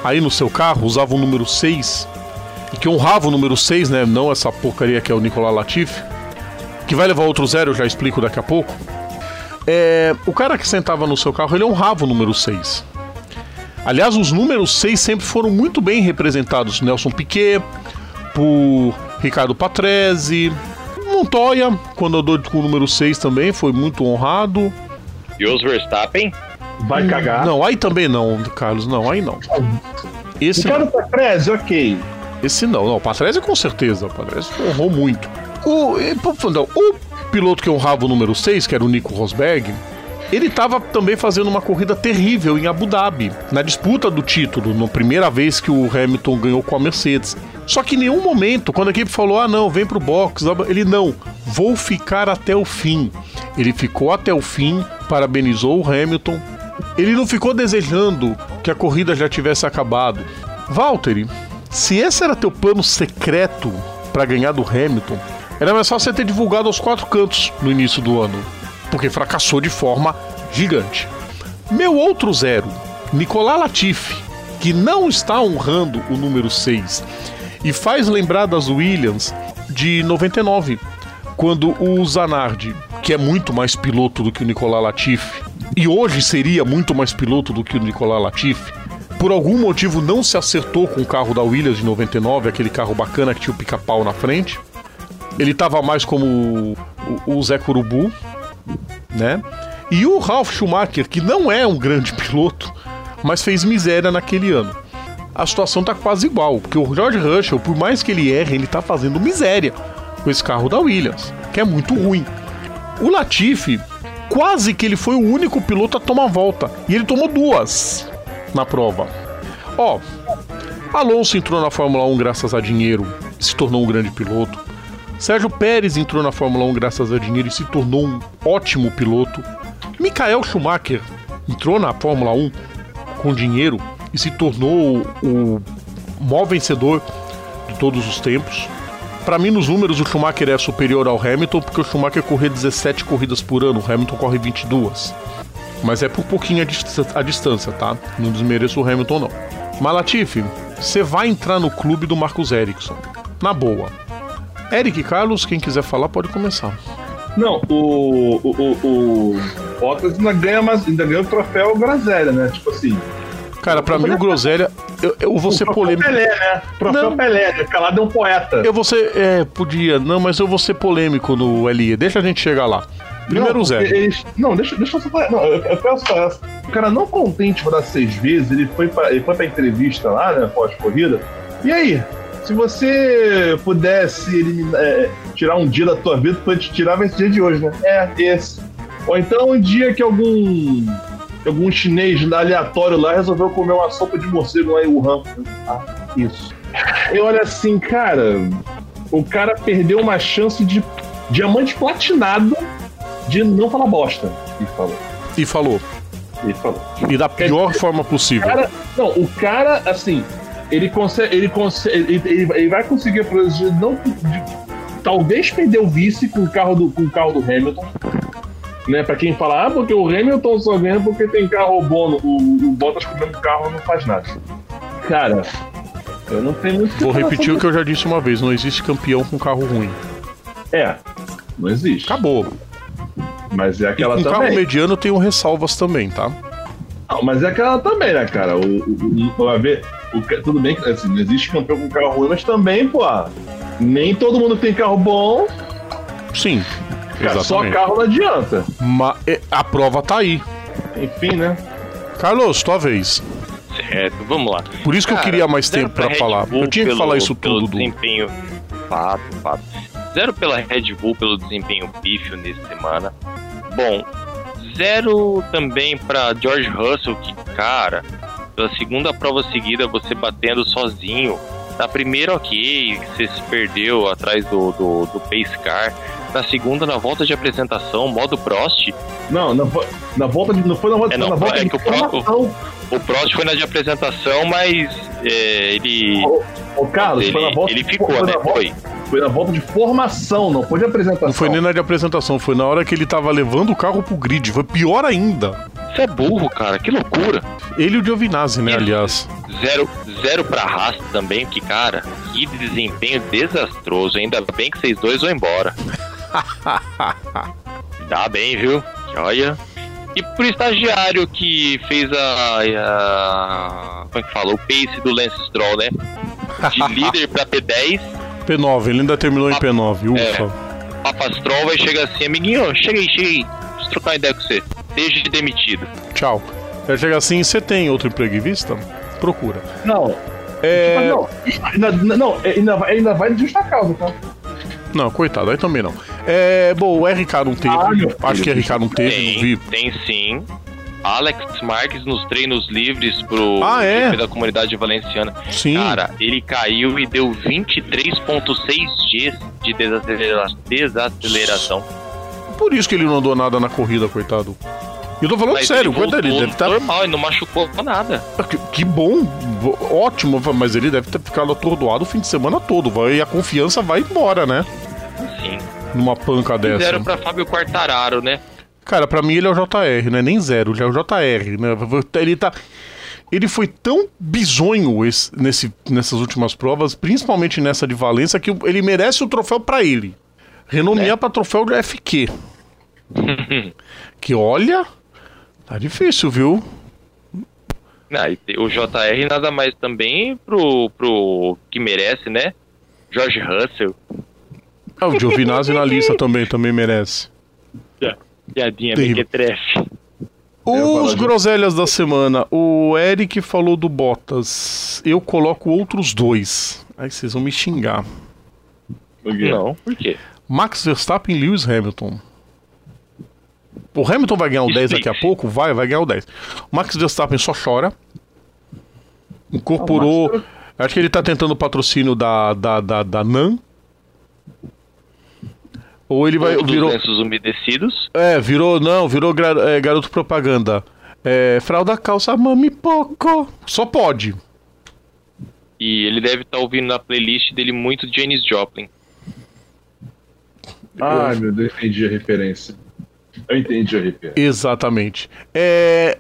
aí no seu carro usava o número 6 e que honrava o número 6, né? Não essa porcaria que é o Nicolas Latifi, que vai levar outro zero, eu já explico daqui a pouco. É, o cara que sentava no seu carro, ele honrava o número 6. Aliás, os números 6 sempre foram muito bem representados. Nelson Piquet, por Ricardo Patrese, Montoya, quando andou com o número 6 também, foi muito honrado. E os Verstappen? Vai cagar. Não, aí também não, Carlos, não, aí não. Esse Ricardo não. Patrese, ok. Esse não, não, o Patrese com certeza, o Patrese honrou muito. O, não, o piloto que honrava o número 6, que era o Nico Rosberg, ele estava também fazendo uma corrida terrível em Abu Dhabi, na disputa do título, na primeira vez que o Hamilton ganhou com a Mercedes. Só que em nenhum momento, quando a equipe falou, ah não, vem pro box, ele não, vou ficar até o fim. Ele ficou até o fim, parabenizou o Hamilton, ele não ficou desejando que a corrida já tivesse acabado. Valtteri, se esse era teu plano secreto para ganhar do Hamilton, era mais fácil você ter divulgado aos quatro cantos no início do ano, porque fracassou de forma gigante. Meu outro zero, Nicolas Latifi, que não está honrando o número 6 e faz lembrar das Williams de 99, quando o Zanardi, que é muito mais piloto do que o Nicolas Latifi, e hoje seria muito mais piloto do que o Nicolas Latifi, por algum motivo não se acertou com o carro da Williams de 99, aquele carro bacana que tinha o pica-pau na frente. Ele estava mais como o, o, Zé Curubu, né? E o Ralf Schumacher, que não é um grande piloto, mas fez miséria naquele ano. A situação tá quase igual, porque o George Russell, por mais que ele erre, ele tá fazendo miséria com esse carro da Williams, que é muito ruim. O Latifi quase que ele foi o único piloto a tomar volta. E ele tomou duas na prova. Ó, Alonso entrou na Fórmula 1 graças a dinheiro se tornou um grande piloto. Sérgio Pérez entrou na Fórmula 1 graças a dinheiro e se tornou um ótimo piloto. Michael Schumacher entrou na Fórmula 1 com dinheiro e se tornou o maior vencedor de todos os tempos. Para mim, nos números, o Schumacher é superior ao Hamilton, porque o Schumacher corria 17 corridas por ano, o Hamilton corre 22. Mas é por pouquinho a, dist a distância, tá? Não desmereço o Hamilton, não. Malatife, você vai entrar no clube do Marcos Ericsson. Na boa. Eric Carlos, quem quiser falar, pode começar. Não, o, o, o, o Bottas ainda ganha, mas ainda ganha o troféu Groselha, né? Tipo assim, Cara, pra mim o Groselha. Eu, eu vou ser polêmico. Pelé, né? Troféu não. Pelé, né? Calado é um poeta. Eu vou ser. É, podia. Não, mas eu vou ser polêmico no LI. Deixa a gente chegar lá. Primeiro não, Zé. Eles, não, deixa, deixa eu só falar. Não, eu, eu peço essa. O cara não contente por dar seis vezes, ele foi pra, ele foi pra entrevista lá, né? Pós-corrida. E aí? Se você pudesse eliminar, é, tirar um dia da tua vida, tu te tirava esse dia de hoje, né? É, esse. Ou então um dia que algum algum chinês aleatório lá resolveu comer uma sopa de morcego lá em Wuhan. Ah, isso. Eu olho assim, cara, o cara perdeu uma chance de diamante platinado de não falar bosta. E falou. E falou. E falou. E da pior forma possível. Cara, não, o cara, assim, ele consegue. Ele, consegue, ele, ele, ele vai conseguir produzir. Não, de, talvez perder o vice com o carro do, com o carro do Hamilton. Né, pra quem fala, ah, porque o Hamilton só ganha porque tem carro bom, o, o Bottas com o mesmo carro não faz nada. Cara, eu não tenho muito. Vou repetir o que eu já disse uma vez: não existe campeão com carro ruim. É, não existe. Acabou. Mas é aquela e com também. carro mediano tem um ressalvas também, tá? Não, mas é aquela também, né, cara? O, o, o, vai ver, o, tudo bem que assim, não existe campeão com carro ruim, mas também, pô, nem todo mundo tem carro bom. Sim. Cara, só carro não adianta. Mas a prova tá aí. Enfim, né? Carlos, tua vez. Certo, vamos lá. Por isso que Cara, eu queria mais tempo pra pra Red falar. Eu tinha que pelo- falar isso tudo, desempenho. Fato, fato. Zero pela Red Bull pelo desempenho pífio nessa semana. Bom, zero também pra George Russell, que, cara, pela segunda prova seguida você batendo sozinho. Na primeira, ok, você se perdeu atrás do, do, do Pace Car. Na segunda, na volta de apresentação, modo Prost, Não, na, na volta de. Não foi na volta, É, não, na volta é de que o formação. o Prost foi na de apresentação, mas é, ele, Ô, ô, Carlos, ele, foi na volta ele de- ficou, foi né? Na volta, Foi. foi na volta de formação, não foi de apresentação. Não foi nem na de apresentação, foi na hora que ele tava levando o carro pro grid. Foi pior ainda. Você é burro, cara, que loucura. Ele e o Giovinazzi, né, aliás. Zero, zero pra Haas também, que, cara, que desempenho desastroso. Ainda bem que vocês dois vão embora. Dá bem, viu? Olha. E pro estagiário que fez a, a- Como é que fala? O pace do Lance Stroll, né? De líder pra P10, P9, ele ainda terminou em P9, É. ufa. Papa Stroll vai chegar assim, amiguinho, chega aí, chega aí. Deixa eu trocar uma ideia com você. Seja demitido. Tchau. Ele chega assim, você tem outro emprego em vista? Procura. Não. É... Mas não, ainda, não, ainda, vai- ainda vai de justa causa, tá? Não, coitado, aí também não. É, bom, o RK não teve. Ah, Acho que. RK não teve, não vi. Tem, tem sim. Alex Marques nos treinos livres pro Ah, é? Da comunidade valenciana. Sim. Cara, ele caiu e deu 23.6 Gs de desacelera- desaceleração. Por isso que ele não andou nada na corrida, coitado. Eu tô falando Mas sério, ele ele deve estar. normal, ele não machucou nada. Que, que bom, ótimo, mas ele deve ter ficado atordoado o fim de semana todo. Vai, e a confiança vai embora, né? Sim. Numa panca dessa. Fizeram pra Fábio Quartararo, né? Cara, pra mim ele é o JR, não é nem zero, ele é o JR, né? Ele tá. Ele foi tão bizonho esse- nesse, nessas últimas provas, principalmente nessa de Valência, que ele merece o troféu pra ele. Renomear Né? pra troféu do FQ. que olha. Tá difícil, viu? Ah, e o JR nada mais também pro, pro que merece, né? George Russell. Ah, o Giovinazzi na lista também, também merece. Piadinha mequetrefe. falar Os groselhas da semana. O Eric falou do Bottas. Eu coloco outros dois. Aí vocês vão me xingar. Porque- Não, por quê? Max Verstappen e Lewis Hamilton. O Hamilton vai ganhar o 10 daqui a pouco? Vai, vai ganhar o 10. O Max Verstappen só chora. Incorporou. Acho que ele tá tentando o patrocínio da, da, da, da NAN. Ou ele vai. Ou Virou, lenços umedecidos. é, virou. Não, virou gra- é, garoto propaganda. É, fralda calça mami poco. Só pode. E ele deve estar ouvindo na playlist dele muito Janis Joplin. Ai, meu Deus, entendi a referência. Eu entendi referência. Exatamente. É...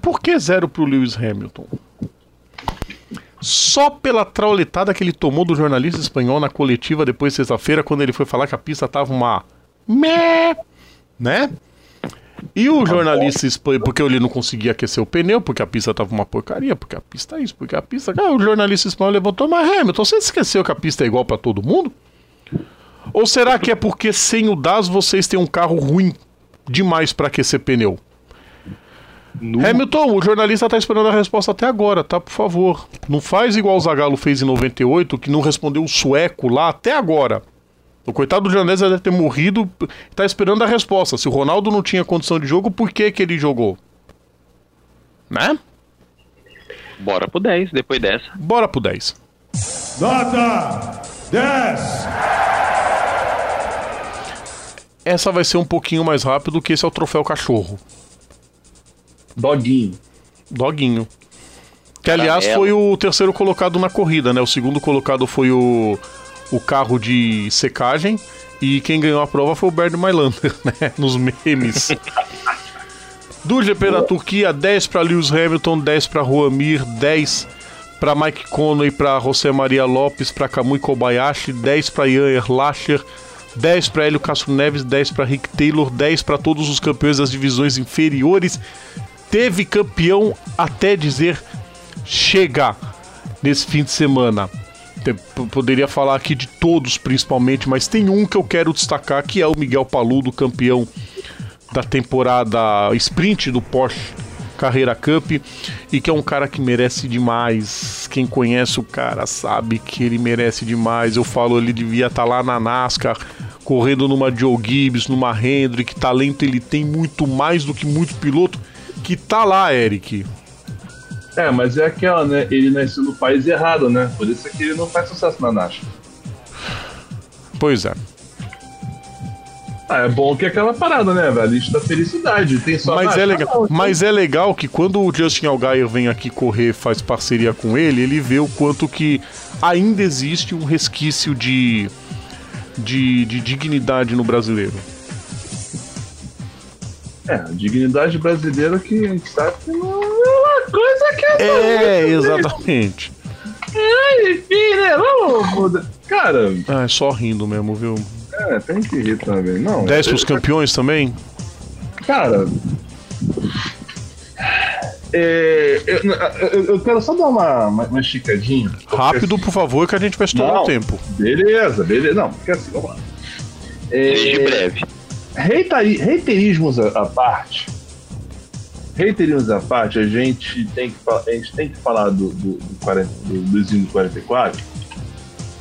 Por que zero pro Lewis Hamilton? Só pela trauletada que ele tomou do jornalista espanhol na coletiva depois de sexta-feira, quando ele foi falar que a pista tava uma. Mé! Né? E o jornalista espanhol, porque ele não conseguia aquecer o pneu, porque a pista tava uma porcaria, porque a pista é isso, porque a pista. Ah, o jornalista espanhol levantou, mas Hamilton, você esqueceu que a pista é igual pra todo mundo? Ou será que é porque sem o DAS vocês têm um carro ruim demais pra aquecer pneu? Nu. Hamilton, o jornalista tá esperando a resposta até agora, tá? Por favor. Não faz igual o Zagallo fez em 98, que não respondeu o sueco lá até agora. O coitado do jornalista deve ter morrido, tá esperando a resposta. Se o Ronaldo não tinha condição de jogo, por que que ele jogou? Né? Bora pro 10 depois dessa. Bora pro 10. Nota 10. Essa vai ser um pouquinho mais rápido que esse é o troféu cachorro. Doguinho. Doguinho. Que aliás Caramelo. foi o terceiro colocado na corrida, né? O segundo colocado foi o, o carro de secagem. E quem ganhou a prova foi o Bernie Mailander, né? Nos memes. Do GP da Turquia, 10 para Lewis Hamilton, 10 para Juan Mir, 10 para Mike Conway, para José Maria Lopes, para Kamui Kobayashi, 10 para Ian Erlacher, 10 para Hélio Castro Neves, 10 para Rick Taylor, 10 para todos os campeões das divisões inferiores. Teve campeão até dizer chega nesse fim de semana. Poderia falar aqui de todos, principalmente, mas tem um que eu quero destacar, que é o Miguel Paludo, campeão da temporada sprint do Porsche Carreira Cup e que é um cara que merece demais. Quem conhece o cara sabe que ele merece demais. Eu falo, ele devia estar lá na NASCAR, correndo numa Joe Gibbs, numa Hendrick. Talento ele tem muito mais do que muito piloto que tá lá, Eric. É, mas é aquela, né? Ele nasceu no país errado, né? Por isso é que ele não faz sucesso na NASCAR. Pois é. Ah, é bom que é aquela parada, né, velho? Lista da felicidade. Tem só Mas é, legal, não, mas é legal que quando o Justin Allgaier vem aqui correr, faz parceria com ele, ele vê o quanto que ainda existe um resquício de, de, de dignidade no brasileiro. É, a dignidade brasileira que a gente sabe que não é uma coisa que é. É, exatamente. É, enfim, né? Vamos. Cara, Ah, é só rindo mesmo, viu? é, tem que rir também. Não, 10 é- pros campeões também? Cara. É, eu, eu- eu quero só dar uma, uma, uma esticadinha. Rápido, por favor, que a gente vai estourar Não. o tempo. Beleza, beleza. Não, porque assim, vamos lá. É, breve. Reiteri- reiterismos à parte. Reiterismos à parte, a gente tem que, a gente tem que falar do, do, do, 40, do, do Zinho do 44,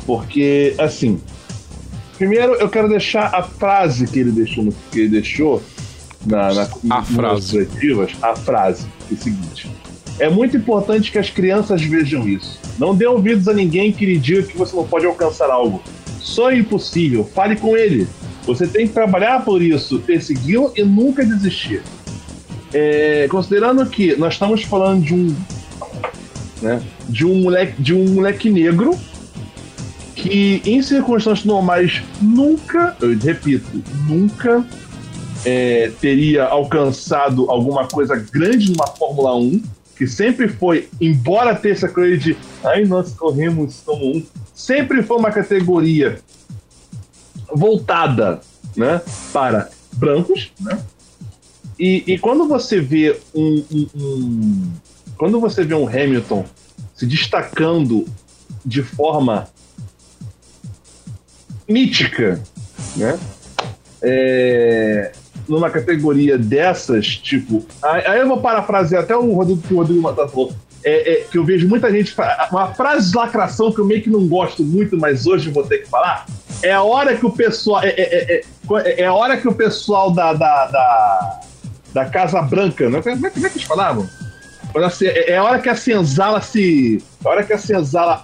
porque, assim, primeiro eu quero deixar a frase que ele deixou, que ele deixou na, na, A nas frase. coletivas, a frase, é o seguinte. É muito importante que as crianças vejam isso. Não dê ouvidos a ninguém que lhe diga que você não pode alcançar algo. Sonho impossível, fale com ele. Você tem que trabalhar por isso, persegui-lo e nunca desistir. É, considerando que nós estamos falando de um, né, de um moleque, de um moleque negro que em circunstâncias normais nunca, eu repito, nunca é, teria alcançado alguma coisa grande numa Fórmula 1, que sempre foi, embora ter essa coisa de ai, nós corremos como um, sempre foi uma categoria voltada né, para brancos, né? E, e quando você vê um, um- um- quando você vê um Hamilton se destacando de forma mítica, né? É, numa categoria dessas, tipo. Aí eu vou parafrasear até o Rodrigo que o Rodrigo Matar falou. É, é, que eu vejo muita gente. Uma frase de lacração que eu meio que não gosto muito, mas hoje vou ter que falar. É a hora que o pessoal. É, é, é, é, é a hora que o pessoal da. da, da, da Casa Branca. Né? Como, é, como é que eles falavam? É a hora que a senzala se. A hora que a senzala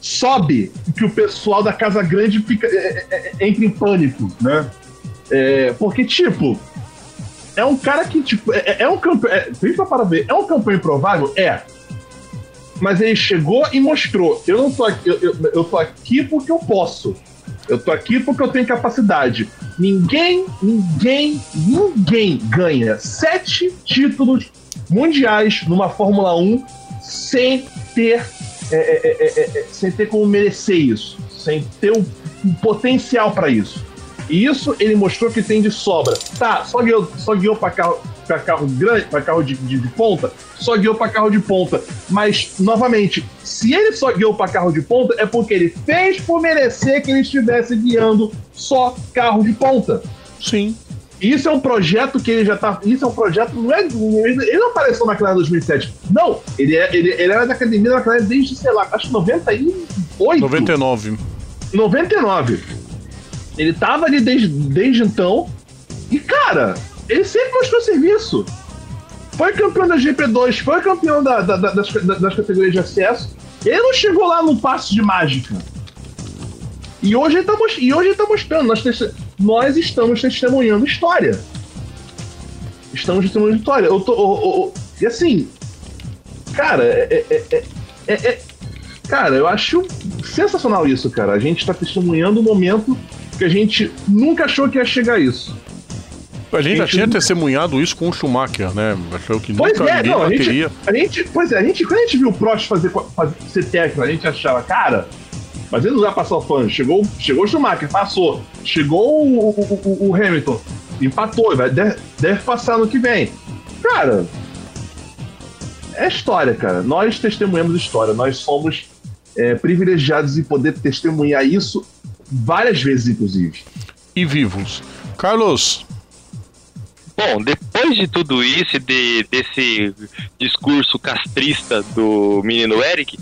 sobe que o pessoal da Casa Grande fica, entra em pânico, né? É, porque, tipo, é um cara que, tipo, é, é um campeão. É, para ver, é um campeão improvável? É. Mas ele chegou e mostrou. Eu não tô aqui, eu, eu, eu tô aqui porque eu posso. Eu tô aqui porque eu tenho capacidade. Ninguém, ninguém, ninguém ganha sete títulos mundiais numa Fórmula 1 sem ter é, é, é, é, é, sem ter como merecer isso, sem ter o, o potencial para isso. E isso ele mostrou que tem de sobra. Tá, só guiou, só guiou para carro, pra carro grande, para carro de, de, de ponta, só guiou para carro de ponta. Mas, novamente, se ele só guiou para carro de ponta, é porque ele fez por merecer que ele estivesse guiando só carro de ponta. Sim. Isso é um projeto que ele já tá. Isso é um projeto. Não é, ele não apareceu na McLaren em 2007. Não, ele, é, ele, ele era da academia da McLaren desde, sei lá, acho que 98. 99. 99. Ele tava ali desde, desde então. E, cara, ele sempre mostrou serviço. Foi campeão da GP2, foi campeão da- da- da- das, da- das categorias de acesso. Ele não chegou lá no passo de mágica. E hoje ele tá, e hoje ele tá mostrando. Nós, nós estamos testemunhando história. Estamos testemunhando história. Eu tô. Eu, eu, e assim, cara, é, é, é, cara, eu acho sensacional isso, cara. A gente está testemunhando um momento que a gente nunca achou que ia chegar a isso. A gente, já tinha testemunhado isso com o Schumacher, né? Achou que pois nunca é, ninguém não, a gente, a gente, Pois é, a gente, quando a gente viu o Prost fazer, fazer, ser técnico, a gente achava, cara, mas ele não vai passar o fã. Chegou, chegou o Schumacher, passou. Chegou o, o, o Hamilton, empatou, vai, deve, deve passar no que vem. Cara, é história, cara. Nós testemunhamos história. Nós somos é, privilegiados em poder testemunhar isso várias vezes, inclusive. E vivos. Carlos, Bom, depois de tudo isso, de, desse discurso castrista do menino Eric,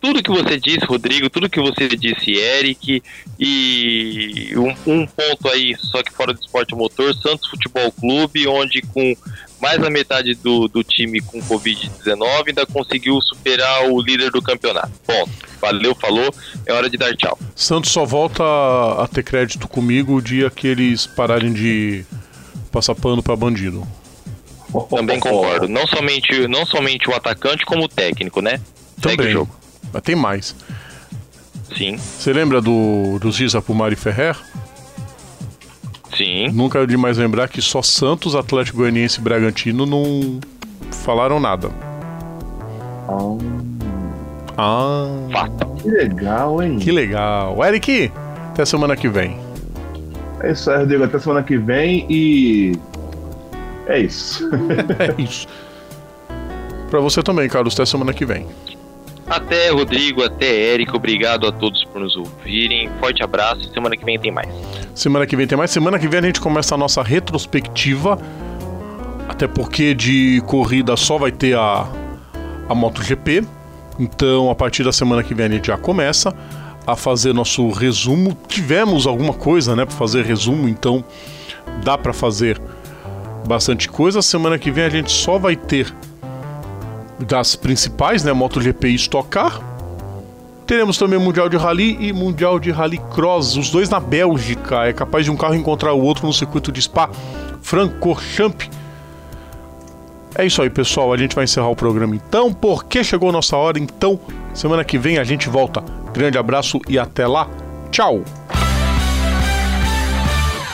tudo que você disse, Rodrigo, tudo que você disse, Eric, e um, um, ponto aí, só que fora do esporte motor, Santos Futebol Clube, onde com mais da metade do, do time com Covid-19 ainda conseguiu superar o líder do campeonato. Bom, valeu, falou, é hora de dar tchau. Santos só volta a ter crédito comigo o dia que eles pararem de passar pano para bandido. Também concordo. Não somente, não somente o atacante, como o técnico, né? Também. Segue o jogo. Mas tem mais. Sim. Você lembra do, do Giza Pumari Ferrer? Sim. Nunca é demais lembrar que só Santos, Atlético Goianiense e Bragantino não falaram nada. Oh. Ah. Fato. Que legal, hein? Que legal. Eric, até semana que vem. É isso aí, Rodrigo. Até semana que vem e. É isso. é isso. Pra você também, Carlos. Até semana que vem. Até, Rodrigo. Até, Érico. Obrigado a todos por nos ouvirem. Forte abraço. Semana que vem tem mais. Semana que vem tem mais. Semana que vem a gente começa a nossa retrospectiva. Até porque de corrida só vai ter a, a MotoGP. Então, a partir da semana que vem a gente já começa a fazer nosso resumo. Tivemos alguma coisa, né, para fazer resumo, então dá para fazer bastante coisa. Semana que vem a gente só vai ter das principais, né, MotoGP e Stock Car. Teremos também Mundial de Rally e Mundial de Rally Cross, os dois na Bélgica. É capaz de um carro encontrar o outro no circuito de Spa Francorchamps. É isso aí, pessoal. A gente vai encerrar o programa então, porque chegou a nossa hora. Então, semana que vem a gente volta. Grande abraço e até lá. Tchau.